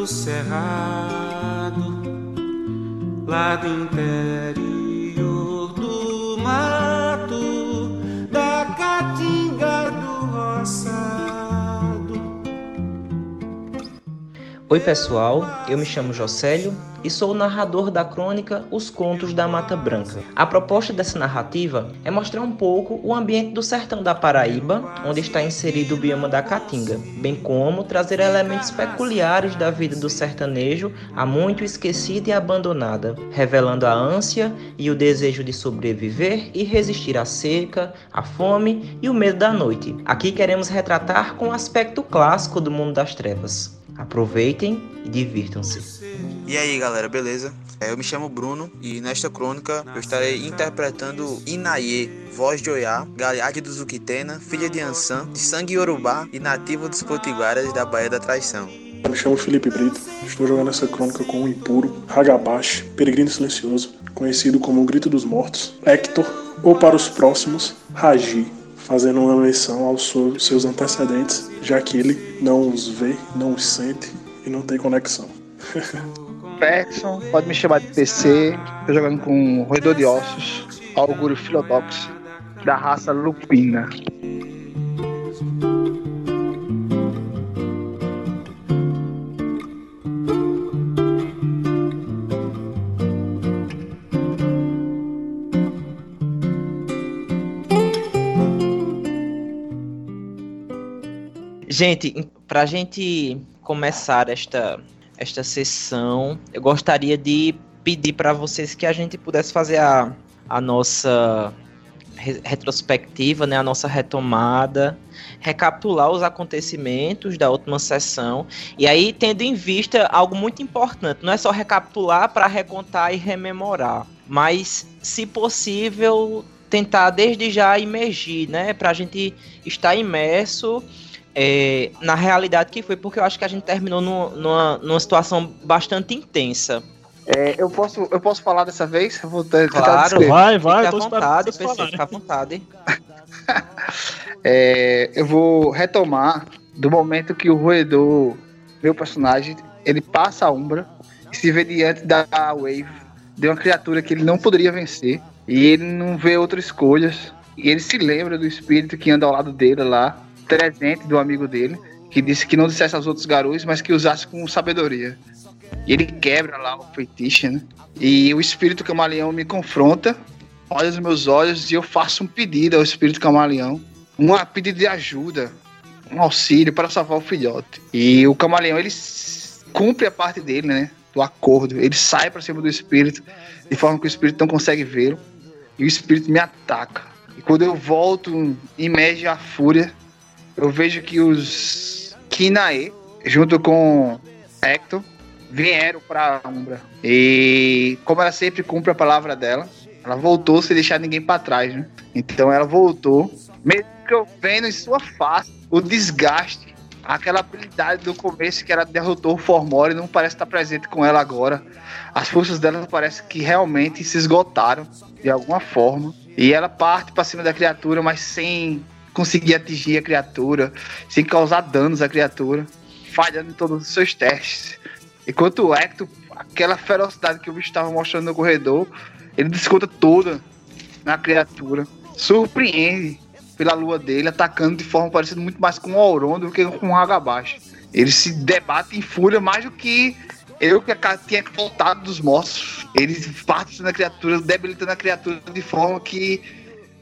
do cerrado, lá do interior Oi, pessoal, eu me chamo Jocélio e sou o narrador da crônica Os Contos da Mata Branca. A proposta dessa narrativa é mostrar um pouco o ambiente do sertão da Paraíba, onde está inserido o bioma da Caatinga, bem como trazer elementos peculiares da vida do sertanejo há muito esquecida e abandonada, revelando a ânsia e o desejo de sobreviver e resistir à seca, à fome e o medo da noite. Aqui queremos retratar com o aspecto clássico do mundo das trevas. Aproveitem e divirtam-se. E aí galera, beleza? É, eu me chamo Bruno e nesta crônica eu estarei interpretando Inaye, voz de Oiá, Galeade do Zuquitena, filha de Ansan, de sangue Yorubá e nativa dos Potiguaras da Baía da Traição. Eu me chamo Felipe Brito, estou jogando essa crônica com o impuro, Hagabashi, peregrino silencioso, conhecido como o Grito dos Mortos, Hector, ou para os próximos, Raji, fazendo uma menção aos seus antecedentes, já que ele não os vê, não os sente e não tem conexão. Ferguson, pode me chamar de PC. Tô jogando com roedor de ossos, Auguro Philodox, da raça Lupina. Gente, pra gente começar esta esta sessão, eu gostaria de pedir para vocês que a gente pudesse fazer a, a nossa retrospectiva, né, a nossa retomada, recapitular os acontecimentos da última sessão. E aí tendo em vista algo muito importante, não é só recapitular para recontar e rememorar, mas se possível tentar desde já imergir, né, para a gente estar imerso é, na realidade que foi, porque eu acho que a gente terminou no, numa, numa situação bastante intensa. É, eu, posso, eu posso falar dessa vez? Eu vou tentar claro, vai, vai, fica à vontade, PC, fica à vontade. é, eu vou retomar do momento que o roedor, meu personagem, ele passa a Umbra e se vê diante da Wave, de uma criatura que ele não poderia vencer, e ele não vê outras escolhas, e ele se lembra do espírito que anda ao lado dele lá, presente do amigo dele, que disse que não dissesse aos outros garotos, mas que usasse com sabedoria. E ele quebra lá o feitiço, né? E o espírito camaleão me confronta, olha os meus olhos e eu faço um pedido ao espírito camaleão, um pedido de ajuda, um auxílio para salvar o filhote. E o camaleão ele cumpre a parte dele, né? Do acordo. Ele sai para cima do espírito de forma que o espírito não consegue vê-lo e o espírito me ataca. E quando eu volto, emerge a fúria eu vejo que os Kinae, junto com Hector, vieram para a Umbra. E como ela sempre cumpre a palavra dela, ela voltou sem deixar ninguém para trás, né? Então ela voltou, mesmo que eu vendo em sua face o desgaste, aquela habilidade do começo que ela derrotou o Formore não parece estar presente com ela agora. As forças dela parece que realmente se esgotaram de alguma forma. E ela parte para cima da criatura, mas sem conseguir atingir a criatura, sem causar danos à criatura, falhando em todos os seus testes. Enquanto o Hector, aquela ferocidade que o bicho estava mostrando no corredor, ele desconta toda na criatura. Surpreende pela lua dele, atacando de forma parecida muito mais com o Auron do que com o Hagabashi. Ele se debate em fúria mais do que eu que tinha voltado dos mortos. Ele parte na criatura, debilitando a criatura de forma que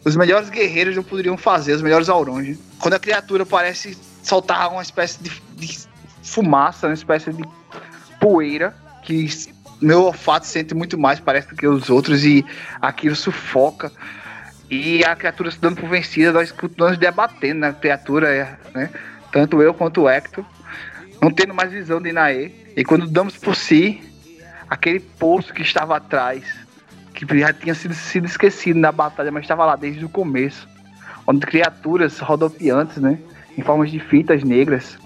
os melhores guerreiros não poderiam fazer, os melhores Aurons. Quando a criatura parece soltar uma espécie de, de fumaça, uma espécie de poeira, que meu olfato sente muito mais, parece, do que os outros, e aquilo sufoca. E a criatura se dando por vencida, nós continuamos debatendo na criatura, né? Tanto eu quanto o Hector, não tendo mais visão de Inaê. E quando damos por si, aquele poço que estava atrás que já tinha sido, sido esquecido na batalha, mas estava lá desde o começo. Onde criaturas rodopiantes, né? Em formas de fitas negras,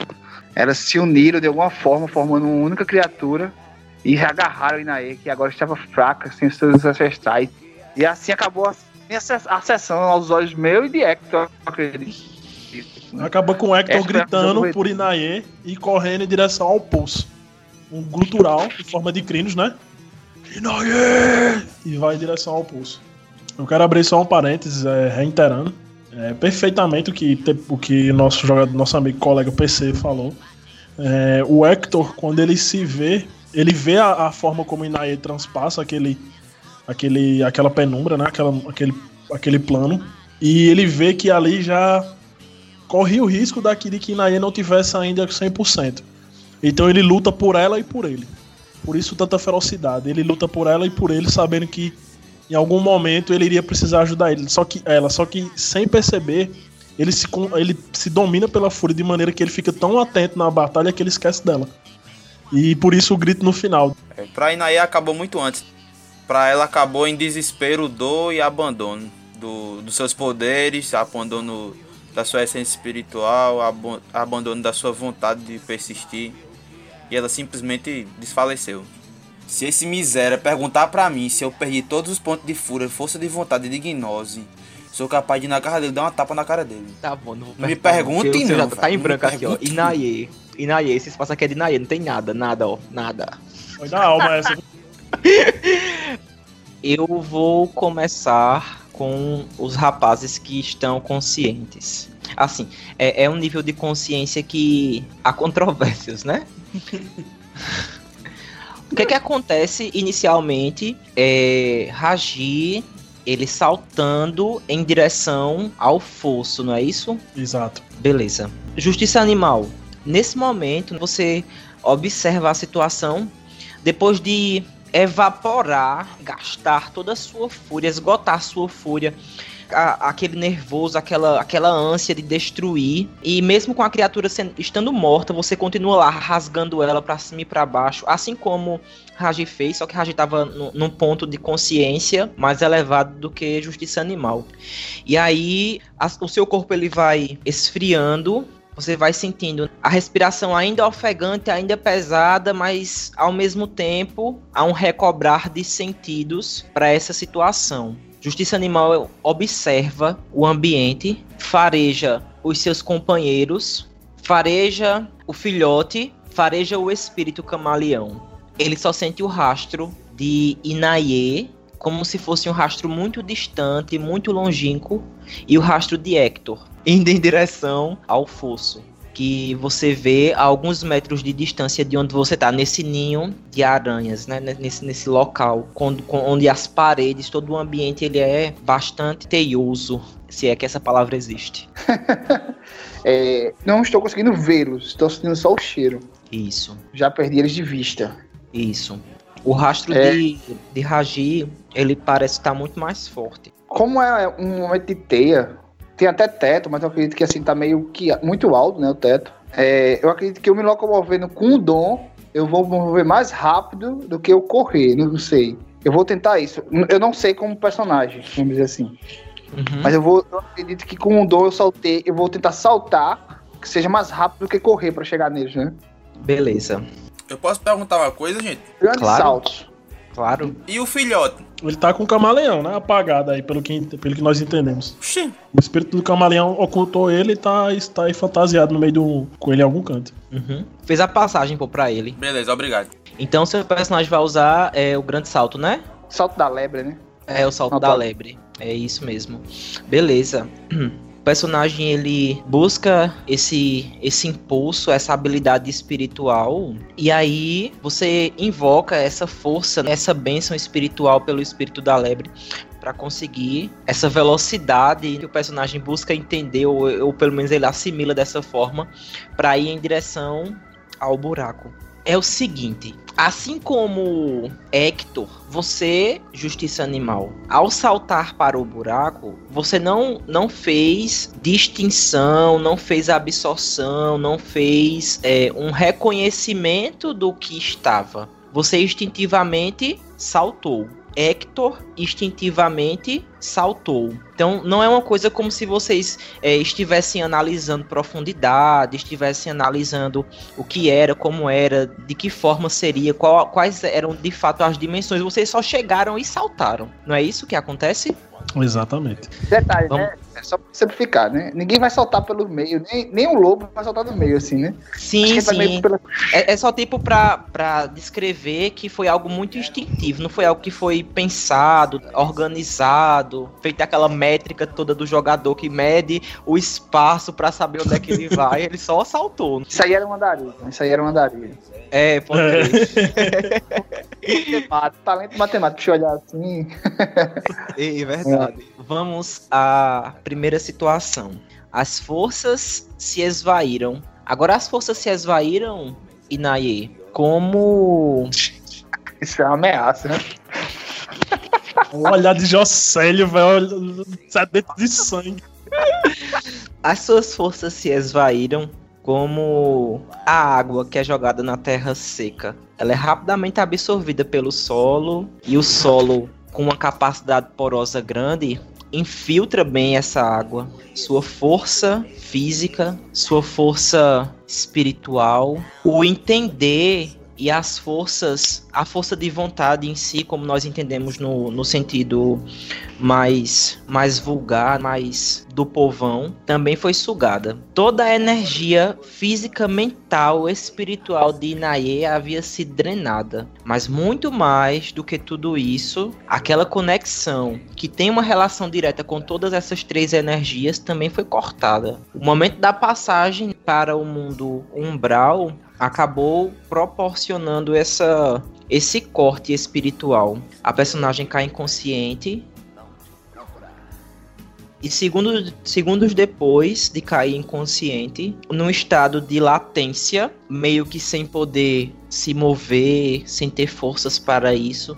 elas se uniram de alguma forma, formando uma única criatura e agarraram Inaê, que agora estava fraca, sem seus ancestrais. E assim acabou a, a sessão aos olhos meus e de Hector, acredito. Acabou com o Hector Essa gritando por Inaê e correndo em direção ao pulso. um glutural em forma de crinos, né? Inaye! E vai em direção ao pulso. Eu quero abrir só um parênteses, é, reiterando é, perfeitamente o que, o que nosso jogador, nosso amigo colega PC falou. É, o Hector, quando ele se vê, ele vê a, a forma como o Inaye transpassa aquele, aquele, aquela penumbra, né? Aquela, aquele, aquele plano. E ele vê que ali já corria o risco daqui de que Inaye não tivesse ainda 100%. Então ele luta por ela e por ele. Por isso tanta ferocidade. Ele luta por ela e por ele, sabendo que em algum momento ele iria precisar ajudar ele. Só que ela, só que sem perceber, ele se, ele se domina pela fúria de maneira que ele fica tão atento na batalha que ele esquece dela. E por isso o grito no final. É, pra Inaye acabou muito antes. Pra ela acabou em desespero, dor e abandono do, dos seus poderes, abandono da sua essência espiritual, ab abandono da sua vontade de persistir. E ela simplesmente desfaleceu. Se esse miséria perguntar para mim se eu perdi todos os pontos de fúria, força de vontade e de gnose, sou capaz de ir na cara dele dar uma tapa na cara dele. Tá bom, não, não me pergunte não. Já tá em branco aqui, ó. Inaye. Inaye, esse espaço aqui é de Inaye, não tem nada, nada, ó. Nada. Foi da alma essa. eu vou começar com os rapazes que estão conscientes. Assim, é, é um nível de consciência que há controvérsias, né? o que que acontece inicialmente é Raji ele saltando em direção ao fosso, não é isso? Exato. Beleza. Justiça animal. Nesse momento você observa a situação depois de evaporar, gastar toda a sua fúria, esgotar a sua fúria, a, aquele nervoso, aquela, aquela ânsia de destruir. E mesmo com a criatura sendo, estando morta, você continua lá rasgando ela para cima e para baixo, assim como Raji fez, só que Raji estava num ponto de consciência mais elevado do que justiça animal. E aí a, o seu corpo ele vai esfriando você vai sentindo a respiração ainda ofegante, ainda pesada, mas ao mesmo tempo há um recobrar de sentidos para essa situação. Justiça Animal observa o ambiente, fareja os seus companheiros, fareja o filhote, fareja o espírito camaleão. Ele só sente o rastro de Inaye, como se fosse um rastro muito distante, muito longínquo, e o rastro de Hector, indo em direção ao fosso. Que você vê a alguns metros de distância de onde você está, nesse ninho de aranhas, né? nesse, nesse local, quando, onde as paredes, todo o ambiente ele é bastante teioso, se é que essa palavra existe. é, não estou conseguindo vê-los, estou sentindo só o cheiro. Isso. Já perdi eles de vista. Isso. O rastro é. de, de Raji, ele parece estar muito mais forte. Como é um momento de teia, tem até teto, mas eu acredito que assim tá meio que muito alto, né, o teto. É, eu acredito que eu me locomovendo com o dom, eu vou mover mais rápido do que eu correr, não sei. Eu vou tentar isso. Eu não sei como personagem, vamos dizer assim. Uhum. Mas eu vou, eu acredito que com o dom eu saltei, eu vou tentar saltar, que seja mais rápido do que correr para chegar neles, né? Beleza. Eu posso perguntar uma coisa, gente? Grandes claro. saltos. Claro. E o filhote? Ele tá com o camaleão, né? Apagado aí, pelo que, pelo que nós entendemos. Sim. O espírito do camaleão ocultou ele e tá, está aí fantasiado no meio do. com ele em algum canto. Uhum. Fez a passagem pô, pra ele. Beleza, obrigado. Então seu personagem vai usar é, o grande salto, né? Salto da lebre, né? É, o salto da lebre. É isso mesmo. Beleza. O personagem ele busca esse esse impulso, essa habilidade espiritual e aí você invoca essa força, essa bênção espiritual pelo espírito da lebre para conseguir essa velocidade que o personagem busca entender ou, ou pelo menos ele assimila dessa forma para ir em direção ao buraco. É o seguinte: assim como Hector, você, justiça animal, ao saltar para o buraco, você não, não fez distinção, não fez absorção, não fez é, um reconhecimento do que estava. Você instintivamente saltou. Hector instintivamente saltou. Então não é uma coisa como se vocês é, estivessem analisando profundidade, estivessem analisando o que era, como era, de que forma seria, qual, quais eram de fato as dimensões. Vocês só chegaram e saltaram. Não é isso que acontece? Exatamente. Detalhe, Vamos... né? É só pra simplificar, né? Ninguém vai soltar pelo meio, nem, nem um lobo vai soltar do meio, assim, né? Sim, sim. Pela... É, é, só tipo pra, pra descrever que foi algo muito instintivo, não foi algo que foi pensado, organizado, feito aquela métrica toda do jogador que mede o espaço pra saber onde é que ele vai, ele só saltou. Isso aí era uma andarilho, isso aí era uma andarilho. É, pode Talento matemático, deixa eu olhar assim. É verdade. Vamos à primeira situação. As forças se esvaíram. Agora as forças se esvaíram, Inaye, como. Isso é uma ameaça, né? O olhar de Jocélio, velho, dentro de sangue. As suas forças se esvaíram como a água que é jogada na terra seca. Ela é rapidamente absorvida pelo solo e o solo com uma capacidade porosa grande infiltra bem essa água. Sua força física, sua força espiritual, o entender e as forças, a força de vontade em si, como nós entendemos no, no sentido mais, mais vulgar, mais do povão, também foi sugada. Toda a energia física, mental, espiritual de Inaê havia sido drenada. Mas muito mais do que tudo isso, aquela conexão que tem uma relação direta com todas essas três energias também foi cortada. O momento da passagem para o mundo umbral acabou proporcionando essa esse corte espiritual. A personagem cai inconsciente e segundos, segundos depois de cair inconsciente, num estado de latência, meio que sem poder se mover, sem ter forças para isso,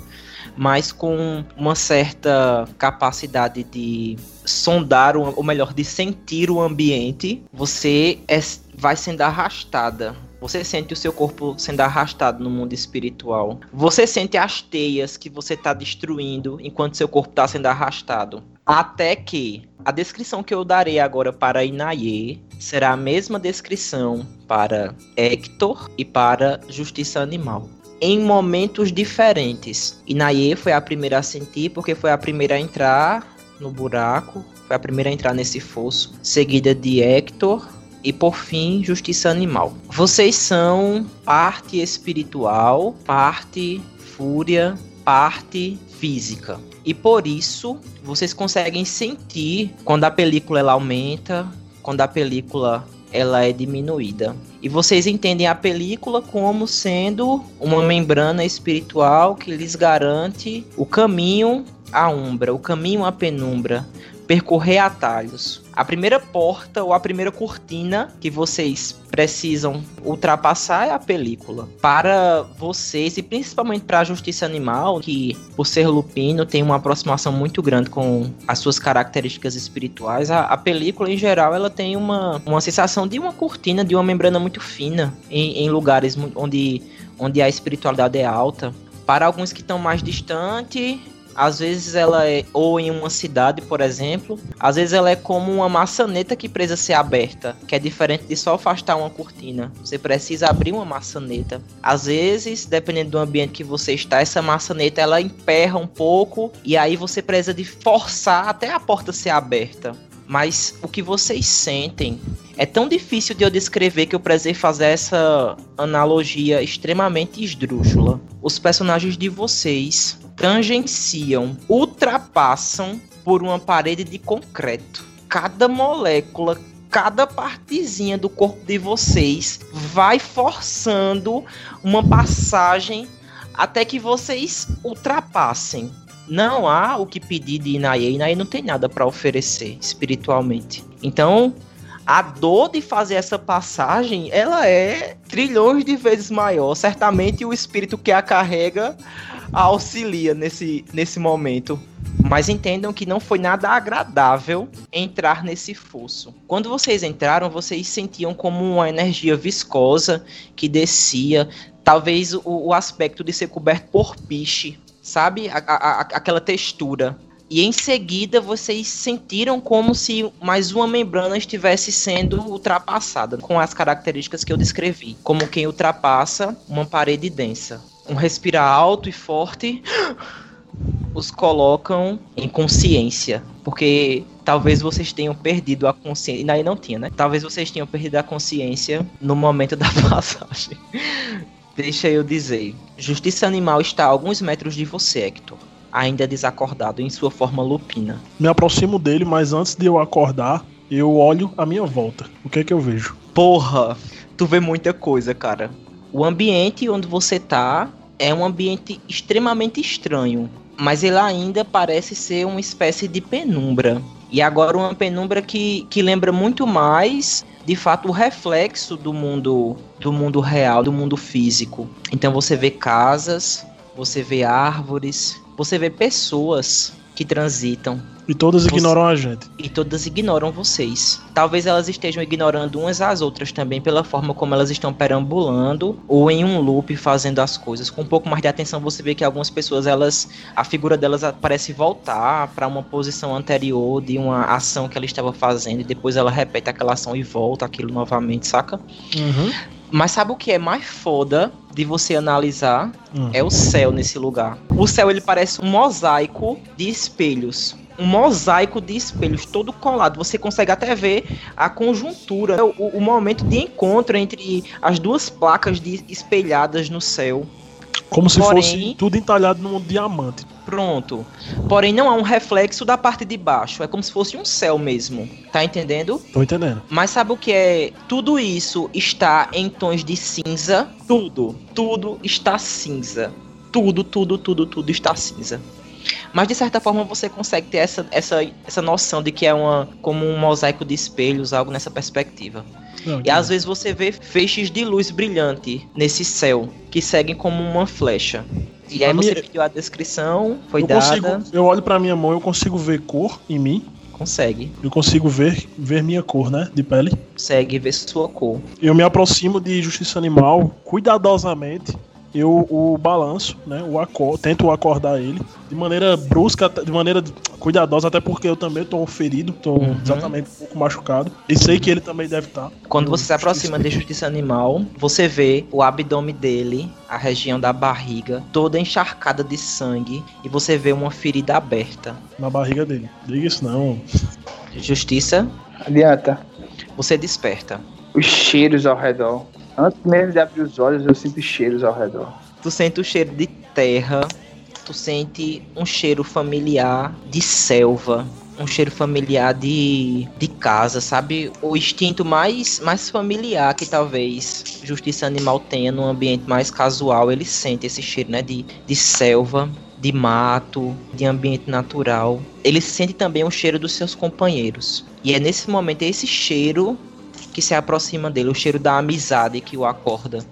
mas com uma certa capacidade de sondar, ou melhor, de sentir o ambiente, você é, vai sendo arrastada você sente o seu corpo sendo arrastado no mundo espiritual. Você sente as teias que você está destruindo enquanto seu corpo está sendo arrastado. Até que a descrição que eu darei agora para Inaye será a mesma descrição para Hector e para Justiça Animal em momentos diferentes. Inaye foi a primeira a sentir porque foi a primeira a entrar no buraco, foi a primeira a entrar nesse fosso, seguida de Hector e por fim, justiça animal. Vocês são parte espiritual, parte fúria, parte física. E por isso, vocês conseguem sentir quando a película ela aumenta, quando a película ela é diminuída. E vocês entendem a película como sendo uma membrana espiritual que lhes garante o caminho à umbra, o caminho à penumbra, percorrer atalhos. A primeira porta ou a primeira cortina que vocês precisam ultrapassar é a película. Para vocês e principalmente para a justiça animal, que por ser lupino tem uma aproximação muito grande com as suas características espirituais, a, a película em geral ela tem uma, uma sensação de uma cortina, de uma membrana muito fina em, em lugares onde, onde a espiritualidade é alta. Para alguns que estão mais distantes, às vezes ela é ou em uma cidade, por exemplo, às vezes ela é como uma maçaneta que precisa ser aberta, que é diferente de só afastar uma cortina. Você precisa abrir uma maçaneta. Às vezes, dependendo do ambiente que você está, essa maçaneta ela emperra um pouco e aí você precisa de forçar até a porta ser aberta. Mas o que vocês sentem é tão difícil de eu descrever que eu precisei fazer essa analogia extremamente esdrúxula. Os personagens de vocês tangenciam, ultrapassam por uma parede de concreto. Cada molécula, cada partezinha do corpo de vocês vai forçando uma passagem até que vocês ultrapassem. Não há o que pedir de Inaye. Inaye não tem nada para oferecer espiritualmente. Então, a dor de fazer essa passagem, ela é trilhões de vezes maior. Certamente o espírito que a carrega auxilia nesse, nesse momento. Mas entendam que não foi nada agradável entrar nesse fosso. Quando vocês entraram, vocês sentiam como uma energia viscosa que descia. Talvez o, o aspecto de ser coberto por piche, sabe? A, a, aquela textura. E em seguida vocês sentiram como se mais uma membrana estivesse sendo ultrapassada, com as características que eu descrevi, como quem ultrapassa uma parede densa um respirar alto e forte os colocam em consciência, porque talvez vocês tenham perdido a consciência. E daí não tinha, né? Talvez vocês tenham perdido a consciência no momento da passagem. Deixa eu dizer. Justiça Animal está a alguns metros de você, Hector. Ainda desacordado em sua forma lupina. Me aproximo dele, mas antes de eu acordar, eu olho à minha volta. O que é que eu vejo? Porra, tu vê muita coisa, cara. O ambiente onde você tá é um ambiente extremamente estranho, mas ele ainda parece ser uma espécie de penumbra. E agora uma penumbra que, que lembra muito mais, de fato, o reflexo do mundo do mundo real, do mundo físico. Então você vê casas, você vê árvores, você vê pessoas que transitam. E todas ignoram a gente. E todas ignoram vocês. Talvez elas estejam ignorando umas às outras também pela forma como elas estão perambulando ou em um loop fazendo as coisas. Com um pouco mais de atenção você vê que algumas pessoas elas a figura delas parece voltar para uma posição anterior de uma ação que ela estava fazendo e depois ela repete aquela ação e volta aquilo novamente, saca? Uhum. Mas sabe o que é mais foda de você analisar? Hum. É o céu nesse lugar. O céu ele parece um mosaico de espelhos. Um mosaico de espelhos todo colado. Você consegue até ver a conjuntura, o, o momento de encontro entre as duas placas de espelhadas no céu. Como se Porém- fosse tudo entalhado num diamante. Pronto. Porém, não há um reflexo da parte de baixo. É como se fosse um céu mesmo. Tá entendendo? Tô entendendo. Mas sabe o que é? Tudo isso está em tons de cinza. Tudo, tudo está cinza. Tudo, tudo, tudo, tudo está cinza. Mas de certa forma você consegue ter essa, essa, essa noção de que é uma como um mosaico de espelhos, algo nessa perspectiva. Não, E às vezes você vê feixes de luz brilhante nesse céu, que seguem como uma flecha. E aí A você minha- pediu a descrição, foi eu dada, consigo, eu olho pra minha mão, eu consigo ver cor em mim. consegue. Eu consigo ver, ver minha cor, né? De pele. Consegue ver sua cor. Eu me aproximo de Justiça Animal cuidadosamente. Eu o balanço, né? O acor tento acordar ele de maneira brusca, de maneira cuidadosa, até porque eu também tô ferido, tô Uhum. exatamente um pouco machucado. E sei que ele também deve tá. estar. Quando você se aproxima de Justiça Animal, você vê o abdômen dele, a região da barriga, toda encharcada de sangue, e você vê uma ferida aberta. na barriga dele. Diga isso não. Justiça, Adianta. você desperta. Os cheiros ao redor. Antes mesmo de abrir os olhos, eu sinto cheiros ao redor. Tu sente o cheiro de terra, tu sente um cheiro familiar de selva, um cheiro familiar de, de casa, sabe? O instinto mais, mais familiar que talvez Justiça Animal tenha num ambiente mais casual, ele sente esse cheiro, né? De, de selva, de mato, de ambiente natural. Ele sente também o cheiro dos seus companheiros. E é nesse momento, é esse cheiro que se aproxima dele, o cheiro da amizade que o acorda.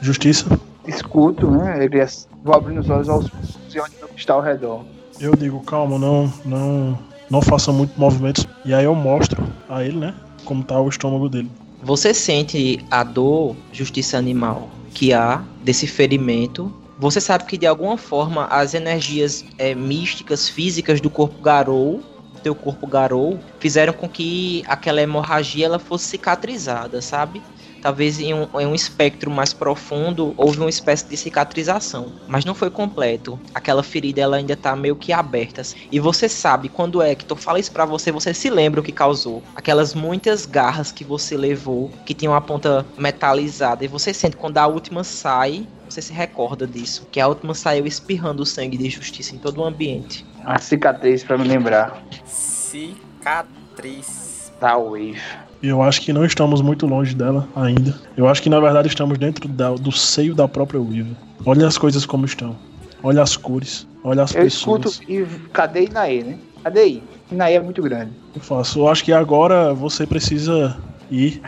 Justiça. Escuto, né? Ele é- vou abrindo os olhos aos e o que está ao redor. Eu digo, calma, não, não, não faça muito movimentos. E aí eu mostro a ele, né? Como tá o estômago dele. Você sente a dor, justiça animal, que há desse ferimento. Você sabe que de alguma forma as energias é, místicas, físicas do corpo Garou, teu corpo Garou, fizeram com que aquela hemorragia ela fosse cicatrizada, sabe? Talvez em um, em um espectro mais profundo houve uma espécie de cicatrização, mas não foi completo. Aquela ferida ela ainda tá meio que aberta. E você sabe quando é que tu fala isso pra você, você se lembra o que causou. Aquelas muitas garras que você levou, que tinham a ponta metalizada, e você sente quando a última sai, você se recorda disso, que a última saiu espirrando sangue de justiça em todo o ambiente. Uma cicatriz pra me lembrar. Cicatriz. Da Wave. E eu acho que não estamos muito longe dela ainda. Eu acho que na verdade estamos dentro da- do seio da própria Weaver. Olha as coisas como estão. Olha as cores. Olha as Eu pessoas. escuto e cadê Inaê, né? Cadê I? Inaê é muito grande. Eu faço. Eu acho que agora você precisa ir.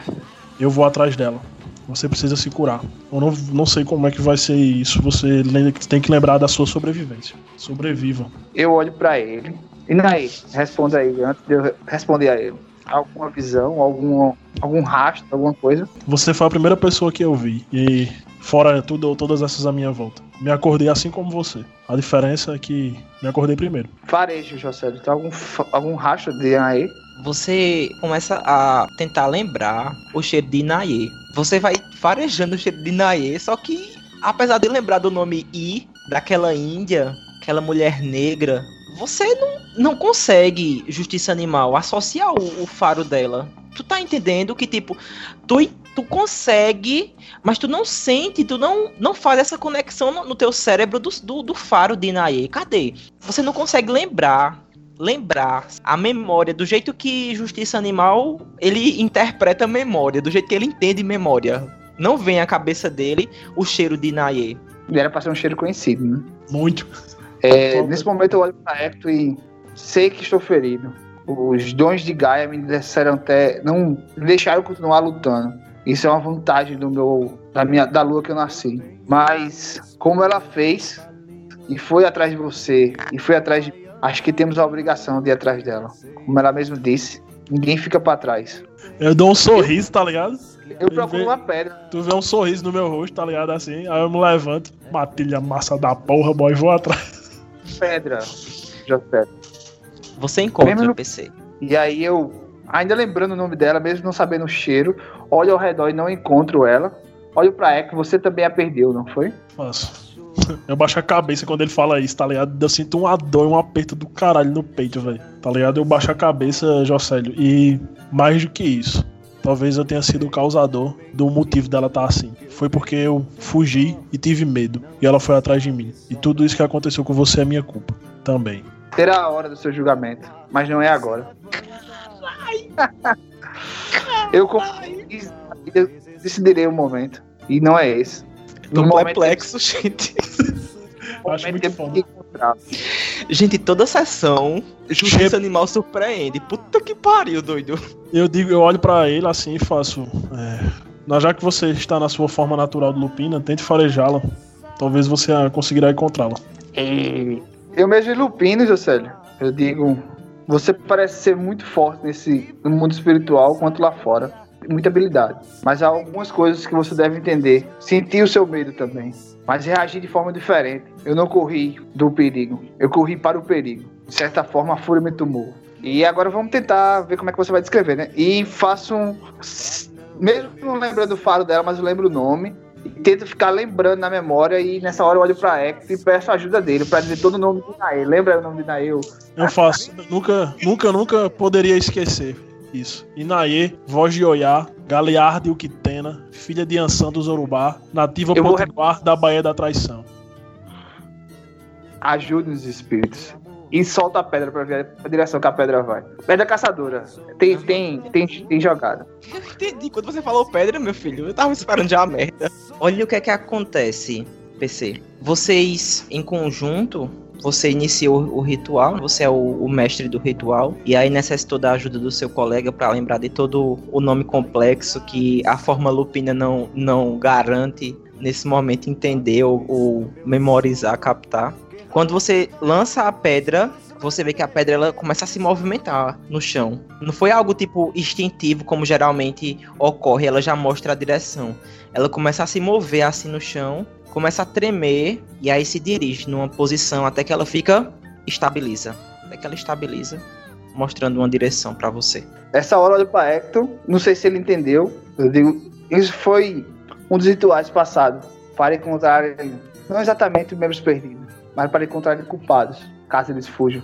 Eu vou atrás dela. Você precisa se curar. Eu não, não sei como é que vai ser isso. Você lembra que tem que lembrar da sua sobrevivência. Sobreviva. Eu olho pra ele. Inaê, responda aí, antes de eu responder a ele. Alguma visão, algum, algum rastro, alguma coisa? Você foi a primeira pessoa que eu vi. E fora tudo, todas essas à minha volta. Me acordei assim como você. A diferença é que me acordei primeiro. Farejo, José. Tem algum, algum rastro de Inaê? Você começa a tentar lembrar o cheiro de Inaê. Você vai farejando o cheiro de Inaê, só que apesar de lembrar do nome I, daquela Índia, que aquela mulher negra, você não, não consegue, justiça animal, associar o, o faro dela. Tu tá entendendo que, tipo, tu, tu consegue, mas tu não sente, tu não, não faz essa conexão no, no teu cérebro do, do, do faro de Inaê. Cadê? Você não consegue lembrar lembrar a memória do jeito que Justiça Animal ele interpreta a memória, do jeito que ele entende memória. Não vem à cabeça dele o cheiro de Naye. Era pra ser um cheiro conhecido, né? Muito. É, nesse momento eu olho pra Hector e sei que estou ferido. Os dons de Gaia me disseram até. não me deixaram continuar lutando. Isso é uma vantagem do meu. da minha da lua que eu nasci. Mas como ela fez e foi atrás de você e foi atrás de acho que temos a obrigação de ir atrás dela. Como ela mesma disse, ninguém fica para trás. Eu dou um sorriso, tá ligado? Eu procuro uma pedra. Tu vê um sorriso no meu rosto, tá ligado? Assim, aí eu me levanto, matilha massa da porra, boy, vou atrás. Pedra, José. Você encontra Mesmo o PC. E aí eu, ainda lembrando o nome dela, mesmo não sabendo o cheiro, olho ao redor e não encontro ela. Olho pra Echo, você também a perdeu, não foi? Faço. Eu baixo a cabeça quando ele fala isso, tá ligado? Eu sinto uma dor e um aperto do caralho no peito, velho. Tá ligado? Eu baixo a cabeça, Jocélio. E mais do que isso, talvez eu tenha sido o causador do motivo dela estar assim. Foi porque eu fugi e tive medo. E ela foi atrás de mim. E tudo isso que aconteceu com você é minha culpa. Também. Terá a hora do seu julgamento, mas não é agora. eu, decidirei o momento. E não é esse. Tô complexo, gente. Acho muito foda. encontrar. Gente, toda sessão, Justiça Che- Animal surpreende. Puta que pariu, doido. Eu digo, eu olho pra ele assim e faço. É, já que você está na sua forma natural de Lupina, tente farejá-la. Talvez você conseguirá encontrá-la. Eu mesmo Lupino, Jocélio. Eu digo, você parece ser muito forte nesse no mundo espiritual quanto lá fora. Muita habilidade. Mas há algumas coisas que você deve entender. Sentir o seu medo também. Mas reagir de forma diferente. Eu não corri do perigo. Eu corri para o perigo. De certa forma, a fúria me tomou. E agora vamos tentar ver como é que você vai descrever, né? E faço um. Mesmo não lembrando o faro dela, mas eu lembro o nome. E tento ficar lembrando na memória e nessa hora eu olho pra Hector e peço a ajuda dele pra dizer todo o nome de Naê. Lembra o nome de Naê? Eu- Eu faço. nunca, nunca, nunca poderia esquecer isso. Inaê, voz de Oiá, Galearde Uquitena, filha de Ansan do Zorubá, nativa Eu vou potiguar da Baía da Traição. Ajude os espíritos. E solta a pedra pra ver a direção que a pedra vai. Pedra caçadora. Tem, tem, tem, tem jogada. Eu entendi. Quando você falou pedra, meu filho, eu tava esperando já a merda. Olha o que é que acontece, PC. Vocês, em conjunto, você iniciou o ritual, você é o, o mestre do ritual, e aí necessitou da ajuda do seu colega pra lembrar de todo o nome complexo que a forma lupina não, não garante nesse momento entender ou, ou memorizar, captar. Quando você lança a pedra, você vê que a pedra ela começa a se movimentar no chão. Não foi algo tipo instintivo, como geralmente ocorre, ela já mostra a direção. Ela começa a se mover assim no chão, começa a tremer e aí se dirige numa posição até que ela fica estabiliza. Até que ela estabiliza, mostrando uma direção pra você. Essa hora eu olho pra Hector. Não sei se ele entendeu. Eu digo, isso foi um dos rituais passados. Para encontrar não exatamente os membros perdidos, mas para encontrar culpados, caso eles fujam.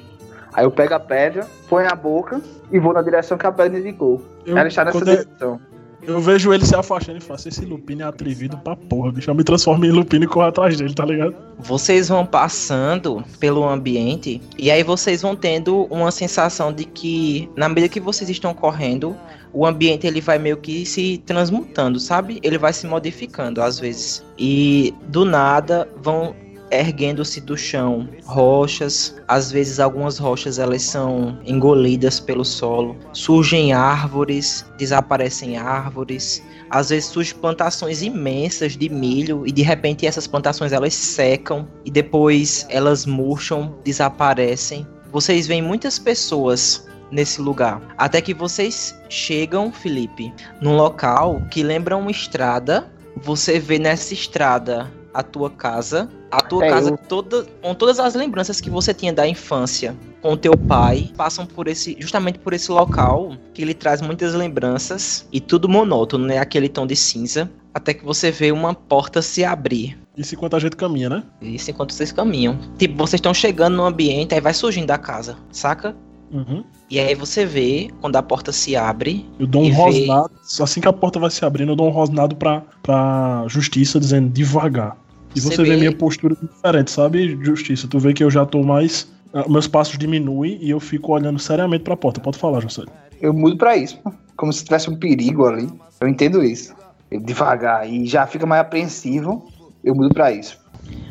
Aí eu pego a pedra, ponho na boca e vou na direção que a pedra indicou. Eu, Ela está nessa quando eu, direção. Eu vejo ele se afastando e faço esse Lupino é atrevido pra porra, bicho. Eu me transformo em Lupino e corro atrás dele, tá ligado? Vocês vão passando pelo ambiente e aí vocês vão tendo uma sensação de que na medida que vocês estão correndo, o ambiente ele vai meio que se transmutando, sabe? Ele vai se modificando às vezes. E do nada vão erguendo-se do chão rochas, às vezes algumas rochas elas são engolidas pelo solo, surgem árvores, desaparecem árvores, às vezes surgem plantações imensas de milho. E de repente essas plantações elas secam. E depois elas murcham, desaparecem. Vocês veem muitas pessoas nesse lugar, até que vocês chegam, Felipe, num local que lembra uma estrada. Você vê nessa estrada a tua casa, a tua É, casa toda, com todas as lembranças que você tinha da infância com o teu pai, passam por esse, justamente por esse local que lhe traz muitas lembranças e tudo monótono, né? Aquele tom de cinza, até que você vê uma porta se abrir. Isso enquanto a gente caminha, né? Isso enquanto vocês caminham. Tipo, vocês estão chegando no ambiente, aí vai surgindo da casa, saca? Uhum. E aí você vê, quando a porta se abre, Eu dou um E vê- rosnado. Assim que a porta vai se abrindo, eu dou um rosnado pra, pra justiça, dizendo devagar. E Você você, vê minha postura diferente, sabe, justiça? Tu vê que eu já tô mais. ah, Meus passos diminuem e eu fico olhando seriamente pra porta. Pode falar, José. Eu mudo pra isso, pô. como se tivesse um perigo ali. Eu entendo isso. Eu devagar e já fica mais apreensivo. Eu mudo pra isso.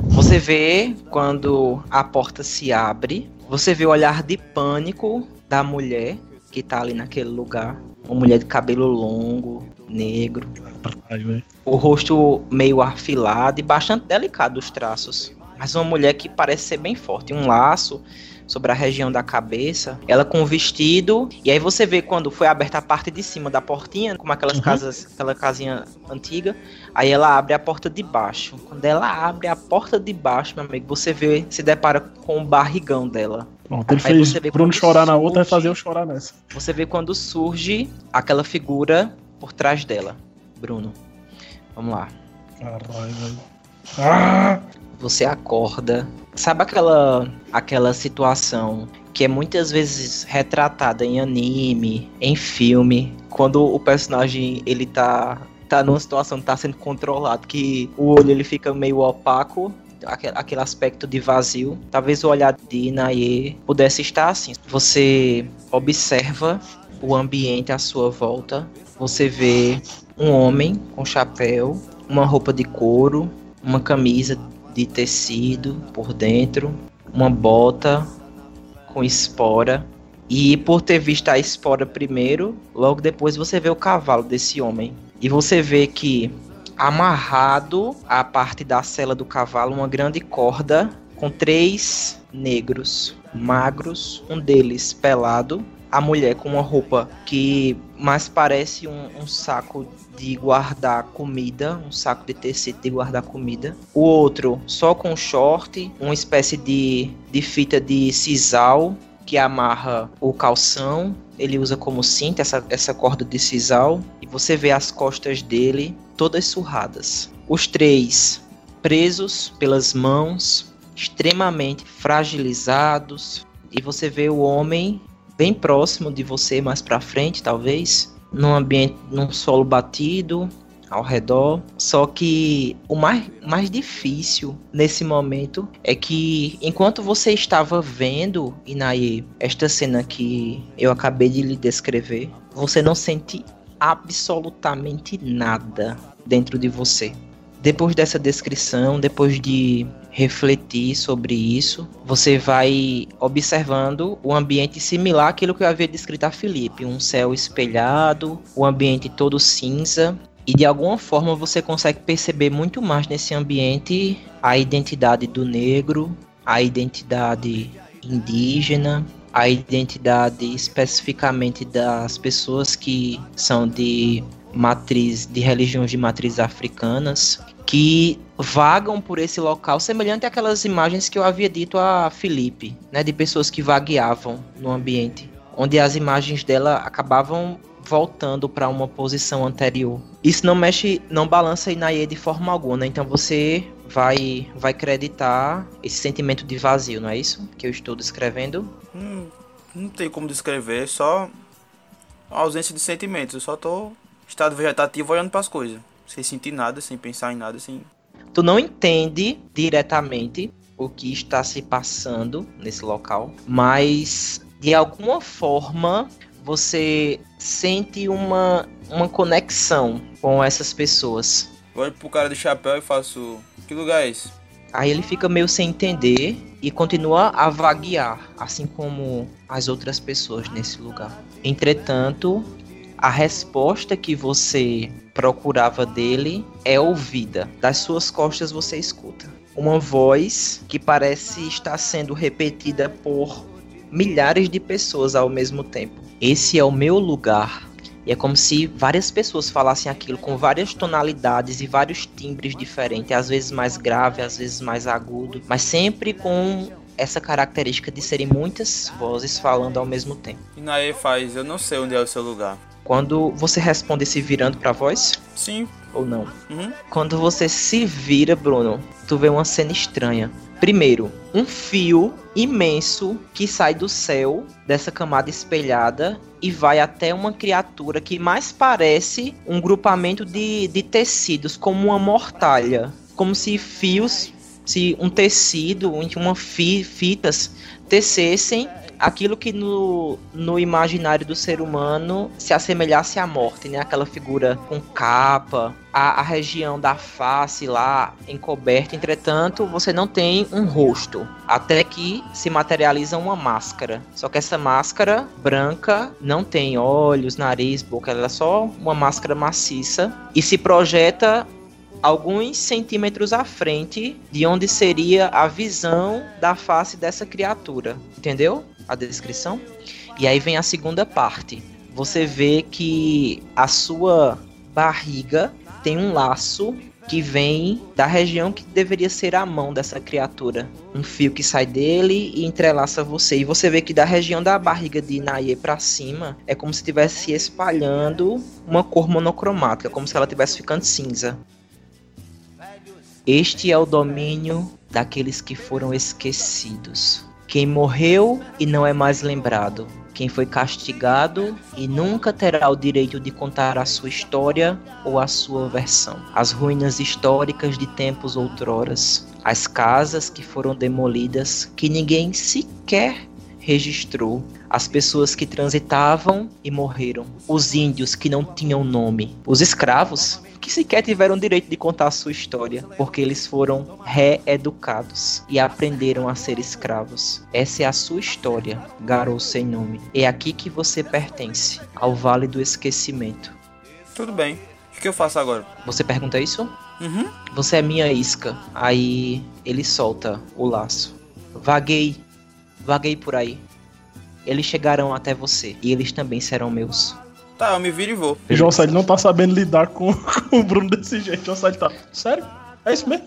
você vê quando a porta se abre, você vê o olhar de pânico da mulher que tá ali naquele lugar. Uma mulher de cabelo longo, negro, o rosto meio afilado e bastante delicado os traços. Mas uma mulher que parece ser bem forte, um laço sobre a região da cabeça, ela com um vestido, e aí você vê quando foi aberta a parte de cima da portinha, como aquelas Uhum. casas, aquela casinha antiga, aí ela abre a porta de baixo. Quando ela abre a porta de baixo, meu amigo, você vê, se depara com o barrigão dela. Pronto, ele Aí fez Bruno chorar na outra, surge- fazer eu chorar nessa. Você vê quando surge aquela figura por trás dela. Bruno, vamos lá. Caralho, velho. Ah! você acorda. Sabe aquela aquela situação que é muitas vezes retratada em anime, em filme, quando o personagem ele tá tá numa situação que tá sendo controlado, que o olho ele fica meio opaco, aque- aquele aspecto de vazio. Talvez o olhar de Inaye pudesse estar assim. Você observa o ambiente à sua volta, você vê um homem com chapéu, uma roupa de couro, uma camisa de tecido por dentro, uma bota com espora. E por ter visto a espora primeiro, logo depois você vê o cavalo desse homem. E você vê que amarrado à parte da sela do cavalo uma grande corda com três negros magros, um deles pelado, a mulher com uma roupa que mais parece um, um saco de guardar comida, um saco de tecido de guardar comida. O outro só com short, uma espécie de, de fita de sisal que amarra o calção. Ele usa como cinto essa, essa corda de sisal. E você vê as costas dele todas surradas. Os três presos pelas mãos, extremamente fragilizados. E você vê o homem bem próximo de você, mais pra frente, talvez, num ambiente, num solo batido ao redor. Só que o mais, mais difícil nesse momento é que enquanto você estava vendo, Inaye, esta cena que eu acabei de lhe descrever, você não sente absolutamente nada dentro de você. Depois dessa descrição, depois de refletir sobre isso, você vai observando o ambiente similar àquilo que eu havia descrito a Felipe, um céu espelhado, o ambiente todo cinza, e de alguma forma você consegue perceber muito mais nesse ambiente a identidade do negro, a identidade indígena, a identidade especificamente das pessoas que são de matriz de religiões de matriz africanas que vagam por esse local semelhante àquelas imagens que eu havia dito a Felipe, né, de pessoas que vagueavam no ambiente, onde as imagens dela acabavam voltando para uma posição anterior. Isso não mexe, não balança Inaye de forma alguma, então você vai vai acreditar esse sentimento de vazio, não é isso que eu estou descrevendo? Hum, não tem como descrever, só a ausência de sentimentos. Eu só em estado vegetativo olhando para as coisas, sem sentir nada, sem pensar em nada, sem. Tu não entende diretamente o que está se passando nesse local, mas de alguma forma você sente uma, uma conexão com essas pessoas. Eu olho pro cara de chapéu e faço. Que lugar é esse? Aí ele fica meio sem entender e continua a vaguear, assim como as outras pessoas nesse lugar. Entretanto, a resposta que você procurava dele é ouvida. Das suas costas você escuta uma voz que parece estar sendo repetida por milhares de pessoas ao mesmo tempo. Esse é o meu lugar. E é como se várias pessoas falassem aquilo com várias tonalidades e vários timbres diferentes, às vezes mais grave, às vezes mais agudo, mas sempre com essa característica de serem muitas vozes falando ao mesmo tempo. E Nae faz, eu não sei onde é o seu lugar. Quando você responde se virando para a voz, Sim, ou não? Uhum. Quando você se vira, Bruno, tu vê uma cena estranha. Primeiro, um fio imenso que sai do céu dessa camada espelhada e vai até uma criatura que mais parece um grupamento de, de tecidos, como uma mortalha. Como se fios, se um tecido, uma fi, fitas tecessem aquilo que no, no imaginário do ser humano se assemelhasse à morte, né? Aquela figura com capa, a, a região da face lá encoberta. Entretanto, você não tem um rosto, até que se materializa uma máscara. Só que essa máscara branca não tem olhos, nariz, boca, ela é só uma máscara maciça e se projeta alguns centímetros à frente de onde seria a visão da face dessa criatura. Entendeu? a descrição. E aí vem a segunda parte. Você vê que a sua barriga tem um laço que vem da região que deveria ser a mão dessa criatura. Um fio que sai dele e entrelaça você. E você vê que da região da barriga de Naye para cima é como se estivesse espalhando uma cor monocromática, como se ela estivesse ficando cinza. Este é o domínio daqueles que foram esquecidos. Quem morreu e não é mais lembrado. Quem foi castigado e nunca terá o direito de contar a sua história ou a sua versão. As ruínas históricas de tempos outroras. As casas que foram demolidas que ninguém sequer registrou. As pessoas que transitavam e morreram. Os índios que não tinham nome. Os escravos que sequer tiveram direito de contar a sua história, porque eles foram reeducados e aprenderam a ser escravos. Essa é a sua história, garoto sem nome. É aqui que você pertence, ao Vale do Esquecimento. Tudo bem. O que eu faço agora? Você pergunta isso? Uhum. Você é minha isca. Aí ele solta o laço. Vaguei, vaguei por aí. Eles chegarão até você e eles também serão meus. Tá, eu me viro e vou. João Sérgio não tá sabendo lidar com, com o Bruno desse jeito. João Sérgio tá. Sério? É isso mesmo?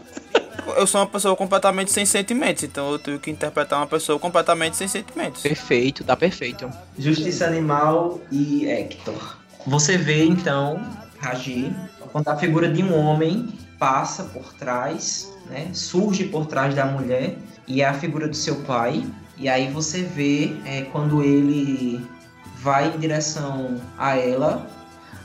Eu sou uma pessoa completamente sem sentimentos, então eu tenho que interpretar uma pessoa completamente sem sentimentos. Perfeito, tá perfeito. Justiça Animal e Hector. Você vê então, Raji, quando a figura de um homem passa por trás, né, surge por trás da mulher e é a figura do seu pai. E aí você vê é, quando ele vai em direção a ela,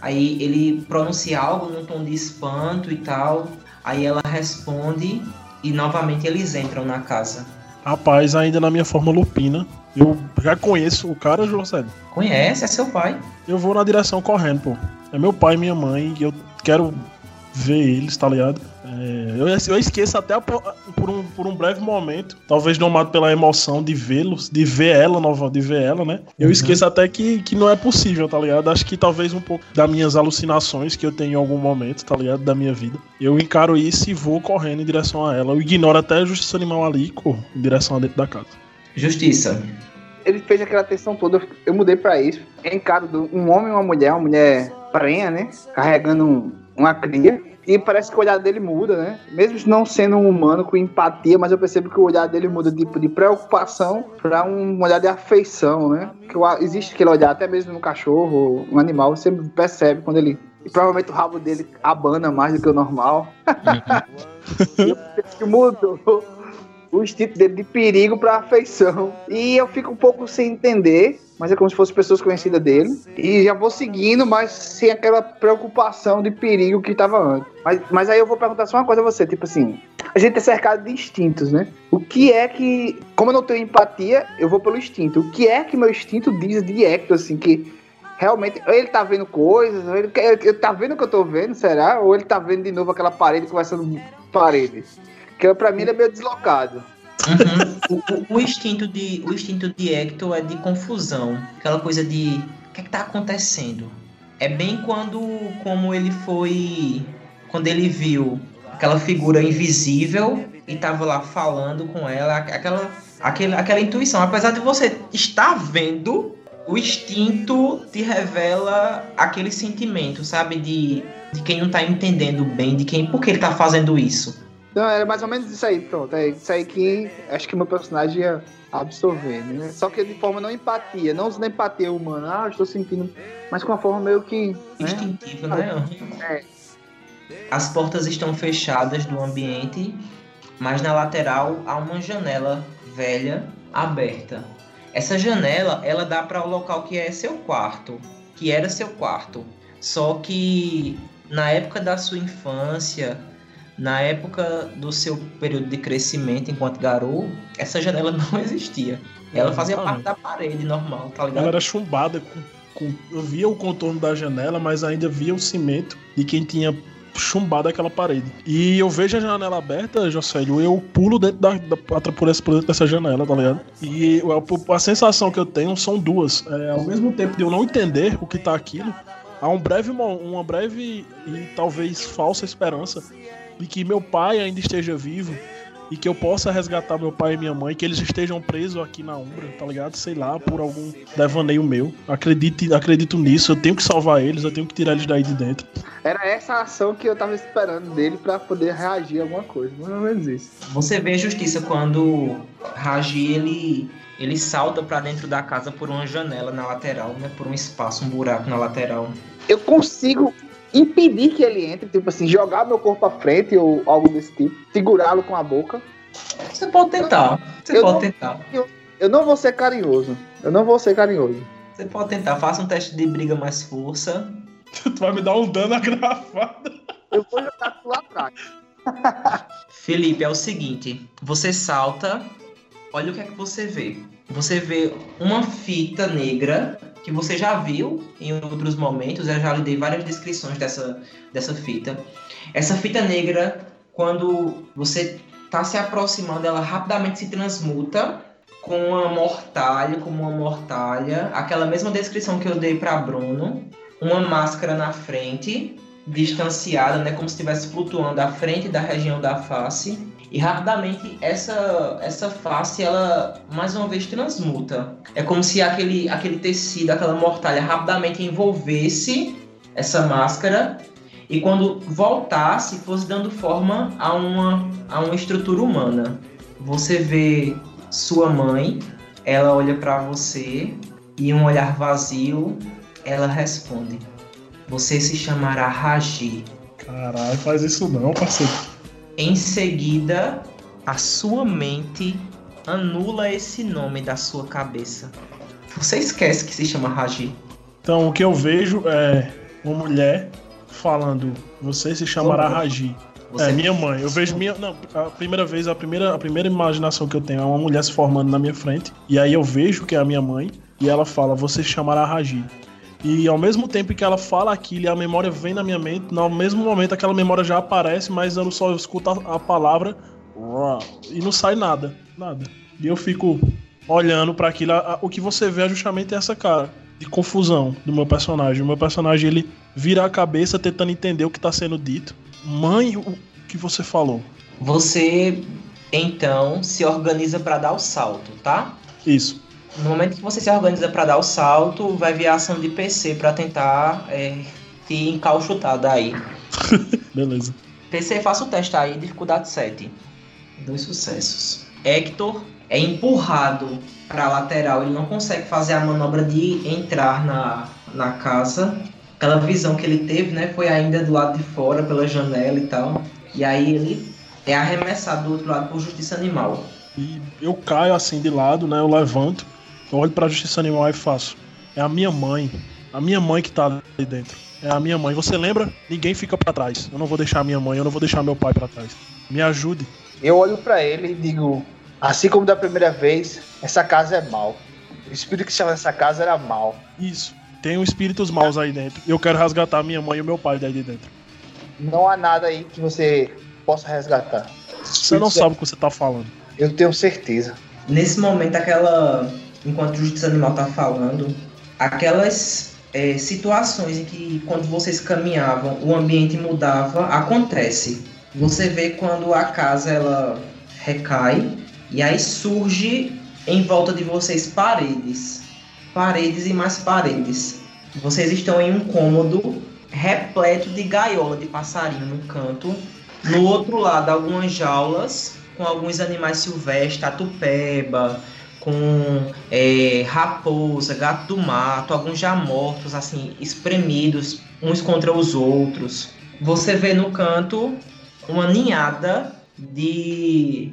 aí ele pronuncia algo num tom de espanto e tal, aí ela responde e novamente eles entram na casa. Rapaz, ainda na minha forma lupina, eu já conheço o cara, Sérgio. Conhece, é seu pai. Eu vou na direção correndo, pô. É meu pai e minha mãe, e eu quero ver eles, tá ligado? É, eu, eu esqueço até por, um, por um breve momento, talvez domado pela emoção de vê-los, de ver ela nova, de ver ela, né? Eu Uhum. esqueço até que, que não é possível, tá ligado? Acho que talvez um pouco das minhas alucinações que eu tenho em algum momento, tá ligado? Da minha vida. Eu encaro isso e vou correndo em direção a ela. Eu ignoro até a justiça animal ali e corro em direção a dentro da casa. Justiça. Ele fez aquela atenção toda, eu- mudei pra isso. Encaro um homem e uma mulher, uma mulher prenha, né? Carregando um- uma cria. E parece que o olhar dele muda, né? Mesmo não sendo um humano com empatia, mas eu percebo que o olhar dele muda tipo, de preocupação pra um olhar de afeição, né? Que existe aquele olhar, até mesmo no cachorro, um animal, você percebe quando ele. E provavelmente o rabo dele abana mais do que o normal. Que mudou o instinto dele de perigo pra afeição. E eu fico um pouco sem entender, mas é como se fossem pessoas conhecidas dele. E já vou seguindo, mas sem aquela preocupação de perigo que tava antes. Mas, mas aí eu vou perguntar só uma coisa a você, tipo assim, a gente é cercado de instintos, né? O que é que, como eu não tenho empatia, eu vou pelo instinto. O que é que meu instinto diz de Hector, assim, que realmente, ele tá vendo coisas, ele, ele tá vendo o que eu tô vendo, será? Ou ele tá vendo de novo aquela parede conversando parede? Que pra mim ele é meio deslocado. Uhum. O, o- o instinto de o instinto de Hector é de confusão, aquela coisa de o que é que tá acontecendo? É bem quando como ele foi quando ele viu aquela figura invisível e tava lá falando com ela, aquela aquela, aquela intuição, apesar de você estar vendo, o instinto te revela aquele sentimento, sabe, de de quem não tá entendendo bem, de quem por que ele tá fazendo isso. Então era mais ou menos isso aí, pronto. É isso aí que acho que meu personagem ia absorver, né? Só que de forma não empatia, não usando empatia humana, ah, estou sentindo, mas com uma forma meio que. Né? Instintivo, né? as portas estão fechadas do ambiente, mas na lateral há uma janela velha aberta. Essa janela, ela dá para o local que é seu quarto, que era seu quarto. Só que na época da sua infância, na época do seu período de crescimento enquanto garoto, essa janela não existia. Ela fazia Ah, parte da parede normal, tá ligado? Ela era chumbada com, com- Eu via o contorno da janela, mas ainda via o cimento de quem tinha chumbado aquela parede. E eu vejo a janela aberta, Jocélio, eu pulo dentro da, da por essa, por dentro dessa janela, tá ligado? E a, a sensação que eu tenho são duas. É, ao mesmo tempo de eu não entender o que tá aquilo, há um breve, uma breve e talvez falsa esperança de que meu pai ainda esteja vivo e que eu possa resgatar meu pai e minha mãe, que eles estejam presos aqui na Umbra, tá ligado? Sei lá, por algum devaneio meu. Acredite, acredito nisso, eu tenho que salvar eles, eu tenho que tirar eles daí de dentro. Era essa ação que eu tava esperando dele pra poder reagir a alguma coisa. Mais ou menos isso. Você vê a justiça quando Raji ele ele salta pra dentro da casa por uma janela na lateral, né? Por um espaço, um buraco na lateral. Eu consigo impedir que ele entre, tipo assim, jogar meu corpo à frente ou algo desse tipo, segurá-lo com a boca. Você pode tentar. Você Eu pode não- tentar. Eu não vou ser carinhoso. Eu não vou ser carinhoso. Você pode tentar. Faça um teste de briga mais força. tu vai me dar um dano agravado. Eu vou jogar tu lá atrás. Felipe, é o seguinte: você salta, olha o que é que você vê. Você vê uma fita negra que você já viu em outros momentos, eu já lhe dei várias descrições dessa, dessa fita. Essa fita negra, quando você está se aproximando, ela rapidamente se transmuta com uma mortalha, como uma mortalha, aquela mesma descrição que eu dei para Bruno, uma máscara na frente, distanciada, né, como se estivesse flutuando à frente da região da face. E rapidamente essa essa face ela mais uma vez transmuta. É como se aquele aquele tecido, aquela mortalha rapidamente envolvesse essa máscara e quando voltasse fosse dando forma a uma a uma estrutura humana. Você vê sua mãe, ela olha para você e um olhar vazio, ela responde: Você se chamará Raji. Caralho, faz isso não, parceiro. Em seguida, a sua mente anula esse nome da sua cabeça. Você esquece que se chama Raji. Então, o que eu vejo é uma mulher falando: Você se chamará Como? Raji. Você É, minha mãe. Eu vejo minha. Não, a primeira vez, a primeira, a primeira imaginação que eu tenho é uma mulher se formando na minha frente. E aí eu vejo que é a minha mãe. E ela fala: Você se chamará Raji. E ao mesmo tempo que ela fala aquilo e a memória vem na minha mente, no mesmo momento aquela memória já aparece, mas eu só escuto a, a palavra e não sai nada. Nada. E eu fico olhando para aquilo. O que você vê é justamente essa cara de confusão do meu personagem. O meu personagem ele vira a cabeça tentando entender o que tá sendo dito. Mãe, o que você falou? Você então se organiza para dar o salto, tá? Isso. No momento que você se organiza para dar o salto, vai vir a ação de PC para tentar é, te encauchutar daí. Beleza. PC, faça o teste aí, dificuldade 7. Dois sucessos. Hector é empurrado para a lateral, ele não consegue fazer a manobra de entrar na, na casa. Aquela visão que ele teve, né, foi ainda do lado de fora, pela janela e tal. E aí ele é arremessado do outro lado por justiça animal. E eu caio assim de lado, né? Eu levanto, eu olho pra justiça animal e faço. É a minha mãe. A minha mãe que tá ali dentro. É a minha mãe. Você lembra? Ninguém fica pra trás. Eu não vou deixar a minha mãe, eu não vou deixar meu pai pra trás. Me ajude. Eu olho pra ele e digo, assim como da primeira vez, essa casa é mal. O espírito que estava nessa casa era mal. Isso. Tem um espíritos maus aí dentro. E eu quero resgatar a minha mãe e o meu pai daí de dentro. Não há nada aí que você possa resgatar. Você não sabe o que você tá falando. Eu tenho certeza. Nesse momento, aquela. Enquanto o Justiça Animal tá falando, aquelas é, situações em que quando vocês caminhavam, o ambiente mudava, acontece. Você vê quando a casa ela recai e aí surge em volta de vocês paredes. Paredes e mais paredes. Vocês estão em um cômodo repleto de gaiola de passarinho no canto. No outro lado, algumas jaulas com alguns animais silvestres, tatupeba, com é, raposa, gato do mato, alguns já mortos, assim, espremidos uns contra os outros. você vê no canto uma ninhada de,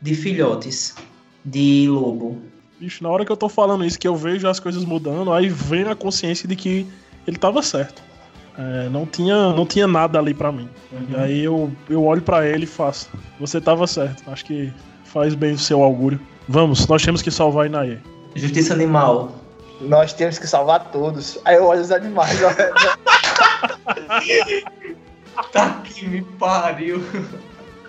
de filhotes de lobo. Bicho, na hora que eu tô falando isso, que eu vejo as coisas mudando, aí vem a consciência de que ele tava certo. É, não, tinha, não tinha nada ali pra mim. Uhum. E aí eu, eu olho pra ele e faço. Você tava certo. Acho que faz bem o seu augúrio. Vamos, nós temos que salvar a Inaê. Justiça animal. Nós temos que salvar todos. Aí eu olho os animais. ó. Tá que me pariu.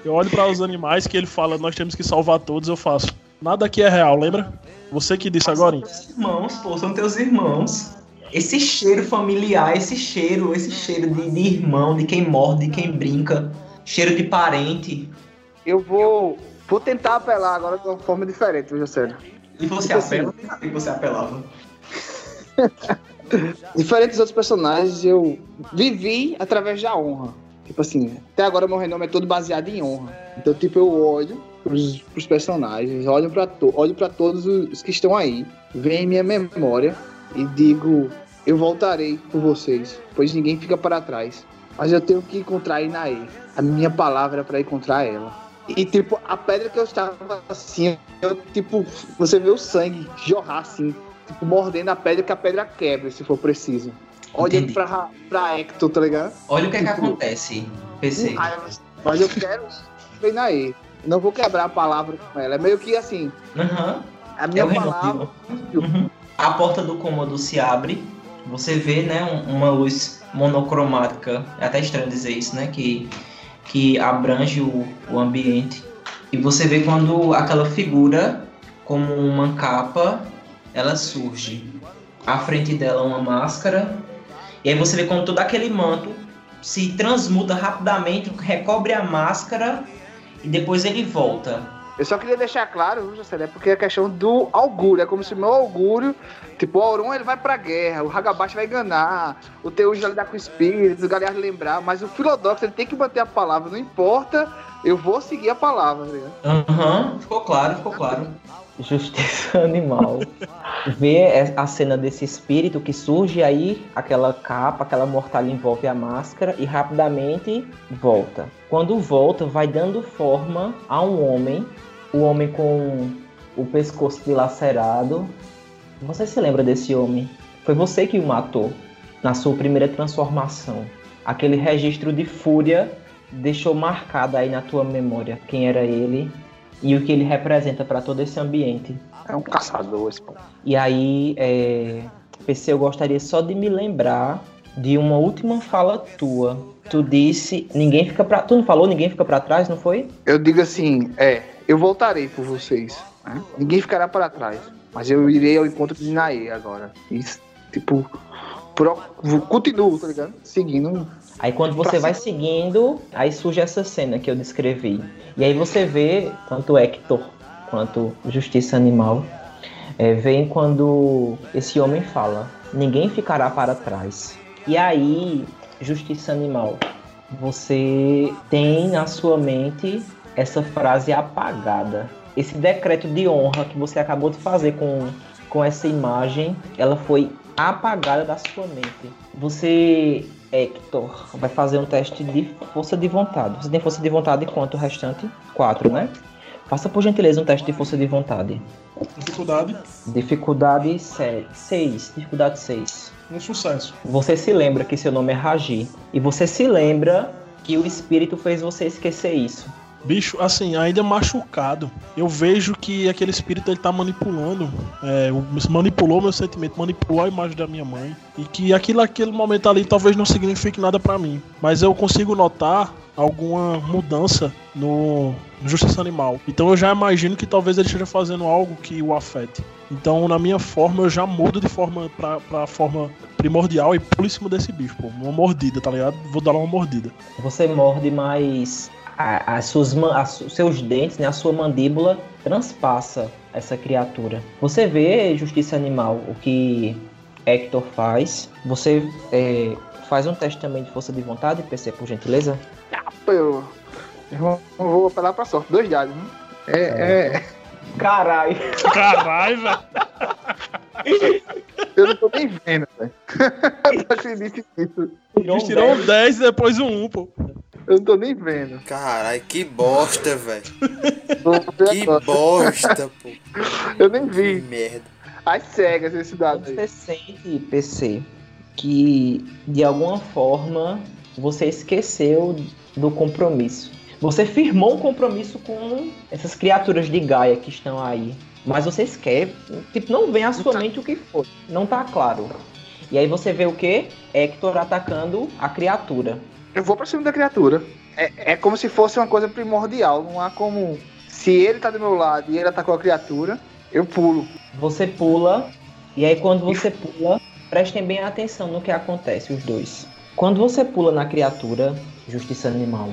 Eu olho para os animais que ele fala, nós temos que salvar todos, eu faço. Nada aqui é real, lembra? Você que disse agora. São teus irmãos, pô, são teus irmãos. Esse cheiro familiar, esse cheiro, esse cheiro de, de irmão, de quem morde, de quem brinca, cheiro de parente. Eu vou, vou tentar apelar agora de uma forma diferente, viu, José? E você assim. apela? Que você apelava. Diferente dos outros personagens, eu vivi através da honra. Tipo assim, até agora meu renome é todo baseado em honra. Então, tipo, eu olho pros, pros personagens, olho pra, to olho pra todos os que estão aí, vem em minha memória e digo: Eu voltarei por vocês, pois ninguém fica para trás. Mas eu tenho que encontrar a Inaê. A minha palavra é pra encontrar ela. E, tipo, a pedra que eu estava assim, eu, tipo, você vê o sangue jorrar assim, tipo, mordendo a pedra que a pedra quebra, se for preciso. Olhando Entendi. pra, pra Hector, tá ligado? Olha o que é que acontece, PC. Mas- Mas eu quero treinar aí. Não vou quebrar a palavra com ela. É meio que assim, Aham. a É minha o palavra. Uhum. A porta do cômodo se abre. Você vê, né, um- uma luz monocromática. É até estranho dizer isso, né? Que, que abrange o, o ambiente. E você vê quando aquela figura, como uma capa, ela surge. À frente dela uma máscara. E aí você vê quando todo aquele manto se transmuta rapidamente, recobre a máscara e depois ele volta. Eu só queria deixar claro, viu, José, é porque é questão do augúrio. É como se o meu augúrio, tipo, o Auron ele vai pra guerra, o Hagabashi vai enganar, o Teuji vai lidar com espíritos, o Galhardo lembrar, mas o Filodox ele tem que manter a palavra, não importa, eu vou seguir a palavra, tá? Aham, ficou claro, ficou claro. Justiça animal. Vê a cena desse espírito que surge aí, aquela capa, aquela mortalha envolve a máscara e rapidamente volta. Quando volta, vai dando forma a um homem, o homem com o pescoço dilacerado. Você se lembra desse homem? Foi você que o matou na sua primeira transformação. Aquele registro de fúria deixou marcado aí na tua memória quem era ele e o que ele representa para todo esse ambiente. É um caçador esse pô. E aí, é, PC, eu gostaria só de me lembrar de uma última fala tua. Tu disse, ninguém fica pra. Tu não falou ninguém fica pra trás, não foi? Eu digo assim, é, eu voltarei por vocês. né? Ninguém ficará para trás. Mas eu irei ao encontro de Naê agora. Isso, tipo, pro, continuo, tá ligado? Seguindo. Aí quando você vai seguindo, aí surge essa cena que eu descrevi. E aí você vê tanto Hector quanto Justiça Animal. É, vem quando esse homem fala: ninguém ficará para trás. E aí, Justiça Animal, você tem na sua mente essa frase apagada. Esse decreto de honra que você acabou de fazer com, com essa imagem, ela foi apagada da sua mente. Você, Hector, vai fazer um teste de força de vontade. Você tem força de vontade quanto o restante? Quatro, né? Faça por gentileza um teste de força de vontade. Dificuldade, Dificuldade 6. Dificuldade 6. um sucesso. Você se lembra que seu nome é Raji. E você se lembra que o espírito fez você esquecer isso. Bicho, assim, ainda machucado, eu vejo que aquele espírito ele tá manipulando, é, manipulou meu sentimento, manipulou a imagem da minha mãe, e que aquilo, aquele momento ali talvez não signifique nada pra mim, mas eu consigo notar alguma mudança no, Justiça Animal. Então eu já imagino que talvez ele esteja fazendo algo que o afete. Então na minha forma eu já mudo de forma pra, pra forma primordial e cima desse bicho, pô, uma mordida, tá ligado? Vou dar uma mordida. Você morde, mas a- as suas, as- os seus dentes, né, a sua mandíbula transpassa essa criatura. Você vê Justiça Animal, o que Hector faz. Você é, faz um teste também de força de vontade, PC, por gentileza. Pô, Eu, eu vou- apelar pra sorte. Dois dados, né? É, é. Caralho! Caralho, velho. Eu não tô nem vendo, velho. Tirou um 10 e depois um 1, pô. Eu não tô nem vendo. Caralho, que bosta, velho. Que agora. bosta, pô. Eu nem Que vi. merda. As cegas esse dado aí. Você sente, PC, que de alguma forma você esqueceu do compromisso. Você firmou um compromisso com essas criaturas de Gaia que estão aí. Mas você esquece, tipo, não vem à sua mente o que foi. Não tá claro. E aí você vê o quê? Hector atacando a criatura. Eu vou pra cima da criatura. É, é como se fosse uma coisa primordial. Não há como. Se ele tá do meu lado e ele atacou a criatura, eu pulo. Você pula, e aí quando você pula, prestem bem atenção no que acontece, os dois. Quando você pula na criatura, justiça animal,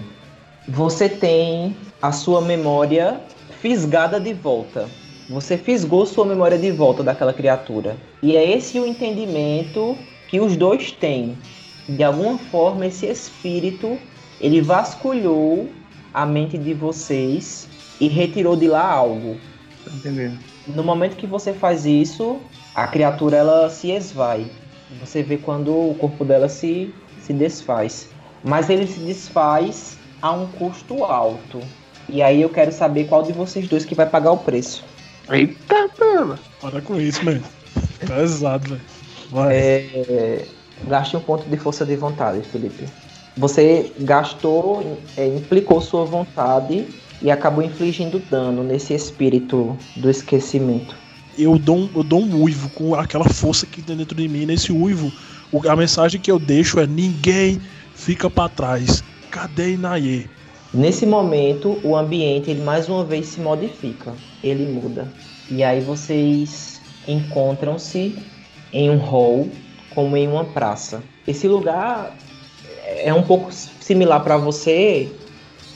você tem a sua memória fisgada de volta. Você fisgou sua memória de volta daquela criatura. E é esse o entendimento que os dois têm. De alguma forma, esse espírito ele vasculhou a mente de vocês e retirou de lá algo. Tá entendendo? No momento que você faz isso, a criatura ela se esvai. Você vê quando o corpo dela se, se desfaz. Mas ele se desfaz a um custo alto. E aí eu quero saber qual de vocês dois que vai pagar o preço. Eita, pela. Para com isso, mano. Pesado, velho. Vai. É, gaste um ponto de força de vontade, Felipe. Você gastou, é, implicou sua vontade e acabou infligindo dano nesse espírito do esquecimento. Eu dou, eu dou um uivo com aquela força que tem dentro de mim. Nesse uivo, a mensagem que eu deixo é: ninguém fica pra trás. Cadê Inaê? Nesse momento, o ambiente ele mais uma vez se modifica, ele muda. E aí vocês encontram-se em um hall, como em uma praça. Esse lugar é um pouco similar para você,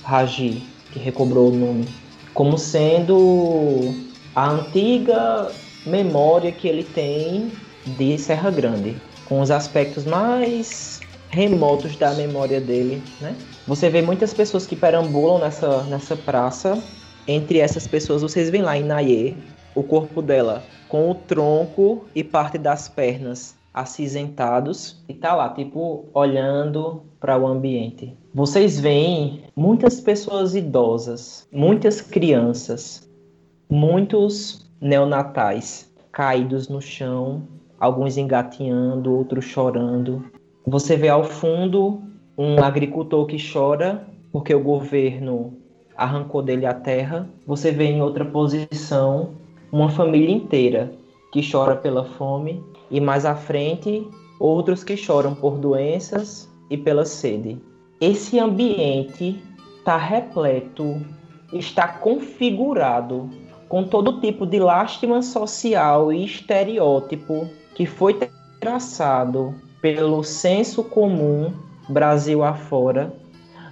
Raji, que recobrou o nome, como sendo a antiga memória que ele tem de Serra Grande, com os aspectos mais remotos da memória dele, né? Você vê muitas pessoas que perambulam nessa, nessa praça. Entre essas pessoas, vocês veem lá em Naye, o corpo dela com o tronco e parte das pernas acinzentados e tá lá, tipo, olhando para o ambiente. Vocês veem muitas pessoas idosas, muitas crianças, muitos neonatais caídos no chão, alguns engatinhando, outros chorando. Você vê ao fundo um agricultor que chora porque o governo arrancou dele a terra. Você vê em outra posição uma família inteira que chora pela fome e mais à frente outros que choram por doenças e pela sede. Esse ambiente está repleto, está configurado com todo tipo de lástima social e estereótipo que foi traçado pelo senso comum Brasil afora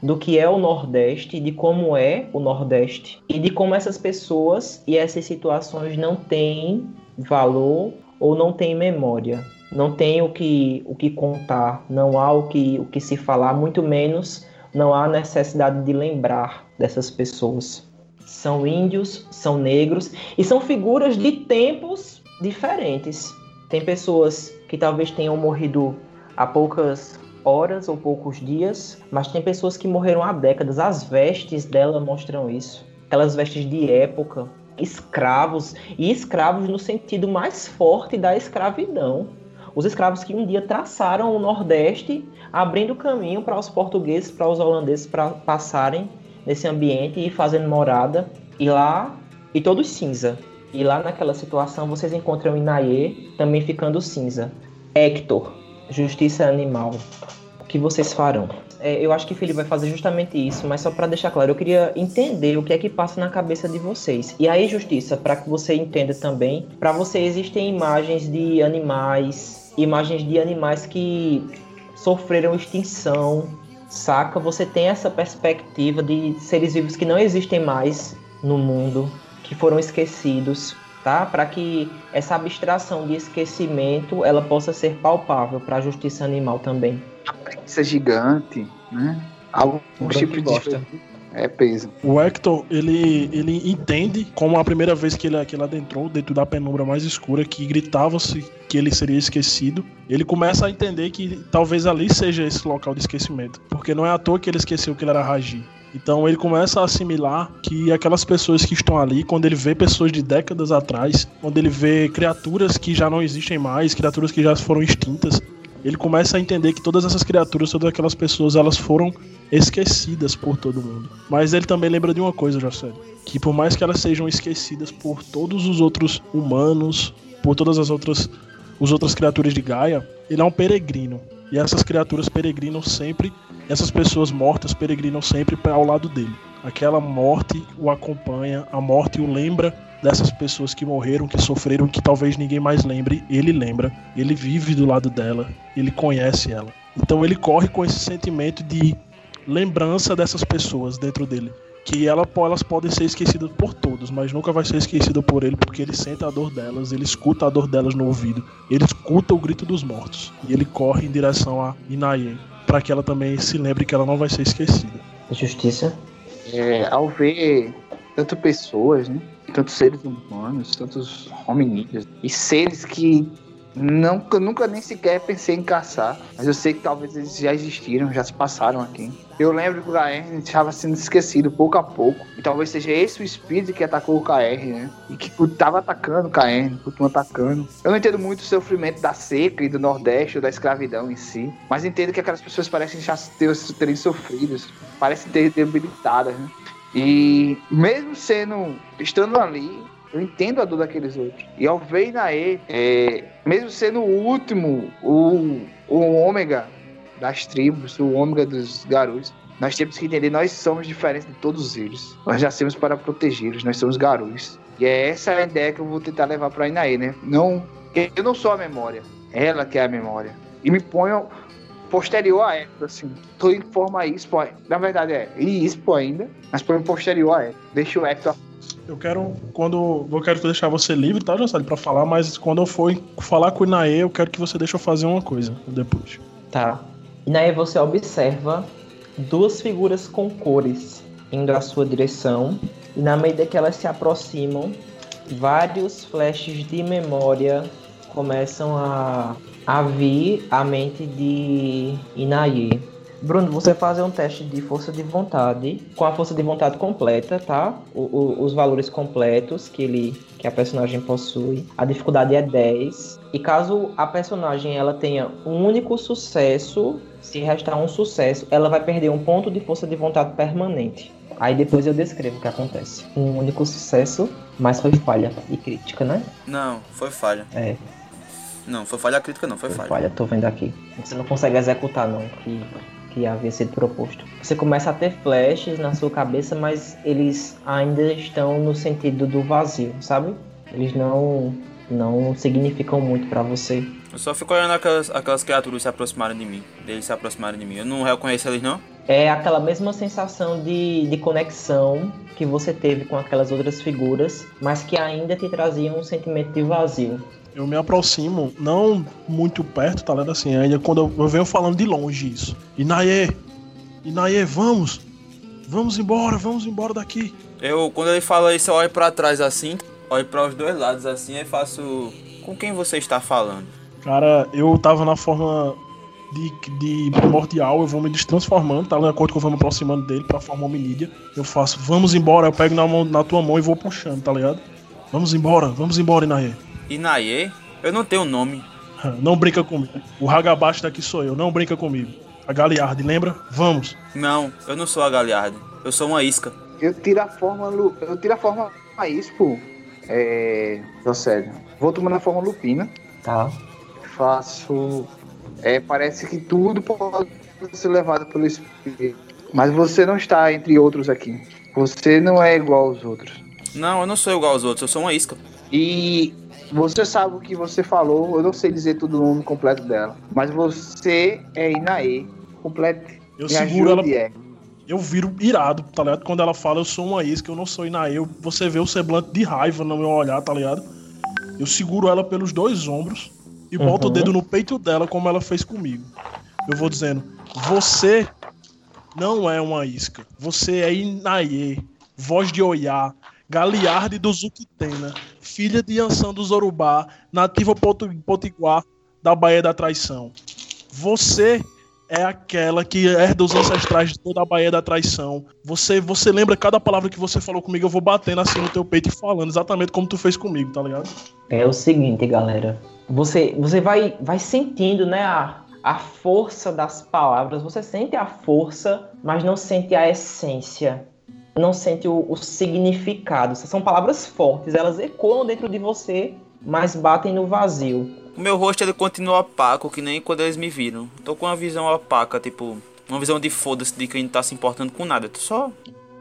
do que é o Nordeste, de como é o Nordeste e de como essas pessoas e essas situações não têm valor ou não têm memória. Não tem o que, o que contar, não há o que, o que se falar, muito menos não há necessidade de lembrar dessas pessoas. São índios, são negros e são figuras de tempos diferentes. Tem pessoas que talvez tenham morrido há poucas horas ou poucos dias, mas tem pessoas que morreram há décadas. As vestes dela mostram isso. Aquelas vestes de época, escravos e escravos no sentido mais forte da escravidão. Os escravos que um dia traçaram o Nordeste, abrindo caminho para os portugueses, para os holandeses para passarem nesse ambiente e fazendo morada. E lá, e todos cinza. E lá naquela situação vocês encontram Inaê também ficando cinza. Hector, justiça animal. O que vocês farão? É, eu acho que o Felipe vai fazer justamente isso, mas só para deixar claro, eu queria entender o que é que passa na cabeça de vocês. E aí, justiça, para que você entenda também, para você existem imagens de animais, imagens de animais que sofreram extinção, saca? Você tem essa perspectiva de seres vivos que não existem mais no mundo, que foram esquecidos, tá? Para que essa abstração de esquecimento ela possa ser palpável para a justiça animal também. Isso é gigante, né? Branco tipos gosta. de. É peso. O Hector, ele, ele entende como a primeira vez que ele, que ele adentrou dentro da penumbra mais escura, que gritava-se que ele seria esquecido, ele começa a entender que talvez ali seja esse local de esquecimento. Porque não é à toa que ele esqueceu que ele era Raji. Então ele começa a assimilar que aquelas pessoas que estão ali, quando ele vê pessoas de décadas atrás, quando ele vê criaturas que já não existem mais, criaturas que já foram extintas, ele começa a entender que todas essas criaturas, todas aquelas pessoas, elas foram esquecidas por todo mundo. Mas ele também lembra de uma coisa, José, que por mais que elas sejam esquecidas por todos os outros humanos, por todas as outras, as outras criaturas de Gaia, ele é um peregrino. E essas criaturas peregrinam sempre, essas pessoas mortas peregrinam sempre ao lado dele. Aquela morte o acompanha, a morte o lembra dessas pessoas que morreram, que sofreram, que talvez ninguém mais lembre, ele lembra, ele vive do lado dela, ele conhece ela. Então ele corre com esse sentimento de lembrança dessas pessoas dentro dele. Que ela, elas podem ser esquecidas por todos, mas nunca vai ser esquecida por ele, porque ele sente a dor delas, ele escuta a dor delas no ouvido, ele escuta o grito dos mortos. E ele corre em direção a Inaye, para que ela também se lembre que ela não vai ser esquecida. Justiça? É, ao ver tanto pessoas, né? tantos seres humanos, tantos hominídeos e seres que nunca, nunca nem sequer pensei em caçar, mas eu sei que talvez eles já existiram, já se passaram aqui. Eu lembro que o KR estava sendo esquecido pouco a pouco, e talvez seja esse o espírito que atacou o KR, né? E que estava atacando o KR, continua atacando. Eu não entendo muito o sofrimento da seca e do Nordeste ou da escravidão em si, mas entendo que aquelas pessoas parecem já ter, terem sofrido, parecem ter debilitadas, né? E mesmo sendo, estando ali, eu entendo a dor daqueles outros. E ao ver Inaê, é, mesmo sendo o último, o, o ômega das tribos, o ômega dos garus, nós temos que entender, nós somos diferentes de todos eles. Nós nascemos para protegê-los, nós somos garus. E é essa a ideia que eu vou tentar levar para Inaê, né? Não, eu não sou a memória, ela que é a memória. E me ponho posterior a Hector, assim. Tô em forma Expo, na verdade é Expo ainda, mas põe posterior a Hector. Deixa o Hector eu quero, quando. Eu quero deixar você livre, tá, José, pra falar, mas quando eu for falar com o Inaê, eu quero que você deixe eu fazer uma coisa depois. Tá. Inaê, você observa duas figuras com cores indo à sua direção, e na medida que elas se aproximam, vários flashes de memória começam a, a vir à mente de Inaê. Bruno, você fazer um teste de força de vontade com a força de vontade completa, tá? O, o, os valores completos que ele que a personagem possui. A dificuldade é 10. E caso a personagem ela tenha um único sucesso, se restar um sucesso, ela vai perder um ponto de força de vontade permanente. Aí depois eu descrevo o que acontece. Um único sucesso, mas foi falha e crítica, né? Não, foi falha. É. Não, foi falha crítica não, foi, foi falha. falha. tô vendo aqui. Você não consegue executar não, que que havia sido proposto. Você começa a ter flashes na sua cabeça, mas eles ainda estão no sentido do vazio, sabe? Eles não não significam muito para você. Eu só fico olhando aquelas, aquelas criaturas se aproximarem de mim, deles se aproximarem de mim. Eu não reconheço eles não? É aquela mesma sensação de, de conexão que você teve com aquelas outras figuras, mas que ainda te traziam um sentimento de vazio eu me aproximo, não muito perto, tá ligado? Assim, ainda quando eu, eu venho falando de longe isso. Inaê, Inaê, vamos, vamos embora, vamos embora daqui. Eu, quando ele fala isso, eu olho pra trás assim, olho para os dois lados assim e faço. Com quem você está falando? Cara, eu tava na forma de, de primordial, eu vou me destransformando, tá? De acordo com eu vou me aproximando dele pra forma hominídea. Eu faço, vamos embora, eu pego na, mão, na tua mão e vou puxando, tá ligado? Vamos embora, vamos embora, Inaê. Inaye? Eu não tenho nome. Não brinca comigo. O Hagabashi daqui sou eu, não brinca comigo. A Galiardi, lembra? Vamos. Não, eu não sou a Galiardi. Eu sou uma isca. Eu tiro a forma. Eu tiro a forma raiz, pô. É. Tô sério. Vou tomando a forma lupina. Tá. Faço. É, parece que tudo pode ser levado pelo espírito. Mas você não está entre outros aqui. Você não é igual aos outros. Não, eu não sou igual aos outros, eu sou uma isca. E você sabe o que você falou, eu não sei dizer tudo o nome completo dela, mas você é Inaê, completo. Eu seguro ela. É. Eu viro irado, tá ligado? Quando ela fala eu sou uma isca, eu não sou Inaê, você vê o semblante de raiva no meu olhar, tá ligado? Eu seguro ela pelos dois ombros e boto uhum. o dedo no peito dela como ela fez comigo. Eu vou dizendo: "Você não é uma isca. Você é Inaye, voz de Oiá, Galiarde do Zuquitena, filha de Ansan do Zorubá, nativa potiguar da Baía da Traição. Você é aquela que herda os ancestrais de toda a Baía da Traição. Você, você lembra cada palavra que você falou comigo, eu vou batendo assim no teu peito e falando exatamente como tu fez comigo, tá ligado? É o seguinte, galera. Você, você vai, vai sentindo, né, a, a força das palavras. Você sente a força, mas não sente a essência. Não sente o, o significado. São palavras fortes, elas ecoam dentro de você, mas batem no vazio. O meu rosto ele continua opaco, que nem quando eles me viram. Tô com uma visão opaca, tipo, uma visão de foda-se de que a gente tá se importando com nada. Tô só.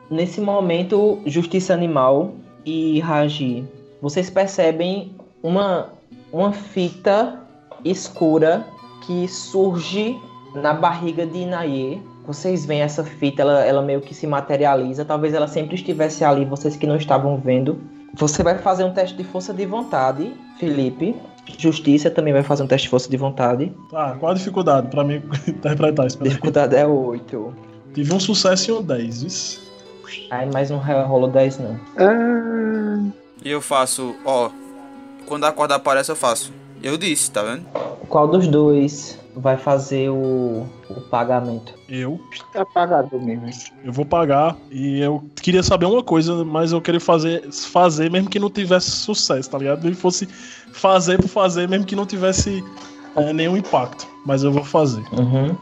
Nesse momento, Justiça Animal e Raji, vocês percebem uma, uma fita escura que surge na barriga de Inaye. Vocês veem essa fita, ela, ela meio que se materializa. Talvez ela sempre estivesse ali, vocês que não estavam vendo. Você vai fazer um teste de força de vontade, Felipe. Justiça também vai fazer um teste de força de vontade. Tá, qual a dificuldade pra mim interpretar isso? Dificuldade é 8. Tive um sucesso e um 10, isso. Aí mais um rolo 10 não. Ah, E eu faço, ó. Quando a corda aparece, eu faço. Eu disse, tá vendo? Qual dos dois vai fazer o, o pagamento? Eu. tá apagado mesmo. Eu vou pagar e eu queria saber uma coisa, mas eu queria fazer, fazer mesmo que não tivesse sucesso, tá ligado? Nem fosse fazer por fazer, mesmo que não tivesse é, nenhum impacto. Mas eu vou fazer. Uhum.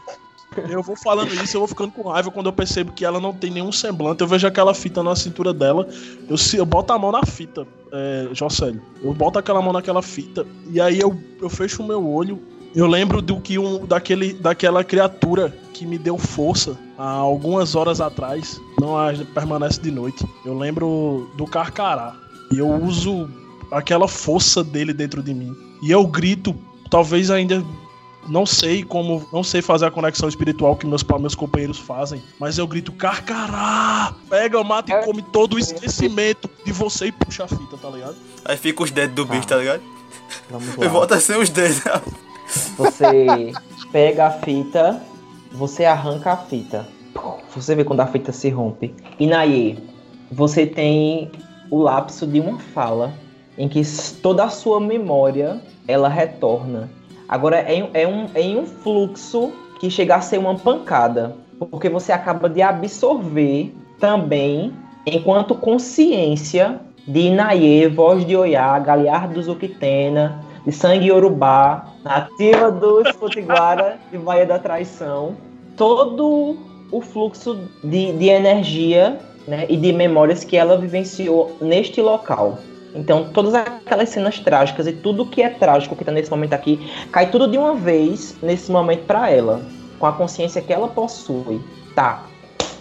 Eu vou falando isso, eu vou ficando com raiva quando eu percebo que ela não tem nenhum semblante. Eu vejo aquela fita na cintura dela, eu, se- eu boto a mão na fita, é, Jocélio. Eu boto aquela mão naquela fita e aí eu, eu fecho o meu olho. Eu lembro do que um, daquele, daquela criatura que me deu força há algumas horas atrás. Não a- permanece de noite. Eu lembro do Carcará. E eu uso aquela força dele dentro de mim. E eu grito, talvez ainda não sei como, não sei fazer a conexão espiritual que meus, meus companheiros fazem, mas eu grito carcará, pega, mata e come todo o esquecimento de você e puxa a fita, tá ligado? Aí fica os dedos do bicho, tá ligado? Vamos E lá. volta sem os dedos. Você pega a fita, você arranca a fita. Você vê quando a fita se rompe. E você tem o lapso de uma fala em que toda a sua memória ela retorna. Agora é, é um, é um fluxo que chega a ser uma pancada, porque você acaba de absorver também, enquanto consciência, de Inaye, voz de Oiá, Galiardo do Zuquitena, de sangue Yorubá, nativa dos Potiguara e Baía da Traição, todo o fluxo de, de energia né, e de memórias que ela vivenciou neste local. Então, todas aquelas cenas trágicas e tudo que é trágico que tá nesse momento aqui, cai tudo de uma vez nesse momento pra ela, com a consciência que ela possui. Tá,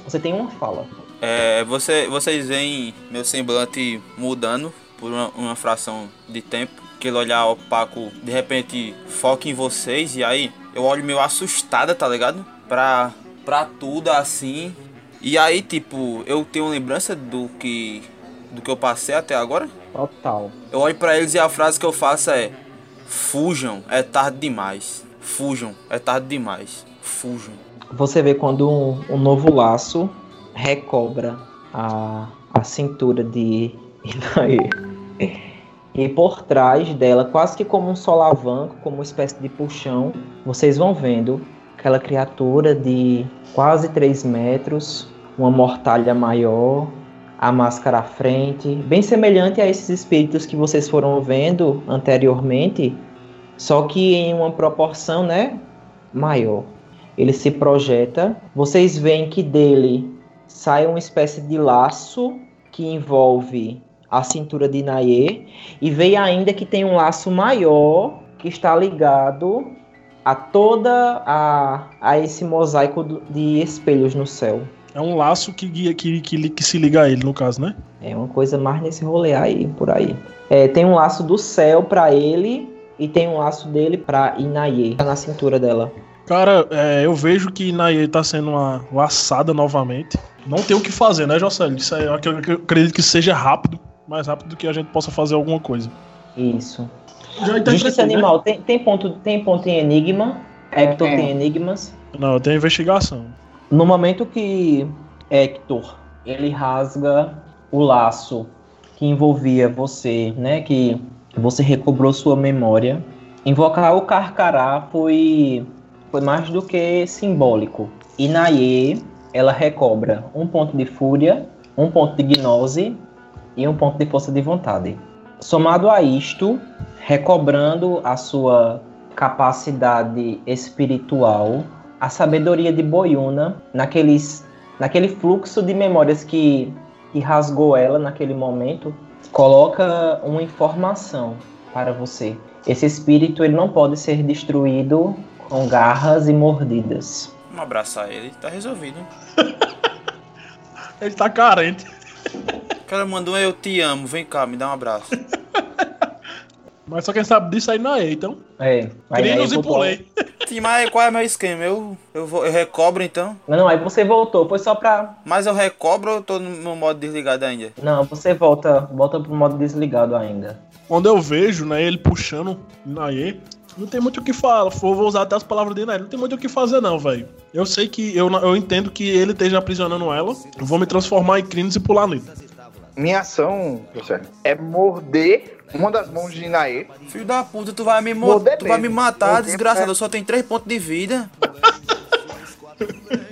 você tem uma fala. É, você, vocês veem meu semblante mudando por uma, uma fração de tempo. Aquele olhar opaco, de repente, foca em vocês. E aí, eu olho meio assustada, tá ligado? Pra, pra tudo assim. E aí, tipo, eu tenho lembrança do que, do que eu passei até agora. Total. Eu olho pra eles e a frase que eu faço é: Fujam, é tarde demais. Fujam, é tarde demais. Fujam. Você vê quando um, um novo laço recobra a, a cintura de Inaê. E por trás dela, quase que como um solavanco, como uma espécie de puxão, vocês vão vendo aquela criatura de quase 3 metros, uma mortalha maior, a máscara à frente, bem semelhante a esses espíritos que vocês foram vendo anteriormente, só que em uma proporção, né, maior. Ele se projeta, vocês veem que dele sai uma espécie de laço que envolve a cintura de Naye e veio ainda que tem um laço maior que está ligado a toda a, a esse mosaico de espelhos no céu. É um laço que guia, que, que, que se liga a ele, no caso, né? É uma coisa mais nesse rolê aí, por aí. É, tem um laço do céu para ele e tem um laço dele para Inaye, tá na cintura dela. Cara, é, eu vejo que Naye tá sendo uma laçada novamente. Não tem o que fazer, né, Jocélio? Isso aí, eu acredito que seja rápido, mais rápido do que a gente possa fazer alguma coisa. Isso. Já Justiça né? animal, tem, tem, ponto, tem ponto em enigma. Hector É. tem enigmas. Não, eu tenho investigação. No momento que Hector ele rasga o laço que envolvia você, né, que você recobrou sua memória, invocar o Carcará foi foi mais do que simbólico. E Naye, ela recobra um ponto de fúria, um ponto de gnose e um ponto de força de vontade. Somado a isto, recobrando a sua capacidade espiritual, a sabedoria de Boyuna naqueles, naquele fluxo de memórias que, que rasgou ela naquele momento, coloca uma informação para você. Esse espírito ele não pode ser destruído com garras e mordidas. Vamos abraçar ele, tá resolvido. Ele tá carente. O cara mandou um eu te amo, vem cá, me dá um abraço. Mas só quem sabe disso aí não é, então. É. Aí, Crinos aí e pulei. Sim, mas qual é meu esquema? Eu, eu, vou, eu recobro então? Não, não, aí você voltou, foi só pra. Mas eu recobro ou eu tô no meu modo desligado ainda? Não, você volta, volta pro modo desligado ainda. Quando eu vejo, né, ele puxando Naê, não tem muito o que falar. Vou vou usar até as palavras dele, né? Não tem muito o que fazer, não, velho. Eu sei que. Eu, eu entendo que ele esteja aprisionando ela. Eu vou me transformar em Crinos e pular nele. Minha ação, José, é morder uma das mãos de Inaê. Filho da puta, tu vai me, mo- Morder tu vai me mesmo. matar, Morder desgraçado. mesmo. Eu só tenho 3 pontos de vida.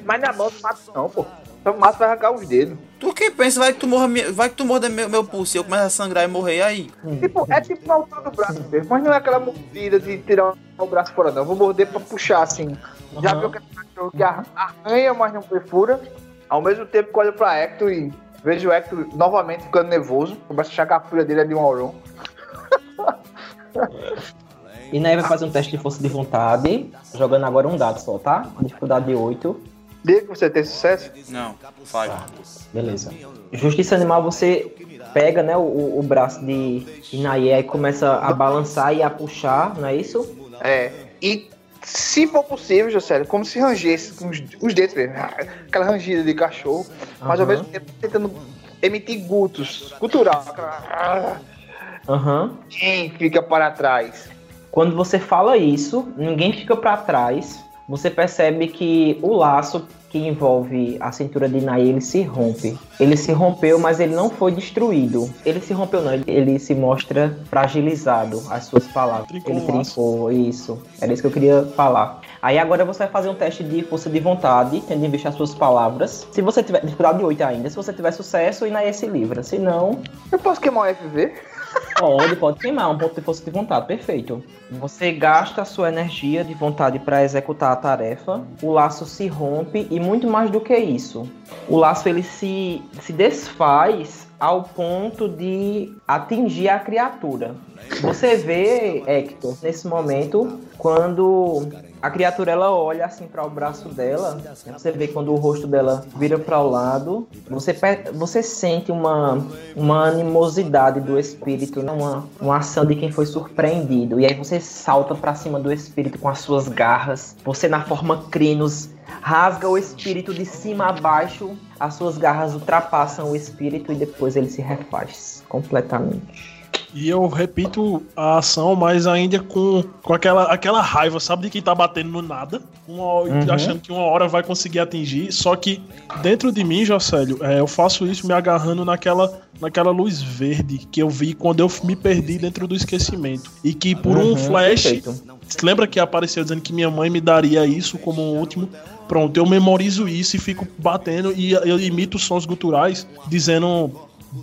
Mas na mão não mata não, pô. Só mata vai arrancar os dedos. Tu que pensa? Vai que tu morra, vai que tu morda meu, meu pulso e eu começo a sangrar e morrer aí. Tipo, é tipo na altura do braço mesmo, mas não é aquela mordida de tirar o braço fora, não. Eu vou morder pra puxar, assim. Já Aham. viu aquele cachorro que ar- arranha, mas não perfura? Ao mesmo tempo que eu olho pra Hector e vejo o Hector novamente ficando nervoso. Começo a achar que a fúria dele é de um Auron. E Nae vai fazer um teste de força de vontade, jogando agora um dado só, tá? Dificuldade de 8. Desde que você tem sucesso, Não, falha. Beleza. Justiça animal, você pega, né, o, o braço de Inaye e começa a balançar e a puxar, não é isso? é. E se for possível, José, como se rangesse com os, os dedos mesmo. Aquela rangida de cachorro, mas ao mesmo tempo tentando emitir gutos. Cultural. Aham. Quem fica para trás? Quando você fala isso, ninguém fica pra trás. Você percebe que o laço que envolve a cintura de Inaye, ele se rompe. Ele se rompeu, mas ele não foi destruído. Ele se rompeu não, ele- se mostra fragilizado, as suas palavras. Trincou ele trincou, isso. Era isso que eu queria falar. Aí agora você vai fazer um teste de força de vontade, tendo em vista as suas palavras. Se você tiver dificuldade de 8 ainda, se você tiver sucesso, Inaye se livra. Se não, Eu posso queimar o FV? Pode, pode queimar um ponto de força de vontade, perfeito. Você gasta a sua energia de vontade para executar a tarefa, o laço se rompe e muito mais do que isso. O laço ele se, se desfaz ao ponto de atingir a criatura. Você vê, Hector, nesse momento, quando a criatura ela olha assim para o braço dela, você vê quando o rosto dela vira para o lado, você, você sente uma, uma animosidade do espírito, né, uma, uma ação de quem foi surpreendido. E aí você salta para cima do espírito com as suas garras, você na forma crinos rasga o espírito de cima a baixo, as suas garras ultrapassam o espírito e depois ele se refaz completamente. E eu repito a ação, mas ainda com, com aquela, aquela raiva, sabe, de quem tá batendo no nada, uma Uhum. achando que uma hora vai conseguir atingir. Só que dentro de mim, Jocélio, é, eu faço isso me agarrando naquela, naquela luz verde que eu vi quando eu me perdi dentro do esquecimento. E que por um Uhum, flash. perfeito. Lembra que apareceu dizendo que minha mãe me daria isso como um último? Pronto, eu memorizo isso e fico batendo e eu imito sons guturais dizendo,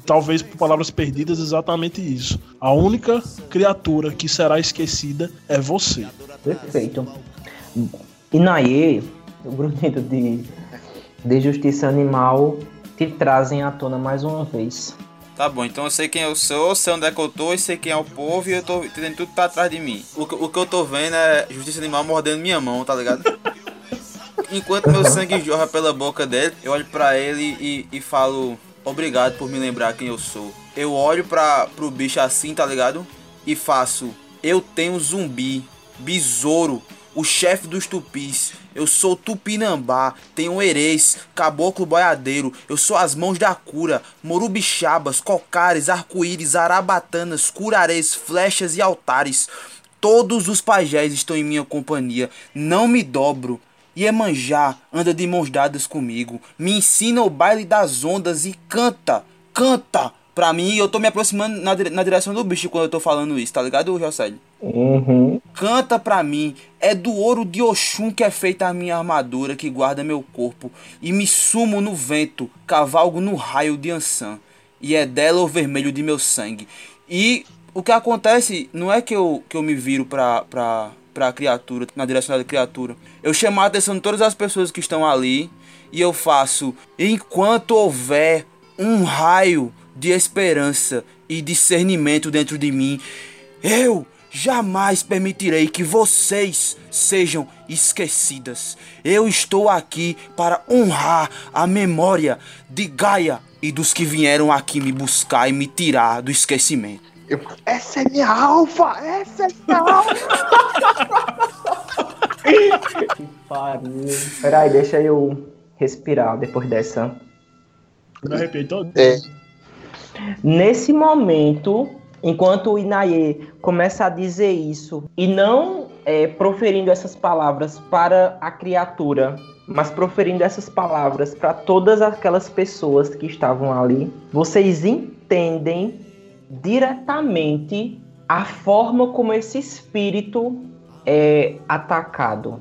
talvez por palavras perdidas, exatamente isso. A única criatura que será esquecida é você. Perfeito. Inaê, o grunhido de, de justiça animal, te trazem à tona mais uma vez. Tá bom, então eu sei quem eu sou, sei onde é que eu tô e sei quem é o povo e eu tô tendo tudo pra trás de mim. O, que- o que eu tô vendo é justiça animal mordendo minha mão, tá ligado? Enquanto meu sangue jorra pela boca dele, eu olho pra ele e, e falo obrigado por me lembrar quem eu sou. Eu olho pra, pro bicho assim, tá ligado? E faço, eu tenho zumbi, besouro, o chefe dos tupis. Eu sou Tupinambá, tenho Erês, Caboclo Boiadeiro. Eu sou as mãos da cura, Morubixabas, Cocares, Arco-Íris, Arabatanas, Curarês, Flechas e Altares. Todos os pajés estão em minha companhia. Não me dobro Iemanjá anda de mãos dadas comigo, me ensina o baile das ondas e canta, canta pra mim. Eu tô me aproximando na, na direção do bicho quando eu tô falando isso, tá ligado, Jocélio? Uhum. Canta pra mim, é do ouro de Oxum que é feita a minha armadura que guarda meu corpo, e me sumo no vento, cavalgo no raio de Ansan, e é dela o vermelho de meu sangue. E o que acontece não é que eu, que eu me viro pra, pra, pra criatura, na direção da criatura. Eu chamo a atenção de todas as pessoas que estão ali, e eu faço, enquanto houver um raio de esperança e discernimento dentro de mim, eu jamais permitirei que vocês sejam esquecidas. Eu estou aqui para honrar a memória de Gaia e dos que vieram aqui me buscar e me tirar do esquecimento. Eu- essa é minha alfa! Essa é minha alfa! Pariu. Peraí, deixa eu respirar depois dessa. Me arrepiei todo. É. Nesse momento, enquanto o Inaye começa a dizer isso, e não é, proferindo essas palavras para a criatura, mas proferindo essas palavras para todas aquelas pessoas que estavam ali, vocês entendem diretamente a forma como esse espírito é atacado.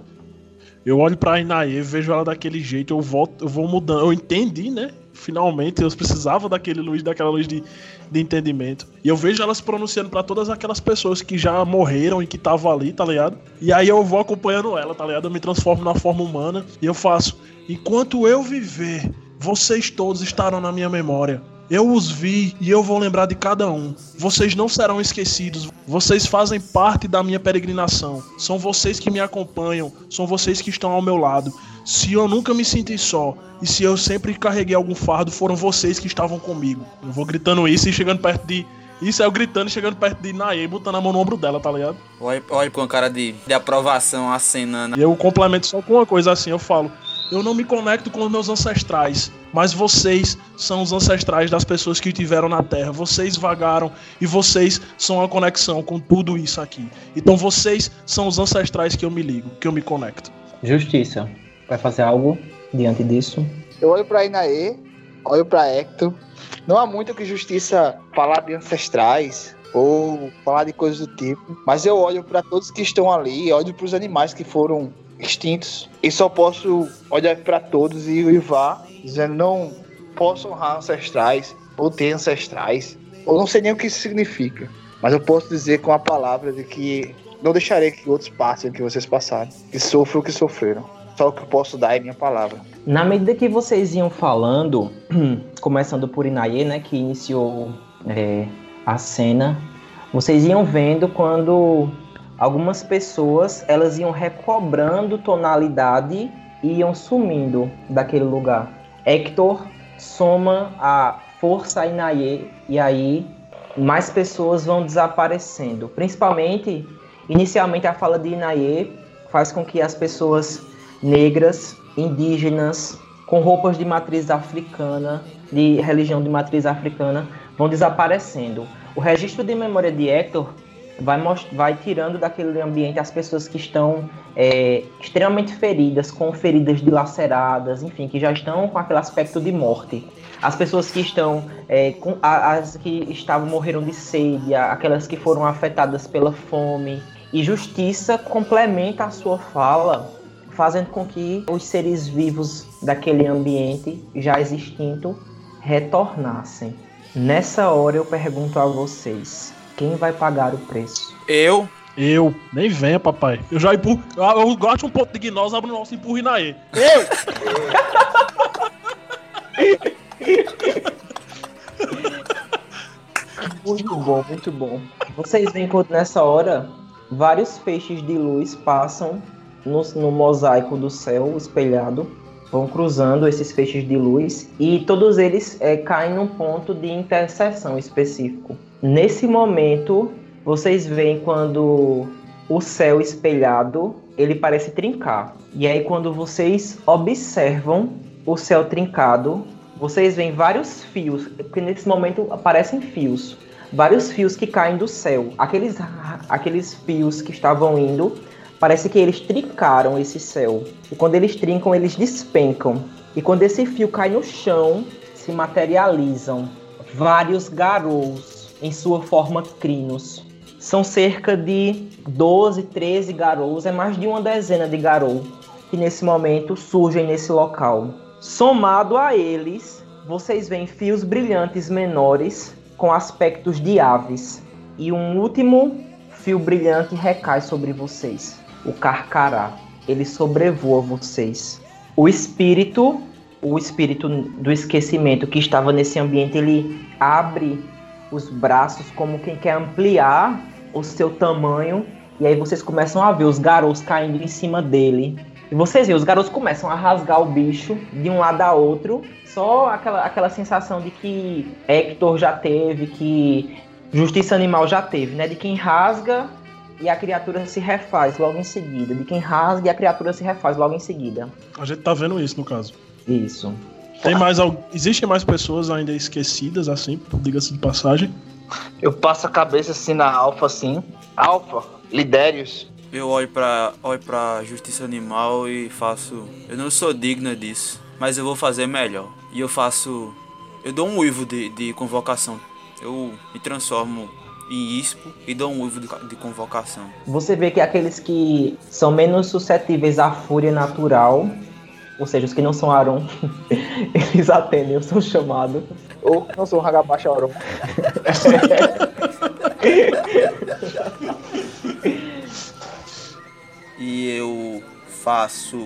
Eu olho pra Inaê, vejo ela daquele jeito, eu volto, eu vou mudando. Eu entendi, né? Finalmente, eu precisava daquele luz, daquela luz de, de entendimento. E eu vejo ela se pronunciando pra todas aquelas pessoas que já morreram e que estavam ali, tá ligado? E aí eu vou acompanhando ela, tá ligado? Eu me transformo na forma humana e eu faço: enquanto eu viver, vocês todos estarão na minha memória. Eu os vi e eu vou lembrar de cada um. Vocês não serão esquecidos. Vocês fazem parte da minha peregrinação. São vocês que me acompanham. São vocês que estão ao meu lado. Se eu nunca me senti só e se eu sempre carreguei algum fardo, foram vocês que estavam comigo. Eu vou gritando isso e chegando perto de. Isso é eu gritando e chegando perto de Naê, botando a mão no ombro dela, tá ligado? Olha, olha com a cara de, de aprovação acenando. E eu complemento só com uma coisa assim, eu falo, eu não me conecto com os meus ancestrais, mas vocês são os ancestrais das pessoas que estiveram na Terra. Vocês vagaram e vocês são a conexão com tudo isso aqui. Então vocês são os ancestrais que eu me ligo, que eu me conecto. Justiça. Vai fazer algo diante disso? Eu olho pra Inaê, olho pra Hector. Não há muito que justiça falar de ancestrais ou falar de coisas do tipo, mas eu olho pra todos que estão ali, olho pros animais que foram extintos e só posso olhar pra todos e uivar, dizendo não posso honrar ancestrais ou ter ancestrais. Eu não sei nem o que isso significa, mas eu posso dizer com a palavra de que não deixarei que outros passem o que vocês passaram, que sofram o que sofreram. Só o que eu posso dar é minha palavra. Na medida que vocês iam falando, começando por Inaye, né, que iniciou é, a cena, vocês iam vendo quando algumas pessoas elas iam recobrando tonalidade e iam sumindo daquele lugar. Hector soma a força Inaye e aí mais pessoas vão desaparecendo. Principalmente, inicialmente a fala de Inaye faz com que as pessoas negras, indígenas, com roupas de matriz africana, de religião de matriz africana, vão desaparecendo. O registro de memória de Hector vai, vai tirando daquele ambiente as pessoas que estão é, extremamente feridas, com feridas dilaceradas, enfim, que já estão com aquele aspecto de morte. As pessoas que estão, é, com, as que estavam morreram de sede, aquelas que foram afetadas pela fome. E justiça complementa a sua fala fazendo com que os seres vivos daquele ambiente já extinto retornassem. Nessa hora eu pergunto a vocês, quem vai pagar o preço? Eu, Eu, nem venha, papai. Eu já empurro. Eu, eu gosto um ponto de gnose, abro o nosso e empurro Inaê. Eu! Muito bom, muito bom. Vocês veem quando nessa hora vários feixes de luz passam no, no mosaico do céu espelhado, vão cruzando esses feixes de luz e todos eles é, caem num ponto de interseção específico. Nesse momento, vocês veem quando o céu espelhado ele parece trincar. E aí, quando vocês observam o céu trincado, vocês veem vários fios, porque nesse momento aparecem fios, vários fios que caem do céu. Aqueles, aqueles fios que estavam indo Parece que eles trincaram esse céu. E quando eles trincam, eles despencam. E quando esse fio cai no chão, se materializam vários garous em sua forma crinos. São cerca de 12, 13 garous, é mais de uma dezena de garou que nesse momento surgem nesse local. Somado a eles, vocês veem fios brilhantes menores com aspectos de aves. E um último fio brilhante recai sobre vocês o Carcará. Ele sobrevoa vocês. O espírito, o espírito do esquecimento que estava nesse ambiente, ele abre os braços como quem quer ampliar o seu tamanho. E aí vocês começam a ver os garotos caindo em cima dele. E vocês veem, os garotos começam a rasgar o bicho de um lado a outro. Só aquela, aquela sensação de que Hector já teve, que Justiça Animal já teve, né? De quem rasga e a criatura se refaz logo em seguida. De quem rasga e a criatura se refaz logo em seguida. A gente tá vendo isso no caso. Isso. Tem mais Existem mais pessoas ainda esquecidas, assim, diga-se de passagem? Eu passo a cabeça assim na Alfa, assim. Alfa, Lidérios. Eu olho pra, olho pra Justiça Animal e faço. Eu não sou digna disso, mas eu vou fazer melhor. E eu faço. Eu dou um uivo de, de convocação. Eu me transformo em ISPO e dão um uivo de, de, convocação. Você vê que aqueles que são menos suscetíveis à fúria natural, ou seja, os que não são Aron, eles atendem, são chamados. Ou não são Hagabashi Aron. e eu faço.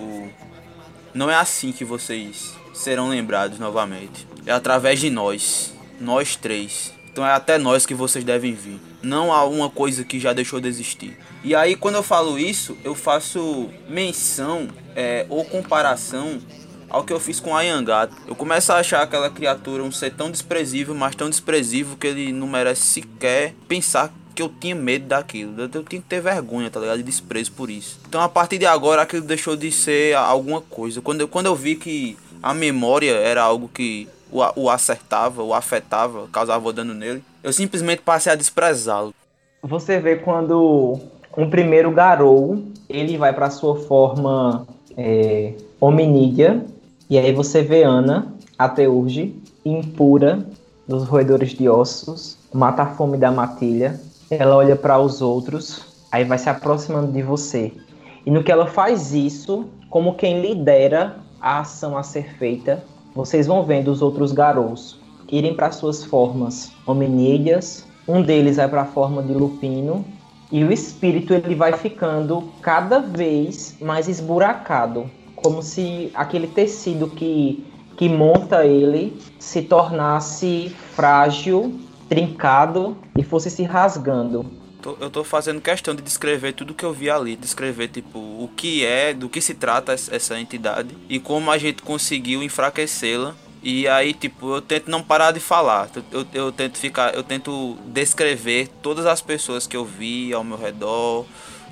Não é assim que vocês serão lembrados novamente. É através de nós, nós três então é até nós que vocês devem vir. Não há uma coisa que já deixou de existir. E aí quando eu falo isso, eu faço menção é, ou comparação ao que eu fiz com a Yangato. Eu começo a achar aquela criatura um ser tão desprezível, mas tão desprezível que ele não merece sequer pensar que eu tinha medo daquilo. Eu tinha que ter vergonha, tá ligado? De desprezo por isso. Então a partir de agora aquilo deixou de ser alguma coisa. Quando eu, quando eu vi que a memória era algo que o, o acertava, o afetava, causava dano nele, eu simplesmente passei a desprezá-lo. Você vê quando um primeiro garou, ele vai para sua forma é, hominídea, e aí você vê Ana, a Teurge, impura, dos roedores de ossos, mata a fome da matilha, ela olha para os outros, aí vai se aproximando de você. E no que ela faz isso, como quem lidera a ação a ser feita, vocês vão vendo os outros garous irem para suas formas hominídeas. Um deles vai para a forma de lupino e o espírito ele vai ficando cada vez mais esburacado, como se aquele tecido que que monta ele se tornasse frágil, trincado e fosse se rasgando eu tô fazendo questão de descrever tudo que eu vi ali, descrever tipo o que é, do que se trata essa entidade e como a gente conseguiu enfraquecê-la. E aí, tipo, eu tento não parar de falar. Eu, eu tento ficar, eu tento descrever todas as pessoas que eu vi ao meu redor,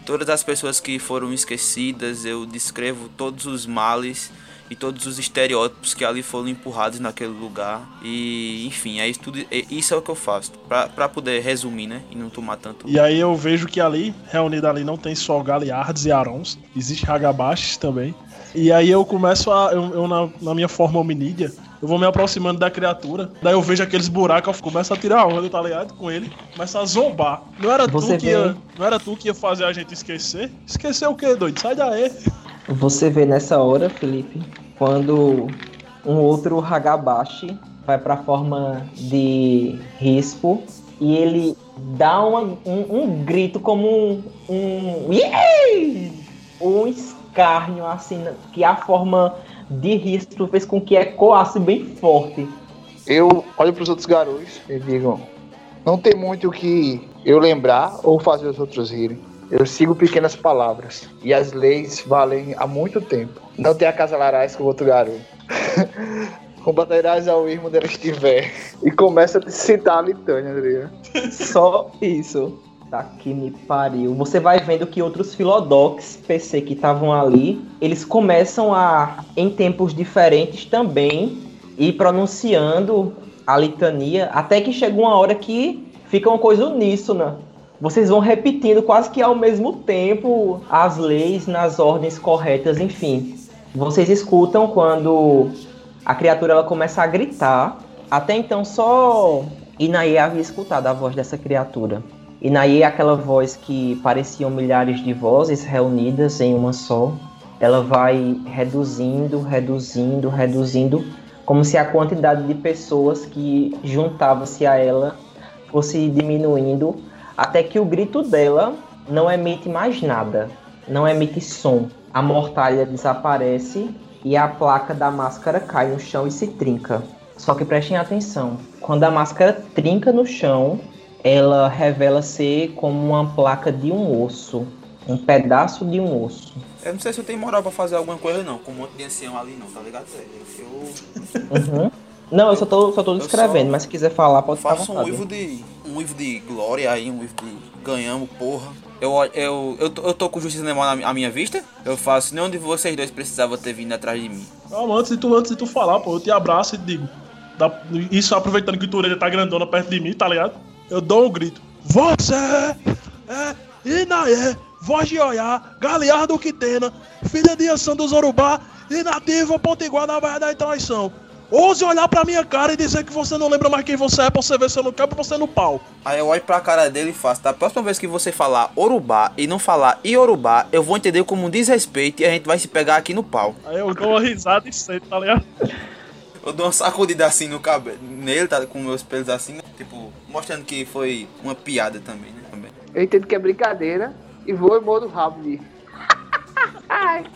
todas as pessoas que foram esquecidas, eu descrevo todos os males e todos os estereótipos que ali foram empurrados naquele lugar. E, enfim, é isso, tudo, é, isso é o que eu faço, para poder resumir, né? E não tomar tanto. E aí eu vejo que ali, reunido ali, não tem só Galiards e Arons, existe Hagabashis também. E aí eu começo a. Eu, eu na, na, minha forma hominídea, eu vou me aproximando da criatura. Daí eu vejo aqueles buracos, eu começo a tirar onda, tá ligado? Com ele. Começa a zombar. Não era, tu que ia, não era tu que ia fazer a gente esquecer? Esquecer o quê, doido? Sai daí. Você vê nessa hora, Felipe, quando um outro Hagabashi vai para a forma de rispo e ele dá uma, um, um, grito como um, um, um escárnio assim que a forma de rispo fez com que ecoasse bem forte. Eu olho para os outros garotos e digo: não tem muito o que eu lembrar ou fazer os outros rirem. Eu sigo pequenas palavras. E as leis valem há muito tempo. Não tem a casa larais com outro garoto. Combaterás ao irmão dela estiver. E começa a citar a litânia. Tá Só isso. Tá que me pariu. Você vai vendo que outros filodox PC que estavam ali, eles começam a, em tempos diferentes também, ir pronunciando a litania, até que chega uma hora que fica uma coisa uníssona vocês vão repetindo quase que ao mesmo tempo as leis nas ordens corretas, enfim. Vocês escutam quando a criatura ela começa a gritar. Até então só Inaê havia escutado a voz dessa criatura. Inaê é aquela voz que pareciam milhares de vozes reunidas em uma só. Ela vai reduzindo, reduzindo, reduzindo, como se a quantidade de pessoas que juntava-se a ela fosse diminuindo, até que o grito dela não emite mais nada, não emite som. A mortalha desaparece e a placa da máscara cai no chão e se trinca. Só que prestem atenção, quando a máscara trinca no chão, ela revela ser como uma placa de um osso, um pedaço de um osso. Eu não sei se eu tenho moral pra fazer alguma coisa não, com um monte de ancião ali não, tá ligado? Eu, Uhum. Não, eu só tô, só tô descrevendo, só mas se quiser falar, pode ficar à faço um uivo de. um uivo de glória aí, um uivo de ganhamos, porra. Eu, eu, eu, tô- eu tô com justiça animal na à minha vista. Eu faço, nenhum de vocês dois precisava ter vindo atrás de mim. Calma, antes de tu, antes de tu falar, pô, eu te abraço e te digo. dá- isso aproveitando que tu orelha tá grandona perto de mim, tá ligado? Eu dou um grito. Você é Inaê, voz de Oiá, Galeardo Quitena, filha de Anção do Zorubá e nativa Potiguar na verdade e traição. Ouse olhar pra minha cara e dizer que você não lembra mais quem você é pra você ver se eu não quebro você no pau. Aí eu olho pra cara dele e faço, da próxima vez que você falar Orubá e não falar Iorubá, eu vou entender como um desrespeito e a gente vai se pegar aqui no pau. Aí eu dou uma risada e sento, tá ligado? Eu dou uma sacudida assim no cabelo, nele, tá com meus pelos assim, tipo, mostrando que foi uma piada também, né? Também. Eu entendo que é brincadeira e vou e mordo o rabo de.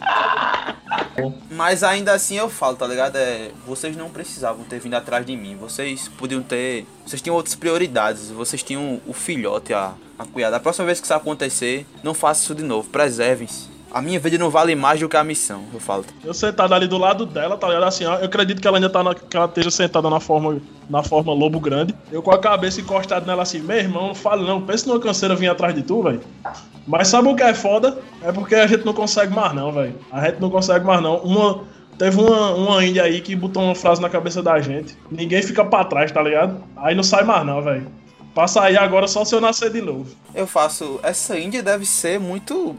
Mas ainda assim eu falo, tá ligado? É, vocês não precisavam ter vindo atrás de mim. Vocês podiam ter. Vocês tinham outras prioridades. Vocês tinham o filhote a, a cuidar. Da próxima vez que isso acontecer, não faça isso de novo. Preservem-se. A minha vida não vale mais do que a missão, eu falo. Eu sentado ali do lado dela, tá ligado? Assim, eu acredito que ela ainda tá na, que ela esteja sentada na forma, na forma lobo grande. Eu com a cabeça encostada nela assim, meu irmão, não fale não, pensa numa canseira vir atrás de tu, velho. Mas sabe o que é foda? É porque a gente não consegue mais não, velho. A gente não consegue mais não. Uma, teve uma, uma índia aí que botou uma frase na cabeça da gente. Ninguém fica pra trás, tá ligado? Aí não sai mais não, velho. Pra sair agora só se eu nascer de novo. Eu faço. Essa Índia deve ser muito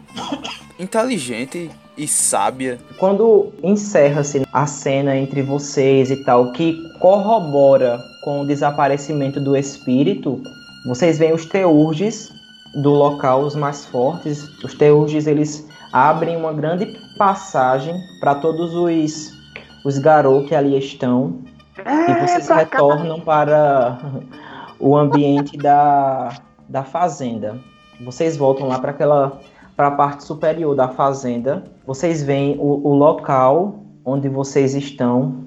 inteligente e sábia. Quando encerra-se a cena entre vocês e tal, que corrobora com o desaparecimento do espírito, vocês veem os teurges do local, os mais fortes. Os teurges, eles abrem uma grande passagem para todos os, os garou que ali estão. E vocês retornam para o ambiente da, da fazenda. Vocês voltam lá para aquela para a parte superior da fazenda. Vocês veem o, o local onde vocês estão.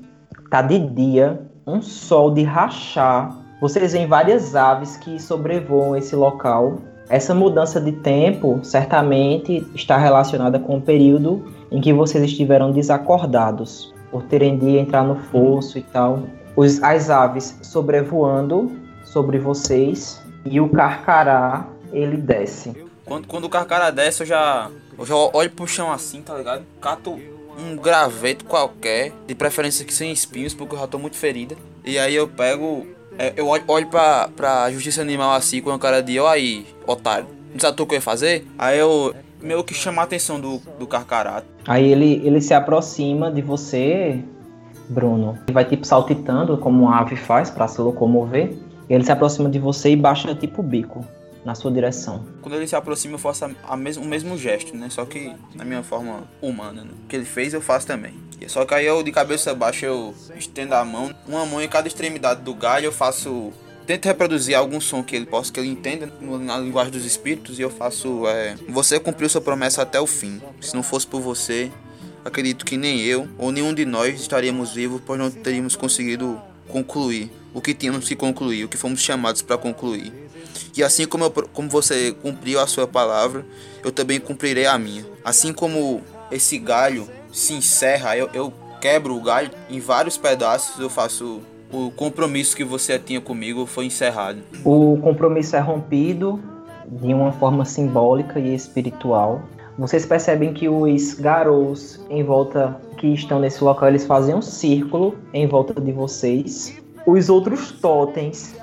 Tá de dia, um sol de rachar. Vocês veem várias aves que sobrevoam esse local. Essa mudança de tempo certamente está relacionada com o período em que vocês estiveram desacordados, por terem de entrar no fosso e tal. Os, as aves sobrevoando sobre vocês e o carcará ele desce. Quando, quando o carcara desce, eu já. Eu já olho pro chão assim, tá ligado? Cato um graveto qualquer, de preferência que sem espinhos, porque eu já tô muito ferida. E aí eu pego. é, Eu olho, olho pra, pra justiça animal assim, com a cara de, ó aí, otário. Não sabe o que eu ia fazer? Aí eu meio que chamo a atenção do, do carcará. Aí ele, ele se aproxima de você, Bruno. Ele vai tipo saltitando, como uma ave faz para se locomover. Ele se aproxima de você e baixa tipo o bico na sua direção. Quando ele se aproxima, eu faço a, a mes- o mesmo gesto, né? Só que na minha forma humana, né? O que ele fez, eu faço também. Só que aí eu, de cabeça baixa, eu estendo a mão, uma mão em cada extremidade do galho, eu faço. Tento reproduzir algum som que ele possa, que ele entenda na linguagem dos espíritos, e eu faço. É, você cumpriu sua promessa até o fim. Se não fosse por você, acredito que nem eu ou nenhum de nós estaríamos vivos, pois não teríamos conseguido concluir o que tínhamos que concluir, o que fomos chamados para concluir. E assim como, eu, como você cumpriu a sua palavra, eu também cumprirei a minha. Assim como esse galho se encerra, eu, eu quebro o galho em vários pedaços, eu faço o compromisso que você tinha comigo foi encerrado. O compromisso é rompido de uma forma simbólica e espiritual. Vocês percebem que os garous em volta que estão nesse local, eles fazem um círculo em volta de vocês. Os outros totens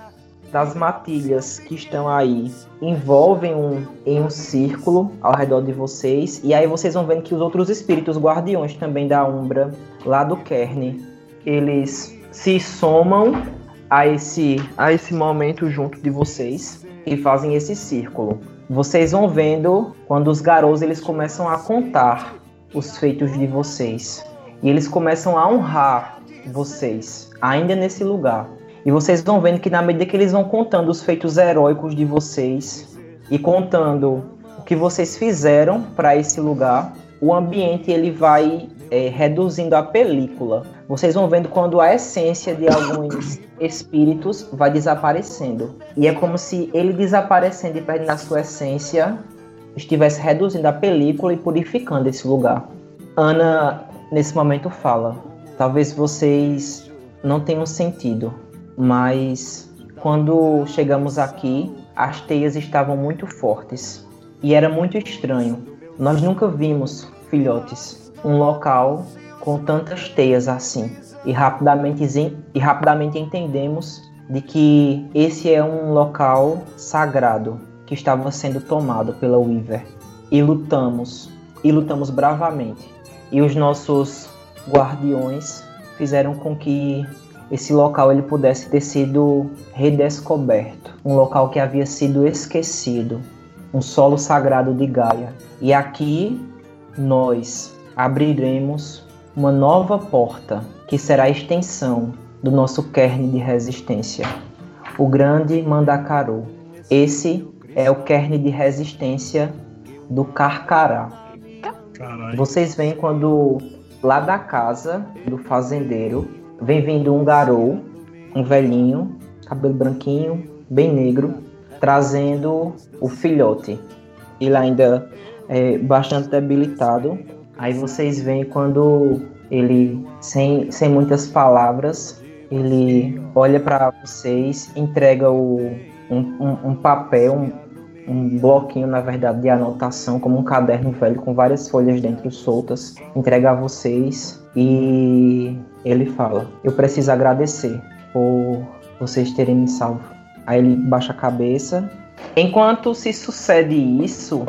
das matilhas que estão aí envolvem um, em um círculo ao redor de vocês. E aí vocês vão vendo que os outros espíritos guardiões também da Umbra, lá do Kern, eles se somam a esse, a esse momento junto de vocês e fazem esse círculo. Vocês vão vendo quando os garotos eles começam a contar os feitos de vocês. E eles começam a honrar vocês, ainda nesse lugar. E vocês vão vendo que na medida que eles vão contando os feitos heróicos de vocês e contando o que vocês fizeram para esse lugar, o ambiente ele vai é, reduzindo a película. Vocês vão vendo quando a essência de alguns espíritos vai desaparecendo. E é como se ele desaparecendo e perdendo a sua essência estivesse reduzindo a película e purificando esse lugar. Ana, nesse momento, fala: Talvez vocês não tenham sentido, mas quando chegamos aqui, as teias estavam muito fortes e era muito estranho. Nós nunca vimos, filhotes, um local com tantas teias assim. E rapidamente, e rapidamente entendemos de que esse é um local sagrado que estava sendo tomado pela Weaver. E lutamos, e lutamos bravamente. E os nossos guardiões fizeram com que esse local ele pudesse ter sido redescoberto, um local que havia sido esquecido, um solo sagrado de Gaia. E aqui nós abriremos uma nova porta que será a extensão do nosso kern de resistência, o grande Mandacaru. Esse é o kern de resistência do Carcará. Vocês veem quando lá da casa do fazendeiro vem vindo um garou, um velhinho, cabelo branquinho, bem negro, trazendo o filhote. Ele ainda é bastante debilitado. Aí vocês veem quando ele, sem, sem muitas palavras, ele olha para vocês, entrega o, um, um, um papel, um, um bloquinho, na verdade, de anotação, como um caderno velho com várias folhas dentro soltas, entrega a vocês e ele fala: Eu preciso agradecer por vocês terem me salvo. Aí ele baixa a cabeça. Enquanto se sucede isso,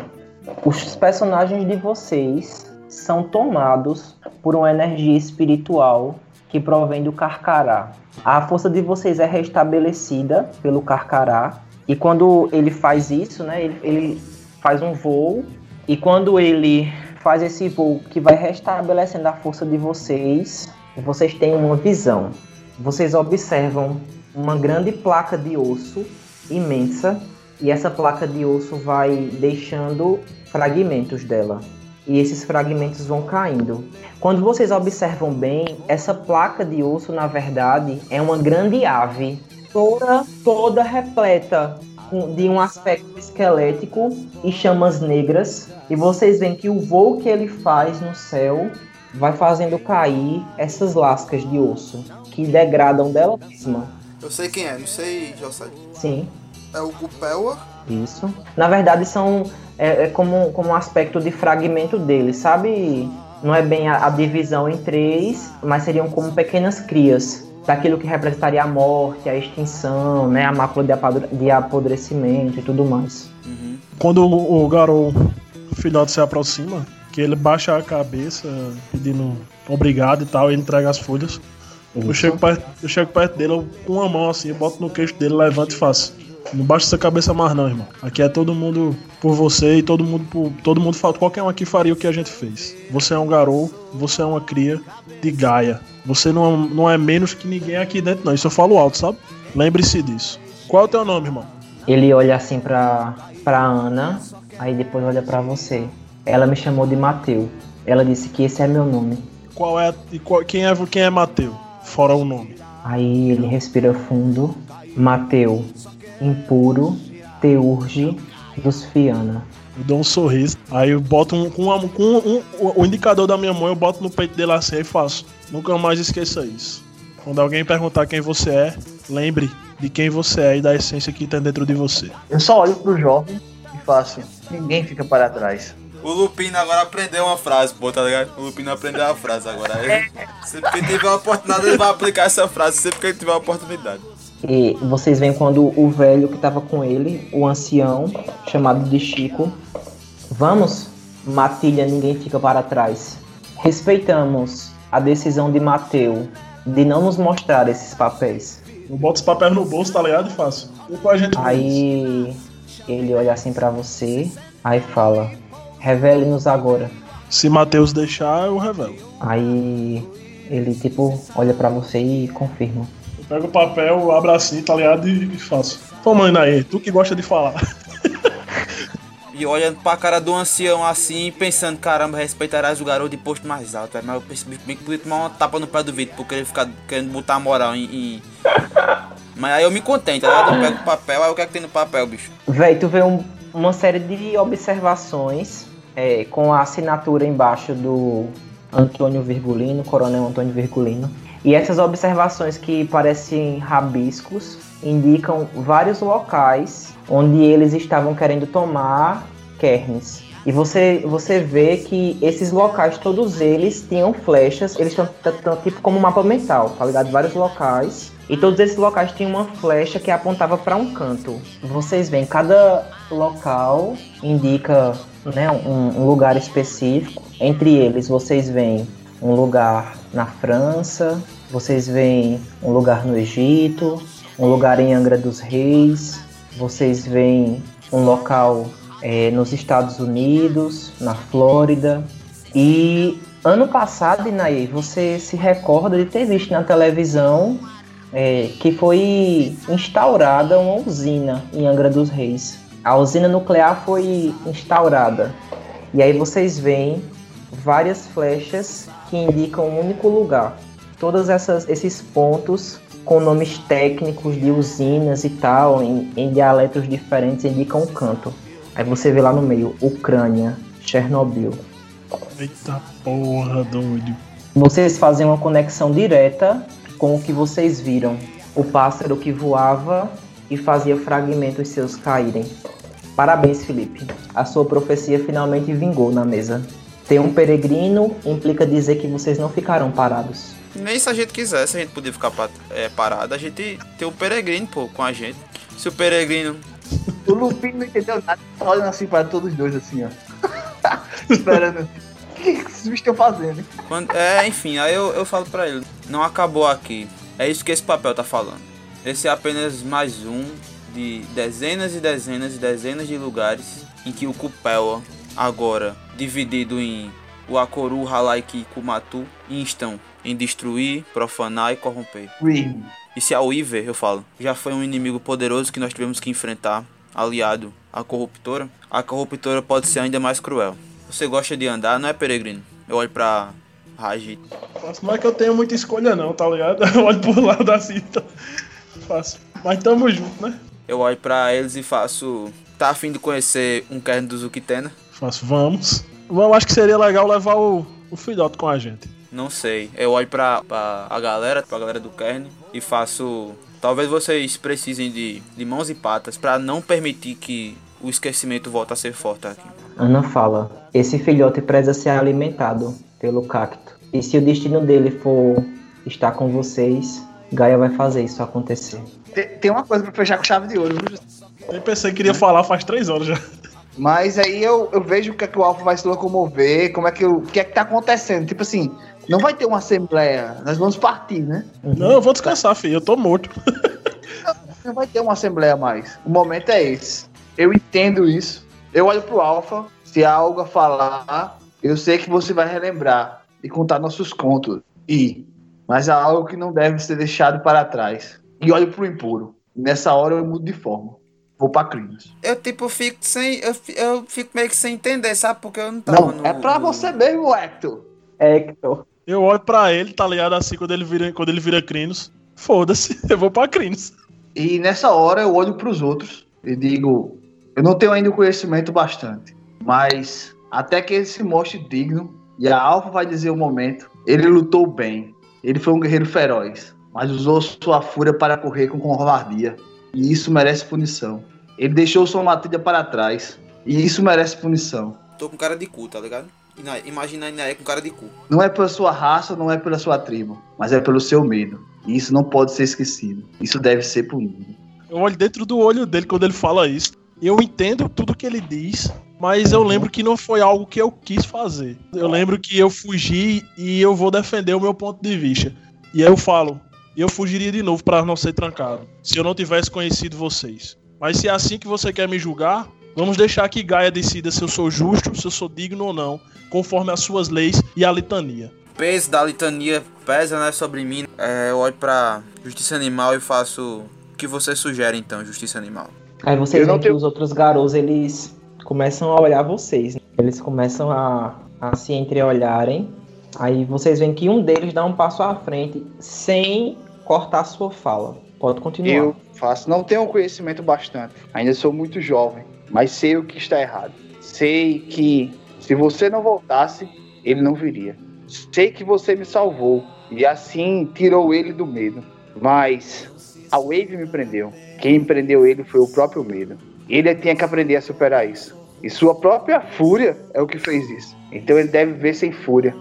os personagens de vocês são tomados por uma energia espiritual que provém do Carcará. A força de vocês é restabelecida pelo Carcará e quando ele faz isso, né, ele, ele faz um voo. E quando ele faz esse voo que vai restabelecendo a força de vocês, vocês têm uma visão. Vocês observam uma grande placa de osso imensa e essa placa de osso vai deixando fragmentos dela. E esses fragmentos vão caindo. Quando vocês observam bem, essa placa de osso, na verdade, é uma grande ave toda, toda repleta de um aspecto esquelético e chamas negras. E vocês veem que o voo que ele faz no céu vai fazendo cair essas lascas de osso que degradam dela mesma. Eu sei quem é, não sei, José. Sim, É o Gupelwa? isso. Na verdade, são é, é como, como um aspecto de fragmento dele, sabe? Não é bem a, a divisão em três, mas seriam como pequenas crias daquilo que representaria a morte, a extinção, né, a mácula de, apodrecimento e tudo mais. Quando o, o Garou, o filhote, se aproxima, que ele baixa a cabeça pedindo obrigado e tal, e entrega as folhas. Eu chego, perto, eu chego perto dele, eu, com uma mão assim, eu boto no queixo dele, levanto e faço. Não baixa essa cabeça mais não, irmão. Aqui é todo mundo por você e todo mundo por. Todo mundo fala. Qualquer um aqui faria o que a gente fez. Você é um garou, você é uma cria de Gaia. Você não, não é menos que ninguém aqui dentro, não. Isso eu falo alto, sabe? Lembre-se disso. Qual é o teu nome, irmão? Ele olha assim pra, pra Ana, aí depois olha pra você. Ela me chamou de Mateu. Ela disse que esse é meu nome. Qual é. E qual- quem é quem é Mateu? Fora o nome. Aí ele respira fundo. Mateu, impuro, teurge, dos Fiana. Eu dou um sorriso. Aí eu boto um, com, uma- com um- o indicador da minha mão, eu boto no peito dele assim e faço. Nunca mais esqueça isso. Quando alguém perguntar quem você é, lembre de quem você é e da essência que tem dentro de você. Eu só olho pro jovem e faço. Ninguém fica para trás. O Lupino agora aprendeu uma frase, pô, tá ligado? O Lupino aprendeu uma frase agora. Ele, sempre que tiver uma oportunidade, ele vai aplicar essa frase sempre que ele tiver uma oportunidade. E vocês veem quando o velho que tava com ele, o ancião, chamado de Chico, vamos, Matilha, ninguém fica para trás. Respeitamos a decisão de Mateu de não nos mostrar esses papéis. Eu boto os papéis no bolso, tá ligado? E faço. Depois a gente. Aí ele olha assim pra você, aí fala: Revele-nos agora. Se Matheus deixar, eu revelo. Aí ele tipo olha pra você e confirma. Pego o papel, abro assim, tá ligado? E, e faço. Toma, Inaê, tu que gosta de falar. E olhando pra cara do ancião assim, pensando, caramba, respeitarás o garoto de posto mais alto. velho. Mas eu percebi bem que podia tomar uma tapa no pé do Vitor, porque ele ficar querendo botar a moral em. em- Mas aí eu me contento, tá ligado? Eu pego o papel, aí o que é que tem no papel, bicho? Véi, tu vê um- uma série de observações é, com a assinatura embaixo do Antônio Virgulino, Coronel Antônio Virgulino. E essas observações que parecem rabiscos indicam vários locais onde eles estavam querendo tomar Kernes. E você, você vê que esses locais, todos eles tinham flechas, eles estão tipo como um mapa mental, tá ligado? Vários locais. E todos esses locais tinham uma flecha que apontava para um canto. Vocês veem, cada local indica né, um, um lugar específico. Entre eles, vocês veem um lugar na França, vocês veem um lugar no Egito, um lugar em Angra dos Reis, vocês veem um local é, nos Estados Unidos, na Flórida. E ano passado, Inaí, você se recorda de ter visto na televisão é, que foi instaurada uma usina em Angra dos Reis. A usina nuclear foi instaurada. E aí vocês veem várias flechas que indicam um único lugar. Todos essas, esses pontos com nomes técnicos de usinas e tal, em, em dialetos diferentes, indicam um canto. Aí você vê lá no meio, Ucrânia, Chernobyl. Eita porra, doido. Vocês fazem uma conexão direta com o que vocês viram. O pássaro que voava e fazia fragmentos seus caírem. Parabéns, Felipe. A sua profecia finalmente vingou na mesa. Ter um peregrino implica dizer que vocês não ficaram parados. Nem se a gente quisesse, a gente podia ficar é, parado. A gente tem um peregrino, pô, com a gente. Se o peregrino. O Lupin não entendeu nada, só olhando assim para todos os dois, assim, ó. Esperando. O que esses bichos estão fazendo? Quando, é, enfim, aí eu, eu falo pra ele: não acabou aqui. É isso que esse papel tá falando. Esse é apenas mais um de dezenas e dezenas e dezenas de lugares em que o Cupela, agora dividido em Uakoru, Halaiki e Kumatu, instam em destruir, profanar e corromper. Rim. E se a Weaver, eu falo, já foi um inimigo poderoso que nós tivemos que enfrentar, aliado à corruptora, a corruptora pode ser ainda mais cruel. Você gosta de andar, não é peregrino? Eu olho pra Raji. Faço, Não é que eu tenho muita escolha não, tá ligado? Eu olho por lado assim, então. Faço. Mas tamo junto, né? Eu olho pra eles e faço. Tá afim de conhecer um Kern do Zukitena? Faço, vamos. Eu acho que seria legal levar o, o filhote com a gente. Não sei. Eu olho pra, pra a galera, pra galera do Kern e faço. Talvez vocês precisem de, de mãos e patas pra não permitir que o esquecimento volte a ser forte aqui. Ana fala: Esse filhote precisa ser alimentado pelo cacto. E se o destino dele for estar com vocês, Gaia vai fazer isso acontecer. Tem, tem uma coisa pra fechar com chave de ouro, viu? Nem pensei que queria falar faz três horas já. Mas aí eu, eu vejo o que é que o Alpha vai se locomover, como é que o, o que é que tá acontecendo. Tipo assim, não vai ter uma assembleia, nós vamos partir, né? Não, eu vou descansar, filho. Eu tô morto. Não vai ter uma assembleia mais. O momento é esse. Eu entendo isso. Eu olho pro Alpha, se há algo a falar, eu sei que você vai relembrar e contar nossos contos. E, mas há algo que não deve ser deixado para trás. E olho pro impuro. Nessa hora eu mudo de forma. Vou pra crimes. Eu, tipo, fico sem. Eu, eu fico meio que sem entender, sabe? Porque eu não tava Não, no. é pra no- você mesmo, Hector. Hector. Eu olho pra ele, tá ligado? Assim, quando ele vira, quando ele vira Crinos. Foda-se, eu vou pra Crinos. E nessa hora eu olho para os outros e digo: eu não tenho ainda o conhecimento bastante, mas até que ele se mostre digno, e a Alfa vai dizer o momento, ele lutou bem, ele foi um guerreiro feroz, mas usou sua fúria para correr com covardia, e isso merece punição. Ele deixou sua matilha para trás, e isso merece punição. Tô com cara de cu, tá ligado? Ina- Imagina a Inaé com cara de cu. Não é pela sua raça, não é pela sua tribo, mas é pelo seu medo. E isso não pode ser esquecido. Isso deve ser punido. Eu olho dentro do olho dele quando ele fala isso. Eu entendo tudo que ele diz, mas eu lembro que não foi algo que eu quis fazer. Eu lembro que eu fugi e eu vou defender o meu ponto de vista. E aí eu falo, eu fugiria de novo para não ser trancado, se eu não tivesse conhecido vocês. Mas se é assim que você quer me julgar, vamos deixar que Gaia decida se eu sou justo, se eu sou digno ou não, conforme as suas leis e a litania. O peso da litania pesa né, sobre mim. É, eu olho pra justiça animal e faço o que você sugere então, justiça animal. Aí vocês veem que tenho- os outros garotos, eles começam a olhar vocês. né? Eles começam a, a se entreolharem. Aí vocês veem que um deles dá um passo à frente sem cortar sua fala. Pode continuar. Eu faço, não tenho conhecimento bastante. Ainda sou muito jovem, mas sei o que está errado. Sei que se você não voltasse, ele não viria. Sei que você me salvou e assim tirou ele do medo. Mas a Wave me prendeu. Quem prendeu ele foi o próprio medo. Ele tinha que aprender a superar isso. E sua própria fúria é o que fez isso. Então ele deve ver sem fúria.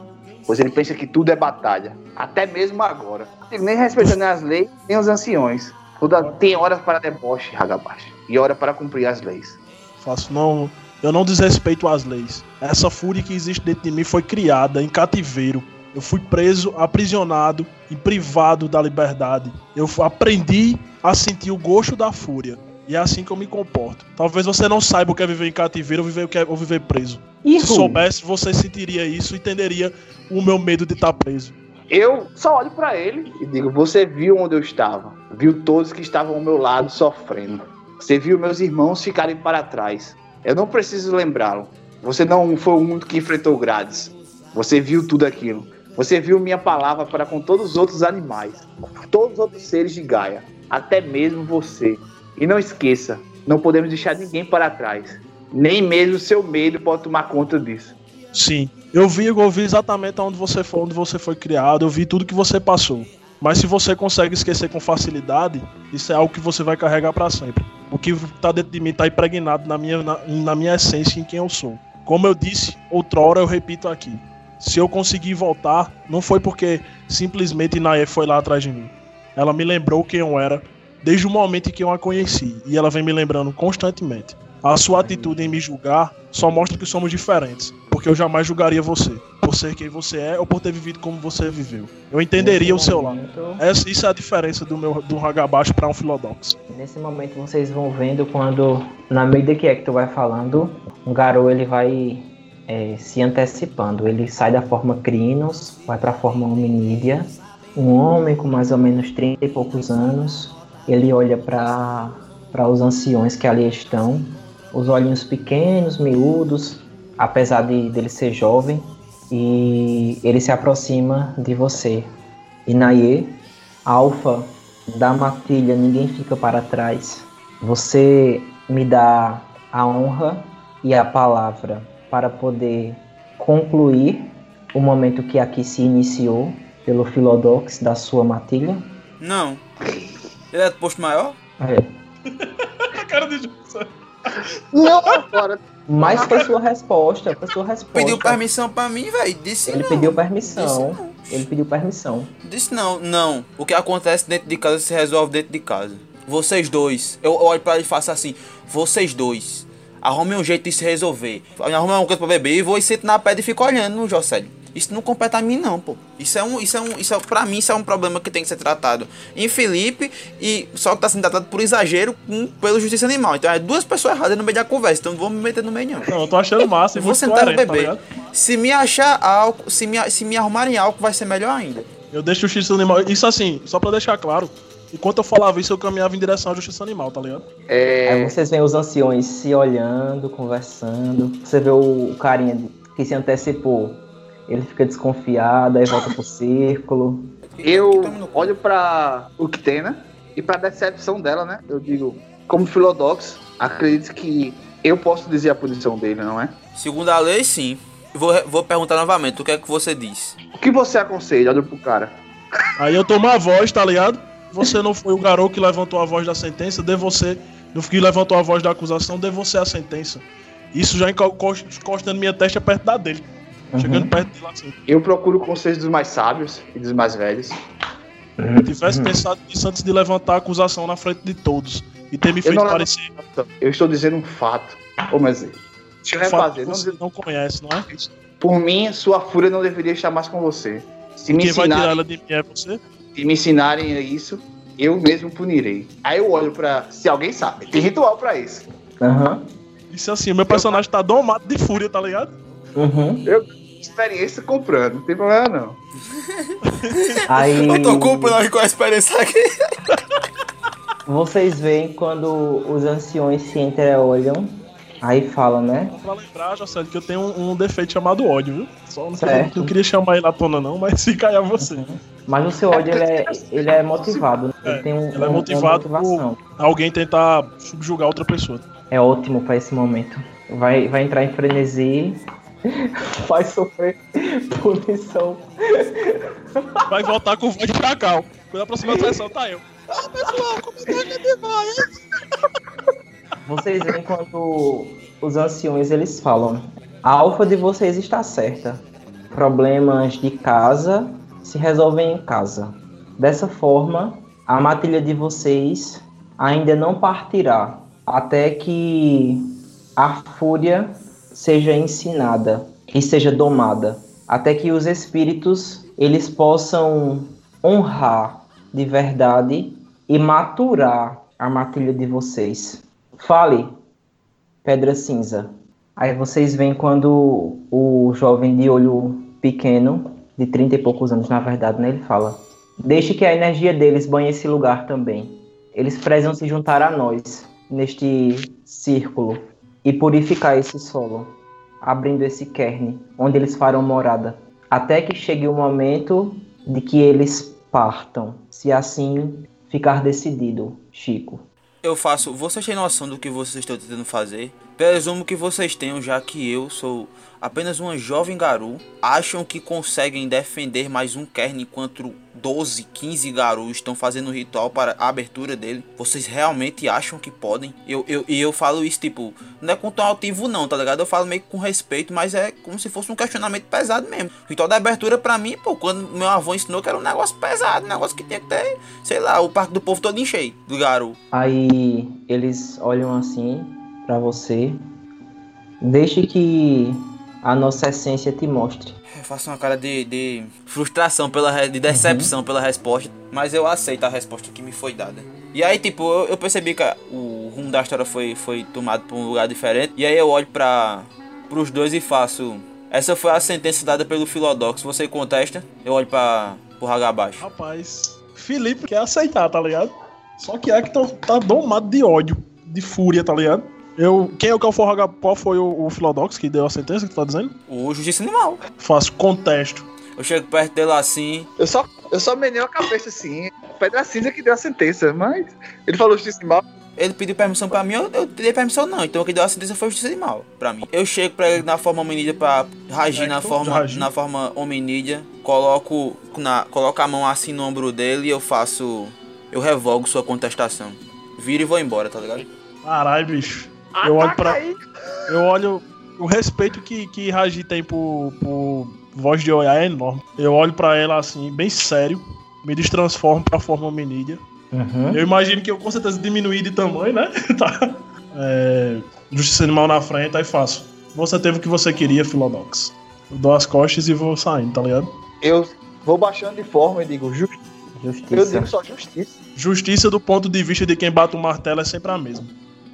Pois ele pensa que tudo é batalha. Até mesmo agora. Nem respeitando as leis, nem os anciões. Toda, tem horas para deboche, Hagabashi. E hora para cumprir as leis. Faço não, eu não desrespeito as leis. Essa fúria que existe dentro de mim foi criada em cativeiro. Eu fui preso, aprisionado e privado da liberdade. Eu aprendi a sentir o gosto da fúria. E é assim que eu me comporto. Talvez você não saiba o que é viver em cativeiro ou viver, o que é, ou viver preso. Se soubesse, você sentiria isso e entenderia o meu medo de estar preso. Eu só olho para ele e digo: Você viu onde eu estava? Viu todos que estavam ao meu lado sofrendo. Você viu meus irmãos ficarem para trás. Eu não preciso lembrá-lo. Você não foi o único que enfrentou grades. Você viu tudo aquilo. Você viu minha palavra para com todos os outros animais, todos os outros seres de Gaia, até mesmo você. E não esqueça, não podemos deixar ninguém para trás. Nem mesmo seu medo pode tomar conta disso. Sim, eu vi, eu vi exatamente onde você foi, onde você foi criado, eu vi tudo que você passou. Mas se você consegue esquecer com facilidade, isso é algo que você vai carregar pra sempre. O que tá dentro de mim tá impregnado na minha, na, na minha essência, em quem eu sou. Como eu disse outrora, eu repito aqui. Se eu conseguir voltar, não foi porque simplesmente Nae foi lá atrás de mim. Ela me lembrou quem eu era desde o momento em que eu a conheci, e ela vem me lembrando constantemente. A sua atitude em me julgar só mostra que somos diferentes, porque eu jamais julgaria você, por ser quem você é ou por ter vivido como você viveu. Eu entenderia o Nesse seu lado. Essa, isso é a diferença do meu do Hagabashi para um Philodox. Nesse momento vocês vão vendo quando, na medida que Hector vai falando, um garoto ele vai é, se antecipando. Ele sai da forma Crinos, vai para a forma hominídea. Um homem com mais ou menos 30 e poucos anos. Ele olha para os anciões que ali estão. Os olhinhos pequenos, miúdos, apesar de dele ser jovem. E ele se aproxima de você. Inaye, Alfa, da matilha ninguém fica para trás. Você me dá a honra e a palavra para poder concluir o momento que aqui se iniciou pelo Philodox da sua matilha. Não. Ele é do posto maior? É. Cara de Não, agora. Mas foi sua resposta, foi sua resposta. Pediu permissão pra mim, velho. Disse Ele não. pediu Disse permissão. não. Ele pediu permissão. Disse não, não. O que acontece dentro de casa se resolve dentro de casa. Vocês dois, eu olho pra ele e faço assim: vocês dois, arrumem um jeito de se resolver. Arrumem uma coisa pra beber e vou e sento na pedra e fico olhando no Jocélio. Isso não compete a mim, não, pô. Isso é um. Isso é um. Isso é, pra mim, isso é um problema que tem que ser tratado em Felipe e só que tá sendo tratado por exagero com, pelo Justiça Animal. Então é duas pessoas erradas no meio da conversa. Então não vou me meter no meio, não. Não, eu tô achando massa e Eu vou sentar no tá bebê. ligado? se me achar álcool, se me, se me arrumarem álcool, vai ser melhor ainda. Eu deixo justiça animal. Isso assim, só pra deixar claro. Enquanto eu falava isso, eu caminhava em direção à justiça animal, tá ligado? Aí É, vocês veem os anciões se olhando, conversando. Você vê o carinha que se antecipou. Ele fica desconfiado, aí volta pro círculo. eu olho pra Uctena e pra decepção dela, né? Eu digo, como Philodox, acredito que eu posso dizer a posição dele, não é? Segundo a lei, sim. Vou, vou perguntar novamente, o que é que você diz? O que você aconselha? Olha pro cara. Aí eu tomo a voz, tá ligado? Você não foi o garoto que levantou a voz da sentença, dê você. Não que levantou a voz da acusação, dê você a sentença. Isso já enco- encost- encostando minha testa perto da dele. Uhum. Chegando perto dele assim. Eu procuro conselhos dos mais sábios e dos mais velhos. Eu tivesse pensado nisso antes de levantar a acusação na frente de todos e ter me feito não- parecer Eu estou dizendo um fato. Ô, mas deixa eu um fato que refazer. Não, você não conhece, não é? por mim, sua fúria não deveria estar mais com você. Se me, Quem vai tirar ensinarem, ela de mim é você? se me ensinarem isso, eu mesmo punirei. Aí eu olho pra. Se alguém sabe, tem ritual pra isso. Aham. Isso assim, o meu personagem tá domado de fúria, tá ligado? Uhum. Experiência comprando, não tem problema não. Aí. Eu tô comprando com a experiência aqui. Vocês veem quando os anciões se entreolham, aí falam, né? Pra lembrar, Jocélio, que eu tenho um, um defeito chamado ódio, viu? Só não, Certo. não queria chamar ele à tona, não, mas se cair a você. Mas o seu ódio ele é, ele é motivado. né? Ele É, tem um, ele é motivado uma motivação. Alguém tentar subjugar outra pessoa. É ótimo pra esse momento. Vai, vai entrar em frenesi, vai sofrer punição. Vai voltar com voz de chacal. Quando a próxima sessão tá eu. Ah, pessoal, como é que gente vai? Vocês veem quando os anciões eles falam: a alfa de vocês está certa. Problemas de casa se resolvem em casa. Dessa forma, a matilha de vocês ainda não partirá até que a fúria seja ensinada e seja domada, até que os espíritos eles possam honrar de verdade e maturar a matilha de vocês. Fale, Pedra Cinza. Aí vocês veem quando o jovem de olho pequeno, de 30 e poucos anos na verdade, né, ele fala: Deixe que a energia deles banhe esse lugar também. Eles precisam se juntar a nós neste círculo e purificar esse solo, abrindo esse cairn onde eles farão morada, até que chegue o momento de que eles partam, se assim ficar decidido, Chico. Eu faço. Vocês têm noção do que vocês estão tentando fazer? Presumo que vocês tenham, já que eu sou apenas uma jovem garu. Acham que conseguem defender mais um Kern enquanto 12, 15 garus estão fazendo um ritual para a abertura dele? Vocês realmente acham que podem? Eu, eu, e eu falo isso, tipo, não é com tom altivo, não, tá ligado? Eu falo meio que com respeito, mas é como se fosse um questionamento pesado mesmo. O ritual da abertura, pra mim, pô, quando meu avô ensinou que era um negócio pesado, um negócio que tinha que ter, sei lá, o parque do povo todo encheio do garu. Aí eles olham assim pra você. Deixe que a nossa essência te mostre. Eu faço uma cara de, de frustração, pela, de decepção pela resposta, mas eu aceito a resposta que me foi dada. E aí, tipo, eu, eu percebi que a- o rumo da história foi, foi tomado por um lugar diferente. E aí eu olho para os dois e faço. Essa foi a sentença dada pelo Filodox. Você contesta? Eu olho para o Hagabashi. Rapaz, Felipe quer aceitar, tá ligado? Só que Hector tá domado de ódio, de fúria, tá ligado? Eu, quem é o que for H- qual foi o, o Filodox que deu a sentença que tu tá dizendo? O Justiça Animal. Faço contesto. Eu chego perto dele assim. Eu só, eu só menei a cabeça assim. Pedra cinza que deu a sentença, mas. Ele falou justiça animal. Ele pediu permissão pra mim, eu, eu dei permissão não. Então o que deu a sentença foi justiça animal pra mim. Eu chego pra ele na forma hominídea pra reagir na Hector, forma, na forma hominídea. Coloco, na, coloco a mão assim no ombro dele e eu faço. Eu revogo sua contestação. Viro e vou embora, tá ligado? Caralho, bicho. Eu olho pra. Eu olho. O respeito que, que Raji tem por, por voz de Oiá é enorme. Eu olho pra ela assim, bem sério. Me destransformo pra forma hominídea. Uhum. Eu imagino que eu com certeza diminuí de tamanho, né? tá. É, justiça animal na frente, aí faço. Você teve o que você queria, Filodox. Eu dou as costas e vou saindo, tá ligado? Eu vou baixando de forma e digo, justiça. Eu Justiça. digo só justiça. Justiça do ponto de vista de quem bate o martelo é sempre a mesma.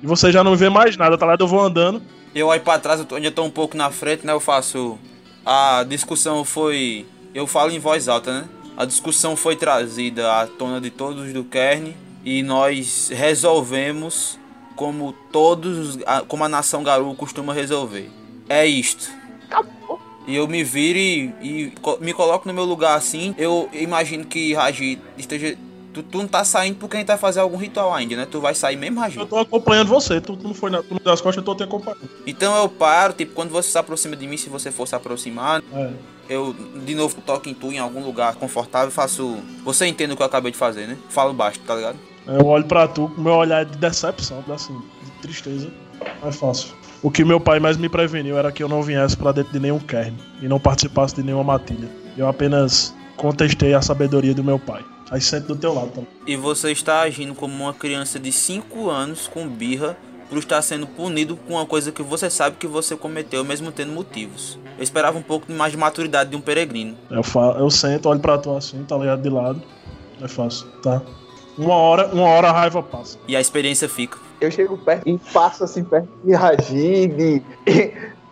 E você já não vê mais nada, tá ligado? Eu vou andando. Eu olho pra trás, eu tô, ainda tô um pouco na frente, né? Eu faço. A discussão foi. Eu falo em voz alta, né? A discussão foi trazida à tona de todos do Kern e nós resolvemos como todos. Como a nação Garu costuma resolver. É isto. E eu me viro e, e me coloco no meu lugar assim. Eu imagino que Raji esteja. Tu, tu não tá saindo porque a gente vai fazer algum ritual ainda, né? Tu vai sair mesmo, Raji? Eu tô acompanhando você. Tu, tu não foi na, tu não deu as costas, eu tô te acompanhando. Então eu paro, tipo, quando você se aproxima de mim, se você for se aproximar, É. eu de novo toco em tu em algum lugar confortável e faço. Você entende o que eu acabei de fazer, né? Falo baixo, tá ligado? Eu olho pra tu, meu olhar é de decepção, assim, de tristeza. É fácil. O que meu pai mais me preveniu era que eu não viesse pra dentro de nenhum kern e não participasse de nenhuma matilha. Eu apenas contestei a sabedoria do meu pai, Aí senta do teu lado também. E você está agindo como uma criança de 5 anos com birra por estar sendo punido com uma coisa que você sabe que você cometeu, mesmo tendo motivos. Eu esperava um pouco mais de maturidade de um peregrino. Eu, fa eu sento, olho pra tu assim, tá ligado de lado. É fácil, tá? Uma hora, uma hora a raiva passa. E a experiência fica. Eu chego perto e passo assim perto de Raji de,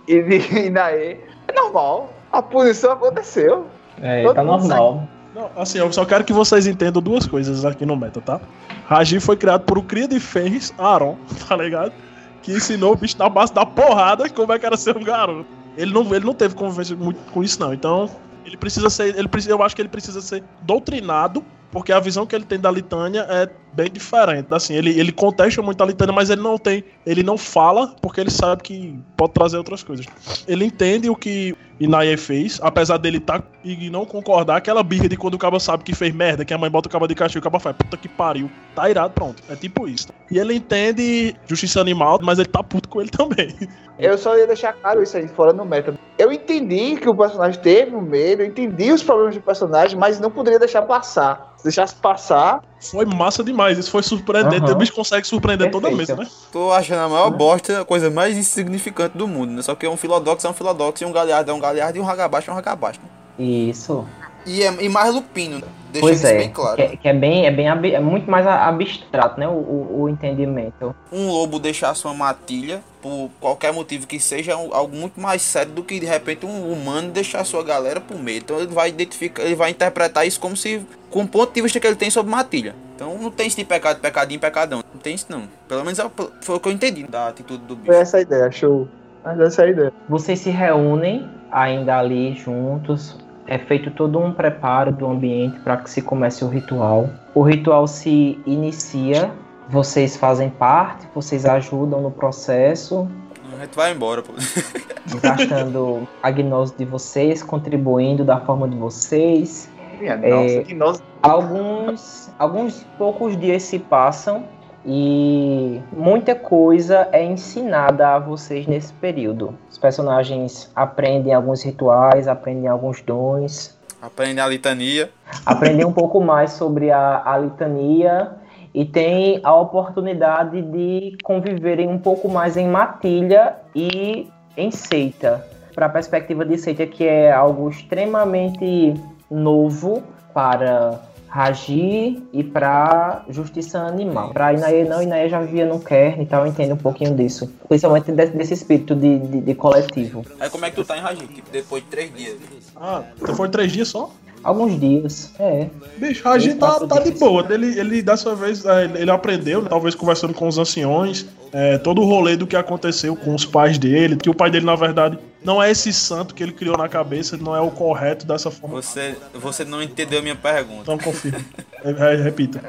e de Inaê. É normal. A punição aconteceu. É, Todo tá normal. Não, assim, eu só quero que vocês entendam duas coisas aqui no meta, tá? Ragi foi criado por um cria de Fenris, Aaron, tá ligado? Que ensinou o bicho na base da porrada como é que era ser um garoto. Ele não, ele não teve convivência muito com isso, não. Então, ele precisa ser. Ele eu acho que ele precisa ser doutrinado, porque a visão que ele tem da Litânia é bem diferente. Assim, ele, ele contesta muito a Litânia, mas ele não tem. Ele não fala porque ele sabe que pode trazer outras coisas. Ele entende o que Inaye fez, apesar dele tá e não concordar, aquela birra de quando o cabo sabe que fez merda, que a mãe bota o cabo de castigo, o cabo faz, puta que pariu, tá irado, pronto. É tipo isso. E ele entende justiça animal, mas ele tá puto com ele também. Eu só ia deixar claro isso aí fora no meta. Eu entendi que o personagem teve um medo, eu entendi os problemas do personagem, mas não poderia deixar passar. Se deixasse passar, Foi massa demais, isso foi surpreendente. Aham. O bicho consegue surpreender toda vez, né? Tô achando a maior bosta a coisa mais insignificante do mundo, né? Só que um filodox é um filodox, e um galhardo é um galhardo, e um ragabaixo é um ragabaixo. né? Isso. E, é, e mais lupino, né? deixando Pois isso é. bem claro. Que, é- que é bem, é bem ab- é muito mais abstrato, né? O, o, o entendimento. Um lobo deixar sua matilha, por qualquer motivo que seja, é algo muito mais sério do que de repente um humano deixar sua galera por meio. Então ele vai identificar, ele vai interpretar isso como se. com o ponto de vista que ele tem sobre matilha. Então não tem isso de pecado, pecadinho, pecadão. Não tem isso não. Pelo menos é- foi o que eu entendi da atitude do foi bicho. essa a ideia, show. Mas essa é a ideia. Vocês se reúnem ainda ali juntos. É feito todo um preparo do ambiente para que se comece o ritual. O ritual se inicia. Vocês fazem parte, vocês ajudam no processo, A gente vai embora, pô. gastando a gnose de vocês, contribuindo da forma de vocês. Minha nossa, que nós. Alguns, alguns poucos dias se passam e muita coisa é ensinada a vocês nesse período. Os personagens aprendem alguns rituais, aprendem alguns dons, Aprende a litania. aprendem um pouco mais sobre a, a litania e têm a oportunidade de conviverem um pouco mais em matilha e em seita. Para a perspectiva de seita, que é algo extremamente novo para Raji e para Justiça Animal. Para Inaê não, Inaê já vivia no Kern, então eu entendo um pouquinho disso. Principalmente desse, desse espírito de, de, de coletivo. Aí como é que tu tá em Raji? Tipo, depois de três dias. Ah, então foi três dias só? Alguns dias, é. Bicho, gente tá, tá de boa. Ele, ele dessa vez, é, ele ele aprendeu, talvez conversando com os anciões, é, todo o rolê do que aconteceu com os pais dele, que o pai dele, na verdade, não é esse santo que ele criou na cabeça, não é o correto dessa forma. Você, você não entendeu a minha pergunta. Então confirma. É, é, repita.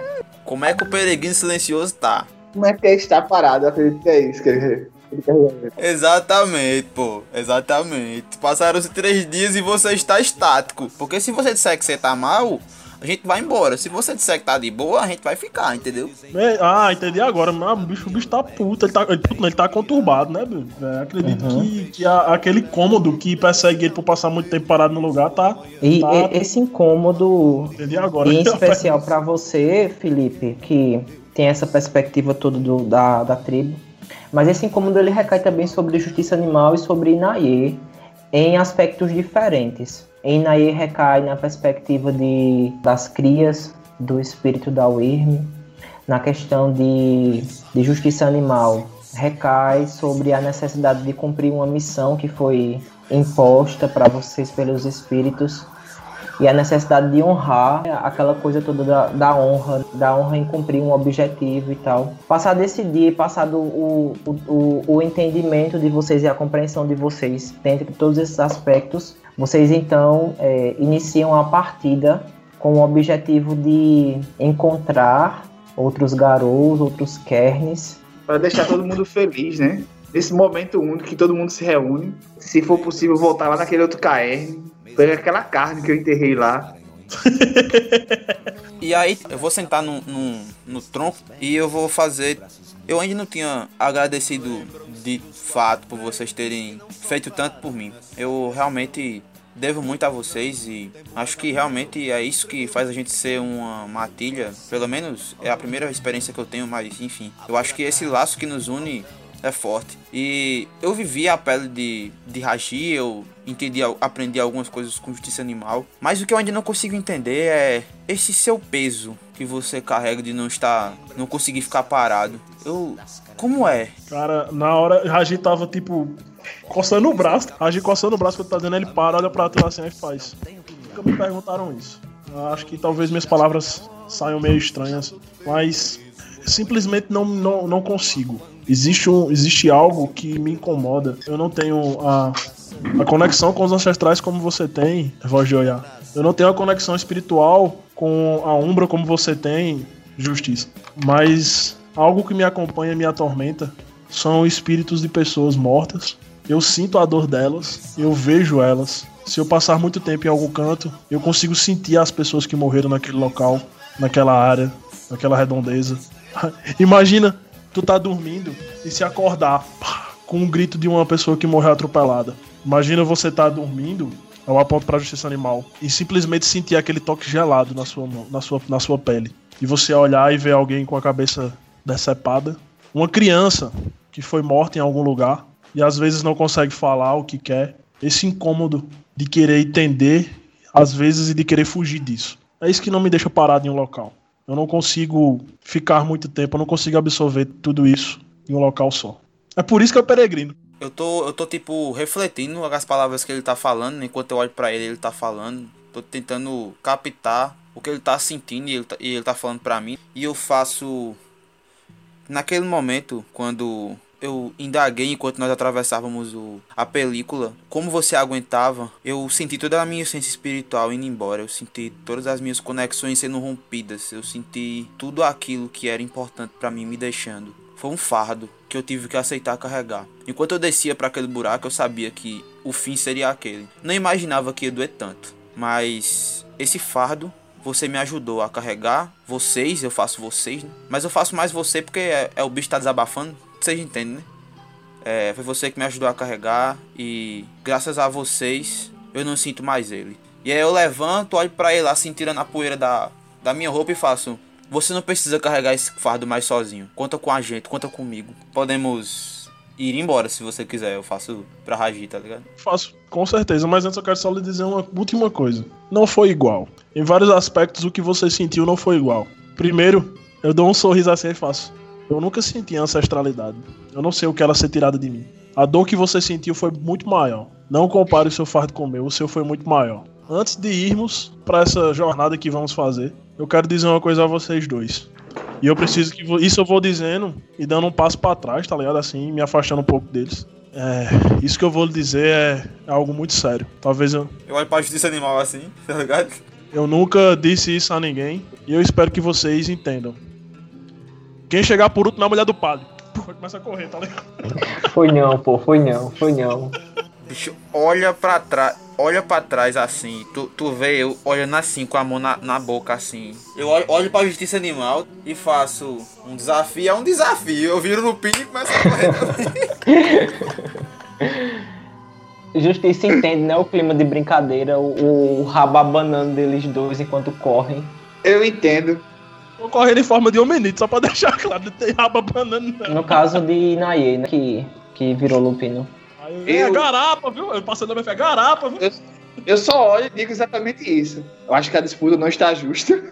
Como é que o peregrino silencioso tá? Como é que é estar parado? Eu acredito que é isso que ele, ele quer dizer. Exatamente, pô. Exatamente. Passaram-se três dias e você está estático. Porque se você disser que você tá mal, a gente vai embora. Se você disser que tá de boa, a gente vai ficar, entendeu? É, ah, entendi agora. Mas, o, bicho, o bicho tá puto, ele tá, ele, puto, não, ele tá conturbado, né, bicho? É, acredito que, que a- aquele cômodo que persegue ele por passar muito tempo parado no lugar tá. E, tá esse incômodo entendi agora. Em especial para você, Felipe, que tem essa perspectiva toda do- da, da tribo. Mas esse incômodo ele recai também sobre justiça animal e sobre Inaye, em aspectos diferentes. Em Inaye recai na perspectiva de, das crias do espírito da Wyrm, na questão de, de justiça animal. Recai sobre a necessidade de cumprir uma missão que foi imposta para vocês pelos espíritos e a necessidade de honrar aquela coisa toda da, da honra, da honra em cumprir um objetivo e tal. Passar desse dia, passado o, o, o, entendimento de vocês e a compreensão de vocês dentro de todos esses aspectos, vocês então é, iniciam a partida com o objetivo de encontrar outros garous, outros kernes Para deixar todo mundo feliz, né? Nesse momento único que todo mundo se reúne. Se for possível, voltar lá naquele outro KR. Pegar aquela carne que eu enterrei lá. E aí eu vou sentar no, no, no tronco e eu vou fazer. Eu ainda não tinha agradecido de fato por vocês terem feito tanto por mim. Eu realmente devo muito a vocês e acho que realmente é isso que faz a gente ser uma matilha. Pelo menos é a primeira experiência que eu tenho, mas enfim. Eu acho que esse laço que nos une é forte. E eu vivi a pele de, de Raji, eu entendi, aprendi algumas coisas com justiça animal. Mas o que eu ainda não consigo entender é esse seu peso que você carrega de não estar. não conseguir ficar parado. Eu. Como é? Cara, na hora, Raji tava tipo. coçando o braço. Raji coçando o braço que eu tô dizendo, ele para, olha pra tu assim e faz. Nunca me perguntaram isso. Eu acho que talvez minhas palavras saiam meio estranhas, mas simplesmente não, não, não consigo existe, um, existe algo que me incomoda. Eu não tenho a, a conexão com os ancestrais como você tem, voz de olhar. Eu não tenho a conexão espiritual com a Umbra como você tem, Justiça. Mas algo que me acompanha, me atormenta, são espíritos de pessoas mortas. Eu sinto a dor delas, eu vejo elas. Se eu passar muito tempo em algum canto, eu consigo sentir as pessoas que morreram naquele local, naquela área, naquela redondeza. Imagina tu tá dormindo e se acordar pá, com um grito de uma pessoa que morreu atropelada. Imagina você tá dormindo, eu aponto pra justiça animal, e simplesmente sentir aquele toque gelado na sua, na sua, na sua pele. E você olhar e ver alguém com a cabeça decepada. Uma criança que foi morta em algum lugar e às vezes não consegue falar o que quer. Esse incômodo de querer entender, às vezes, e de querer fugir disso. É isso que não me deixa parado em um local. Eu não consigo ficar muito tempo, eu não consigo absorver tudo isso em um local só. É por isso que eu peregrino. Eu tô, eu tô tipo refletindo as palavras que ele tá falando, enquanto eu olho para ele, ele tá falando. Tô tentando captar o que ele tá sentindo e ele tá, e ele tá falando para mim. E eu faço naquele momento quando eu indaguei enquanto nós atravessávamos o, a película. Como você aguentava? Eu senti toda a minha essência espiritual indo embora. Eu senti todas as minhas conexões sendo rompidas. Eu senti tudo aquilo que era importante para mim me deixando. Foi um fardo que eu tive que aceitar carregar. Enquanto eu descia para aquele buraco, eu sabia que o fim seria aquele. Não imaginava que ia doer tanto, mas esse fardo você me ajudou a carregar. Vocês, eu faço vocês, né? Mas eu faço mais você porque é, é o bicho tá desabafando vocês entendem, né? É, foi você que me ajudou a carregar e graças a vocês eu não sinto mais ele. E aí eu levanto, olho para ele assim, tirando a poeira da, da minha roupa e faço: Você não precisa carregar esse fardo mais sozinho. Conta com a gente, conta comigo. Podemos ir embora se você quiser. Eu faço pra Raji, tá ligado? Faço, com certeza, mas antes eu quero só lhe dizer uma última coisa. Não foi igual. Em vários aspectos, o que você sentiu não foi igual. Primeiro, eu dou um sorriso assim e faço. Eu nunca senti ancestralidade. Eu não sei o que ela ser tirada de mim. A dor que você sentiu foi muito maior. Não compare o seu fardo com o meu, o seu foi muito maior. Antes de irmos para essa jornada que vamos fazer, eu quero dizer uma coisa a vocês dois. E eu preciso que. Isso eu vou dizendo e dando um passo para trás, tá ligado? Assim, me afastando um pouco deles. É, isso que eu vou lhe dizer é, é algo muito sério. Talvez eu. Eu olho pra justiça animal assim, tá ligado? Eu nunca disse isso a ninguém e eu espero que vocês entendam. Quem chegar por último é a mulher do padre. Começa a correr, tá ligado? Foi não, pô, foi não, foi não. Bicho, olha pra trás, olha pra trás assim, tu, tu vê eu olhando assim, com a mão na, na boca assim. Eu olho, olho pra justiça animal e faço um desafio, é um desafio. Eu viro no pino e começo a correr também. Justiça entende, né? O clima de brincadeira, o, o rabo abanando deles dois enquanto correm. Eu entendo. Vou correr em forma de homenite, só pra deixar claro, não tem raba banana não. No caso de Naye, né, que, que virou lupino. Aí, eu... É garapa, viu? Eu passando a minha fé, garapa, viu? Eu, eu só olho e digo exatamente isso. Eu acho que a disputa não está justa.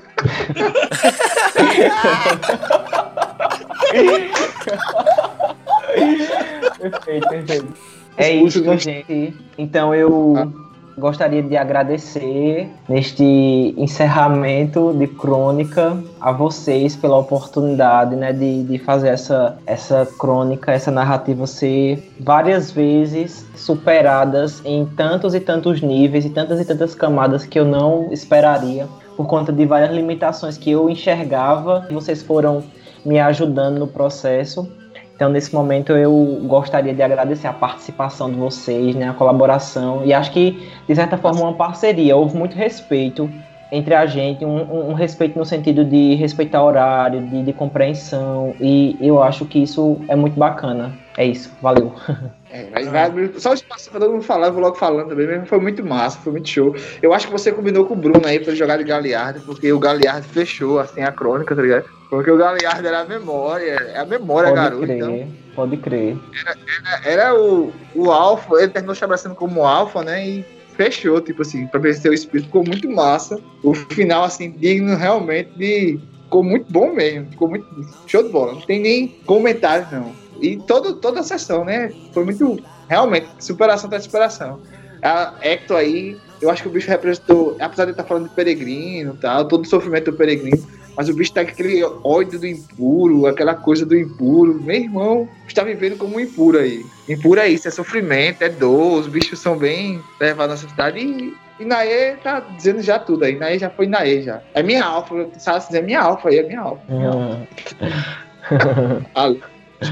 perfeito, perfeito. É isso, gente. Então eu... Ah gostaria de agradecer neste encerramento de crônica a vocês pela oportunidade né, de, de fazer essa, essa crônica, essa narrativa ser várias vezes superadas em tantos e tantos níveis e tantas e tantas camadas que eu não esperaria por conta de várias limitações que eu enxergava. Vocês foram me ajudando no processo então, nesse momento, eu gostaria de agradecer a participação de vocês, né, a colaboração, e acho que, de certa forma, uma parceria. Houve muito respeito entre a gente, um, um, respeito no sentido de respeitar horário, de, de, compreensão, e eu acho que isso é muito bacana. É isso, valeu. É, mas vai, só o espaço pra todo mundo falar, eu vou logo falando também, mesmo foi muito massa, foi muito show. Eu acho que você combinou com o Bruno aí pra jogar de Galeardo, porque o Galeardo fechou assim a crônica, tá ligado? Porque o Galeardo era a memória, é a memória, pode garoto. Crer, então, pode crer. Era, era, era o, o Alpha, ele terminou se abraçando como Alpha, né? E fechou, tipo assim, pra vencer o espírito, ficou muito massa. O final, assim, digno realmente de. Ficou muito bom mesmo, ficou muito show de bola. Não tem nem comentários, não. E todo, toda a sessão, né? Foi muito. Realmente, superação da superação. A Hector aí, eu acho que o bicho representou, apesar de estar falando de peregrino e tal, todo o sofrimento do peregrino, mas o bicho tá com aquele ódio do impuro, aquela coisa do impuro. Meu irmão está vivendo como um impuro aí. Impuro é isso, é sofrimento, é dor, os bichos são bem levados na sociedade e. E Naê tá dizendo já tudo aí. Naê já foi Naê já. É minha alfa. Sabe dizer minha alfa aí, é minha alfa. Minha alfa. ah,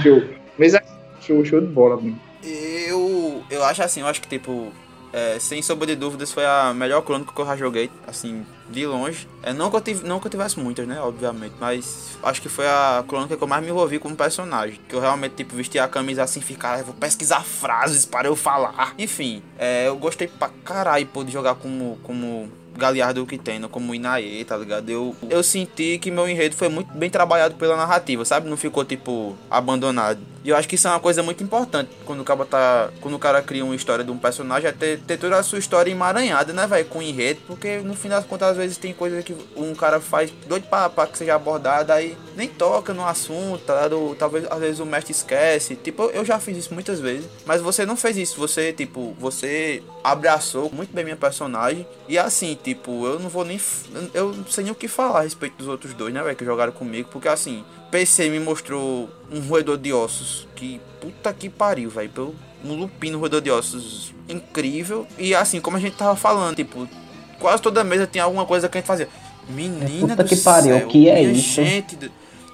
show. Mas é show, show de bola, mano. Eu, eu acho assim, eu acho que tipo, é, sem sombra de dúvidas, foi a melhor crônica que eu já joguei, assim, de longe. É, não, que eu tive, não que eu tivesse muitas, né, obviamente, mas acho que foi a crônica que eu mais me envolvi como personagem. Que eu realmente, tipo, vestia a camisa assim, ficar, vou pesquisar frases para eu falar. Enfim, é, eu gostei pra caralho, pô, de jogar como, como Galiardo que tem, como Inaê, tá ligado? Eu, eu senti que meu enredo foi muito bem trabalhado pela narrativa, sabe? Não ficou, tipo, abandonado. E eu acho que isso é uma coisa muito importante quando o cara tá. Quando o cara cria uma história de um personagem, é ter, ter toda a sua história emaranhada, né, velho? Com enredo, porque no final das contas, às vezes tem coisa que um cara faz doido pra, pra que seja abordada, aí nem toca no assunto, tá ligado? Talvez às vezes o mestre esquece. Tipo, eu já fiz isso muitas vezes, mas você não fez isso. Você, tipo, você abraçou muito bem minha personagem. E assim, tipo, eu não vou nem. Eu não sei nem o que falar a respeito dos outros dois, né, velho, que jogaram comigo, porque assim. PC me mostrou um roedor de ossos que puta que pariu, velho. Um lupino roedor de ossos incrível. E assim, como a gente tava falando, tipo, quase toda mesa tinha alguma coisa que a gente fazia. Menina puta do que pariu, céu, que é isso? Gente,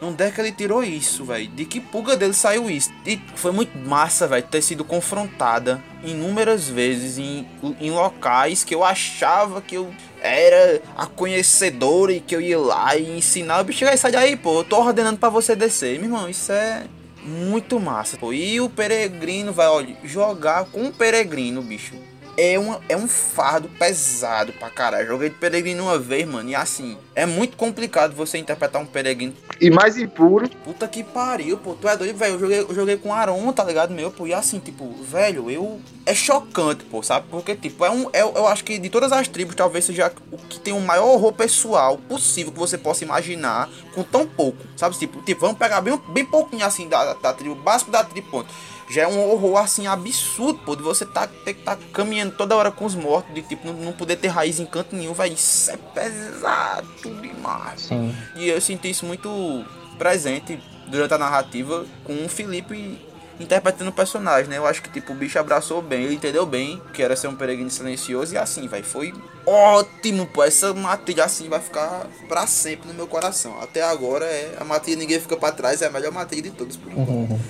onde é que ele tirou isso, velho? De que pulga dele saiu isso? E foi muito massa, velho, ter sido confrontada inúmeras vezes em, em locais que eu achava que eu era a conhecedora e que eu ia lá e ensinar bicho aí, sai daí, pô, eu tô ordenando pra você descer. Meu irmão, isso é muito massa, pô. E o peregrino vai, olha, jogar com o peregrino, bicho. É, uma, é um fardo pesado pra caralho. Joguei de peregrino uma vez, mano. E assim, é muito complicado você interpretar um peregrino. E mais impuro. Puta que pariu, pô. Tu é doido, velho. Eu joguei, eu joguei com Aron, tá ligado, meu, pô. E assim, tipo, velho, eu. É chocante, pô, sabe? Porque, tipo, é um. É, eu acho que de todas as tribos, talvez seja o que tem o maior horror pessoal possível que você possa imaginar com tão pouco. Sabe? Tipo, tipo vamos pegar bem, bem pouquinho assim da, da tribo, básico da tribo, ponto já é um horror assim absurdo, pô, de você tá, ter que estar tá caminhando toda hora com os mortos, de tipo, não, não poder ter raiz em canto nenhum, vai Isso é pesado demais. Sim. E eu senti isso muito presente durante a narrativa com o Felipe interpretando o personagem, né? Eu acho que tipo o bicho abraçou bem, ele entendeu bem que era ser um peregrino silencioso e assim, vai, foi ótimo, pô. Essa matilha assim vai ficar para sempre no meu coração. Até agora é a matilha ninguém fica para trás, é a melhor matilha de todos por enquanto.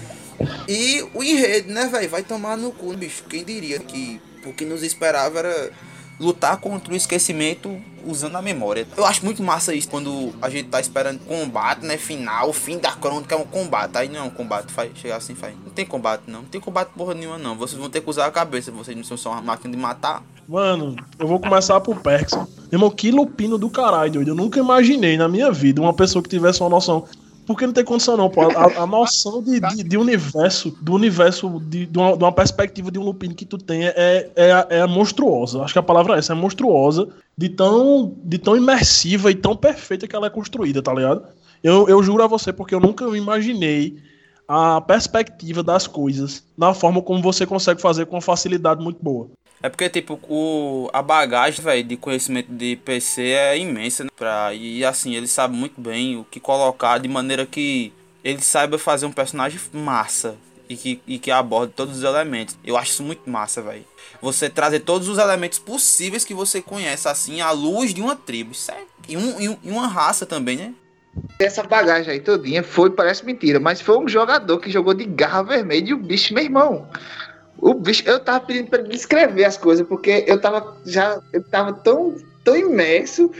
E o enredo, né, velho? Vai tomar no cu, bicho. Quem diria que o que nos esperava era lutar contra o esquecimento usando a memória. Eu acho muito massa isso quando a gente tá esperando combate, né? Final, o fim da crônica é um combate. Aí não é um combate, faz, chegar assim, faz. Não tem combate, não. Não tem combate porra nenhuma, não. Vocês vão ter que usar a cabeça. Vocês não são só uma máquina de matar. Mano, eu vou começar por Perks. Irmão, que lupino do caralho, doido. Eu nunca imaginei na minha vida uma pessoa que tivesse uma noção porque não tem condição, não, pô. A, a noção de, de, de, universo, do universo, de, de, uma, de, uma, perspectiva de um Lupin que tu tem é, é, é monstruosa. Acho que a palavra é essa, é monstruosa, de tão, de tão imersiva e tão perfeita que ela é construída, tá ligado? Eu, eu juro a você, porque eu nunca imaginei a perspectiva das coisas na forma como você consegue fazer com uma facilidade muito boa. É porque, tipo, o, a bagagem, velho, de conhecimento de PC é imensa, né? Pra, e assim, ele sabe muito bem o que colocar de maneira que ele saiba fazer um personagem massa e que, e que aborde todos os elementos. Eu acho isso muito massa, velho. Você trazer todos os elementos possíveis que você conhece, assim, à luz de uma tribo, certo? E, um, e, e uma raça também, né? Essa bagagem aí todinha foi, parece mentira, mas foi um jogador que jogou de garra vermelha e o bicho, meu irmão. O bicho, eu tava pedindo pra ele descrever as coisas, porque eu tava já, eu tava tão tão imerso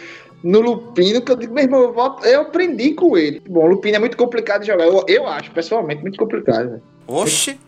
no Lupino que eu digo, meu irmão, eu, volto, eu aprendi com ele. Bom, o Lupino é muito complicado de jogar. Eu, eu acho, pessoalmente, muito complicado. velho. Oxe,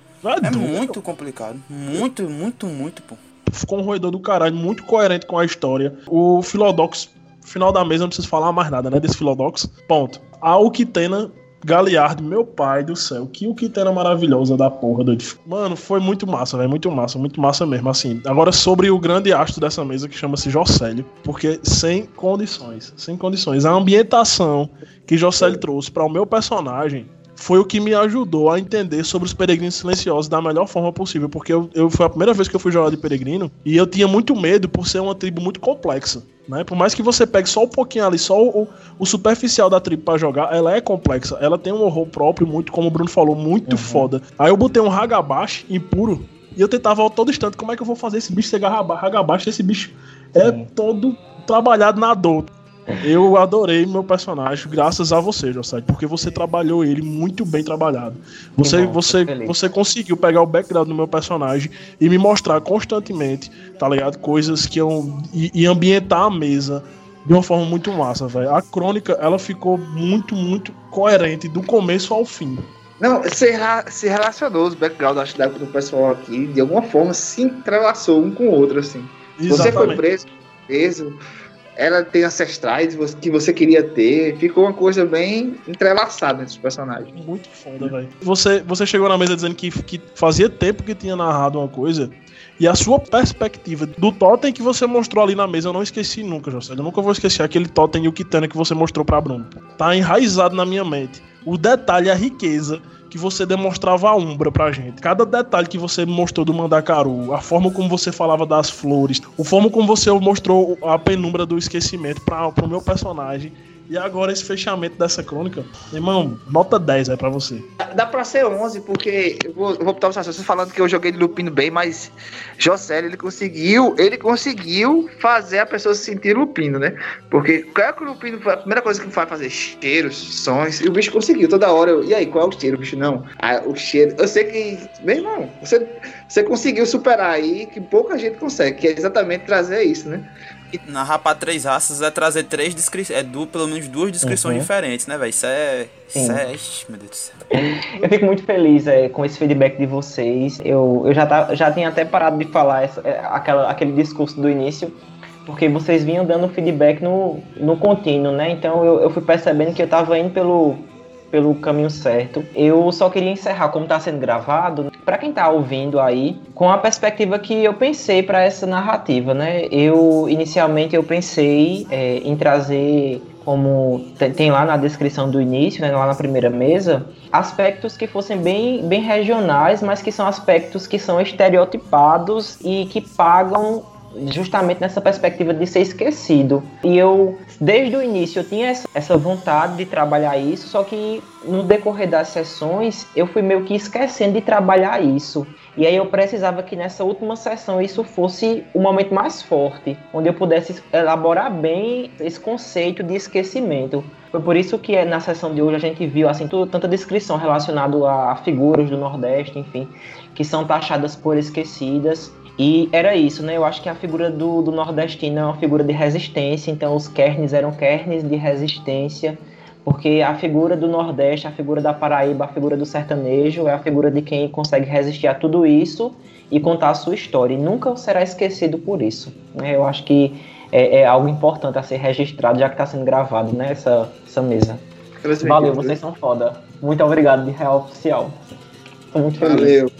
é muito complicado. Muito, muito, muito, pô. ficou um roedor do caralho, muito coerente com a história. O Philodox, final da mesa, não preciso falar mais nada, né? Desse Philodox. Ponto. A Ukitena Galiard, meu pai do céu, que Ukitena maravilhosa da porra, doido. Mano, foi muito massa, velho, muito massa, muito massa mesmo, assim. Agora, sobre o grande astro dessa mesa, que chama-se Jocélio, porque sem condições, sem condições. A ambientação que Jocélio trouxe para o meu personagem foi o que me ajudou a entender sobre os peregrinos silenciosos da melhor forma possível, porque eu, eu foi a primeira vez que eu fui jogar de peregrino e eu tinha muito medo por ser uma tribo muito complexa, né? Por mais que você pegue só um pouquinho ali, só o, o superficial da tribo pra jogar, ela é complexa, ela tem um horror próprio, muito como o Bruno falou, muito foda. Aí eu botei um Hagabash impuro e eu tentava a todo instante como é que eu vou fazer esse bicho ser Hagaba- Hagabash, esse bicho é Sim. todo trabalhado na dor. Eu adorei meu personagem, graças a você, José, porque você trabalhou ele muito bem trabalhado. Você, bom, você, você conseguiu pegar o background do meu personagem e me mostrar constantemente, tá ligado? Coisas que eu. e, e ambientar a mesa de uma forma muito massa, velho. A crônica, ela ficou muito, muito coerente do começo ao fim. Não, se, se relacionou os background acho, da- do pessoal aqui, de alguma forma se entrelaçou um com o outro, assim. Você foi Exatamente. preso, preso, ela tem ancestrais que você queria ter, ficou uma coisa bem entrelaçada entre os personagens. Muito foda, velho. Você, você chegou na mesa dizendo que, que fazia tempo que tinha narrado uma coisa. E a sua perspectiva do totem que você mostrou ali na mesa, eu não esqueci nunca, José. Eu nunca vou esquecer aquele totem e o Kitana que você mostrou pra Bruno. Tá enraizado na minha mente. O detalhe, a riqueza que você demonstrava a Umbra pra gente. Cada detalhe que você mostrou do Mandacaru, a forma como você falava das flores, a forma como você mostrou a penumbra do esquecimento para pro meu personagem. E agora esse fechamento dessa crônica, irmão, nota 10 é pra você. Dá- pra ser 11, porque eu vou, eu vou botar você falando que eu joguei de Lupino bem, mas Josélio, ele conseguiu, ele conseguiu fazer a pessoa se sentir Lupino, né? Porque qual é que o Lupino, a primeira coisa que vai fazer? Cheiros, sons, e o bicho conseguiu toda hora. Eu, e aí, qual é o cheiro, bicho? Não, ah, o cheiro, eu sei que, meu irmão, você, você conseguiu superar aí, que pouca gente consegue, que é exatamente trazer isso, né? Narrar pra três raças é trazer três descrições. É du, pelo menos duas descrições Uhum. diferentes, né, velho? Isso é. Isso é. Ixi, meu Deus do céu. Eu fico muito feliz é, com esse feedback de vocês. Eu, eu já, tá, já tinha até parado de falar essa- é, aquela, aquele discurso do início, porque vocês vinham dando feedback no, no contínuo, né? Então eu, eu fui percebendo que eu tava indo pelo, pelo caminho certo. Eu só queria encerrar, como tá sendo gravado, para quem tá ouvindo aí, com a perspectiva que eu pensei para essa narrativa, né? Eu, inicialmente, eu pensei é, em trazer como tem, tem lá na descrição do início, né, lá na primeira mesa, aspectos que fossem bem, bem regionais, mas que são aspectos que são estereotipados e que pagam justamente nessa perspectiva de ser esquecido. E eu, desde o início, eu tinha essa, vontade de trabalhar isso, só que no decorrer das sessões, eu fui meio que esquecendo de trabalhar isso. E aí eu precisava que nessa última sessão isso fosse o momento mais forte, onde eu pudesse elaborar bem esse conceito de esquecimento. Foi por isso que eh, na sessão de hoje a gente viu assim tudo, tanta descrição relacionada a figuras do Nordeste, enfim, que são taxadas por esquecidas. E era isso, né? Eu acho que a figura do, do nordestino é uma figura de resistência, então os kernes eram kernes de resistência, porque a figura do Nordeste, a figura da Paraíba, a figura do sertanejo é a figura de quem consegue resistir a tudo isso e contar a sua história. E nunca será esquecido por isso. Né? Eu acho que é, é algo importante a ser registrado, já que está sendo gravado né? essa, essa mesa. Valeu, vocês são foda. Muito obrigado de real oficial. Tô muito feliz. Valeu.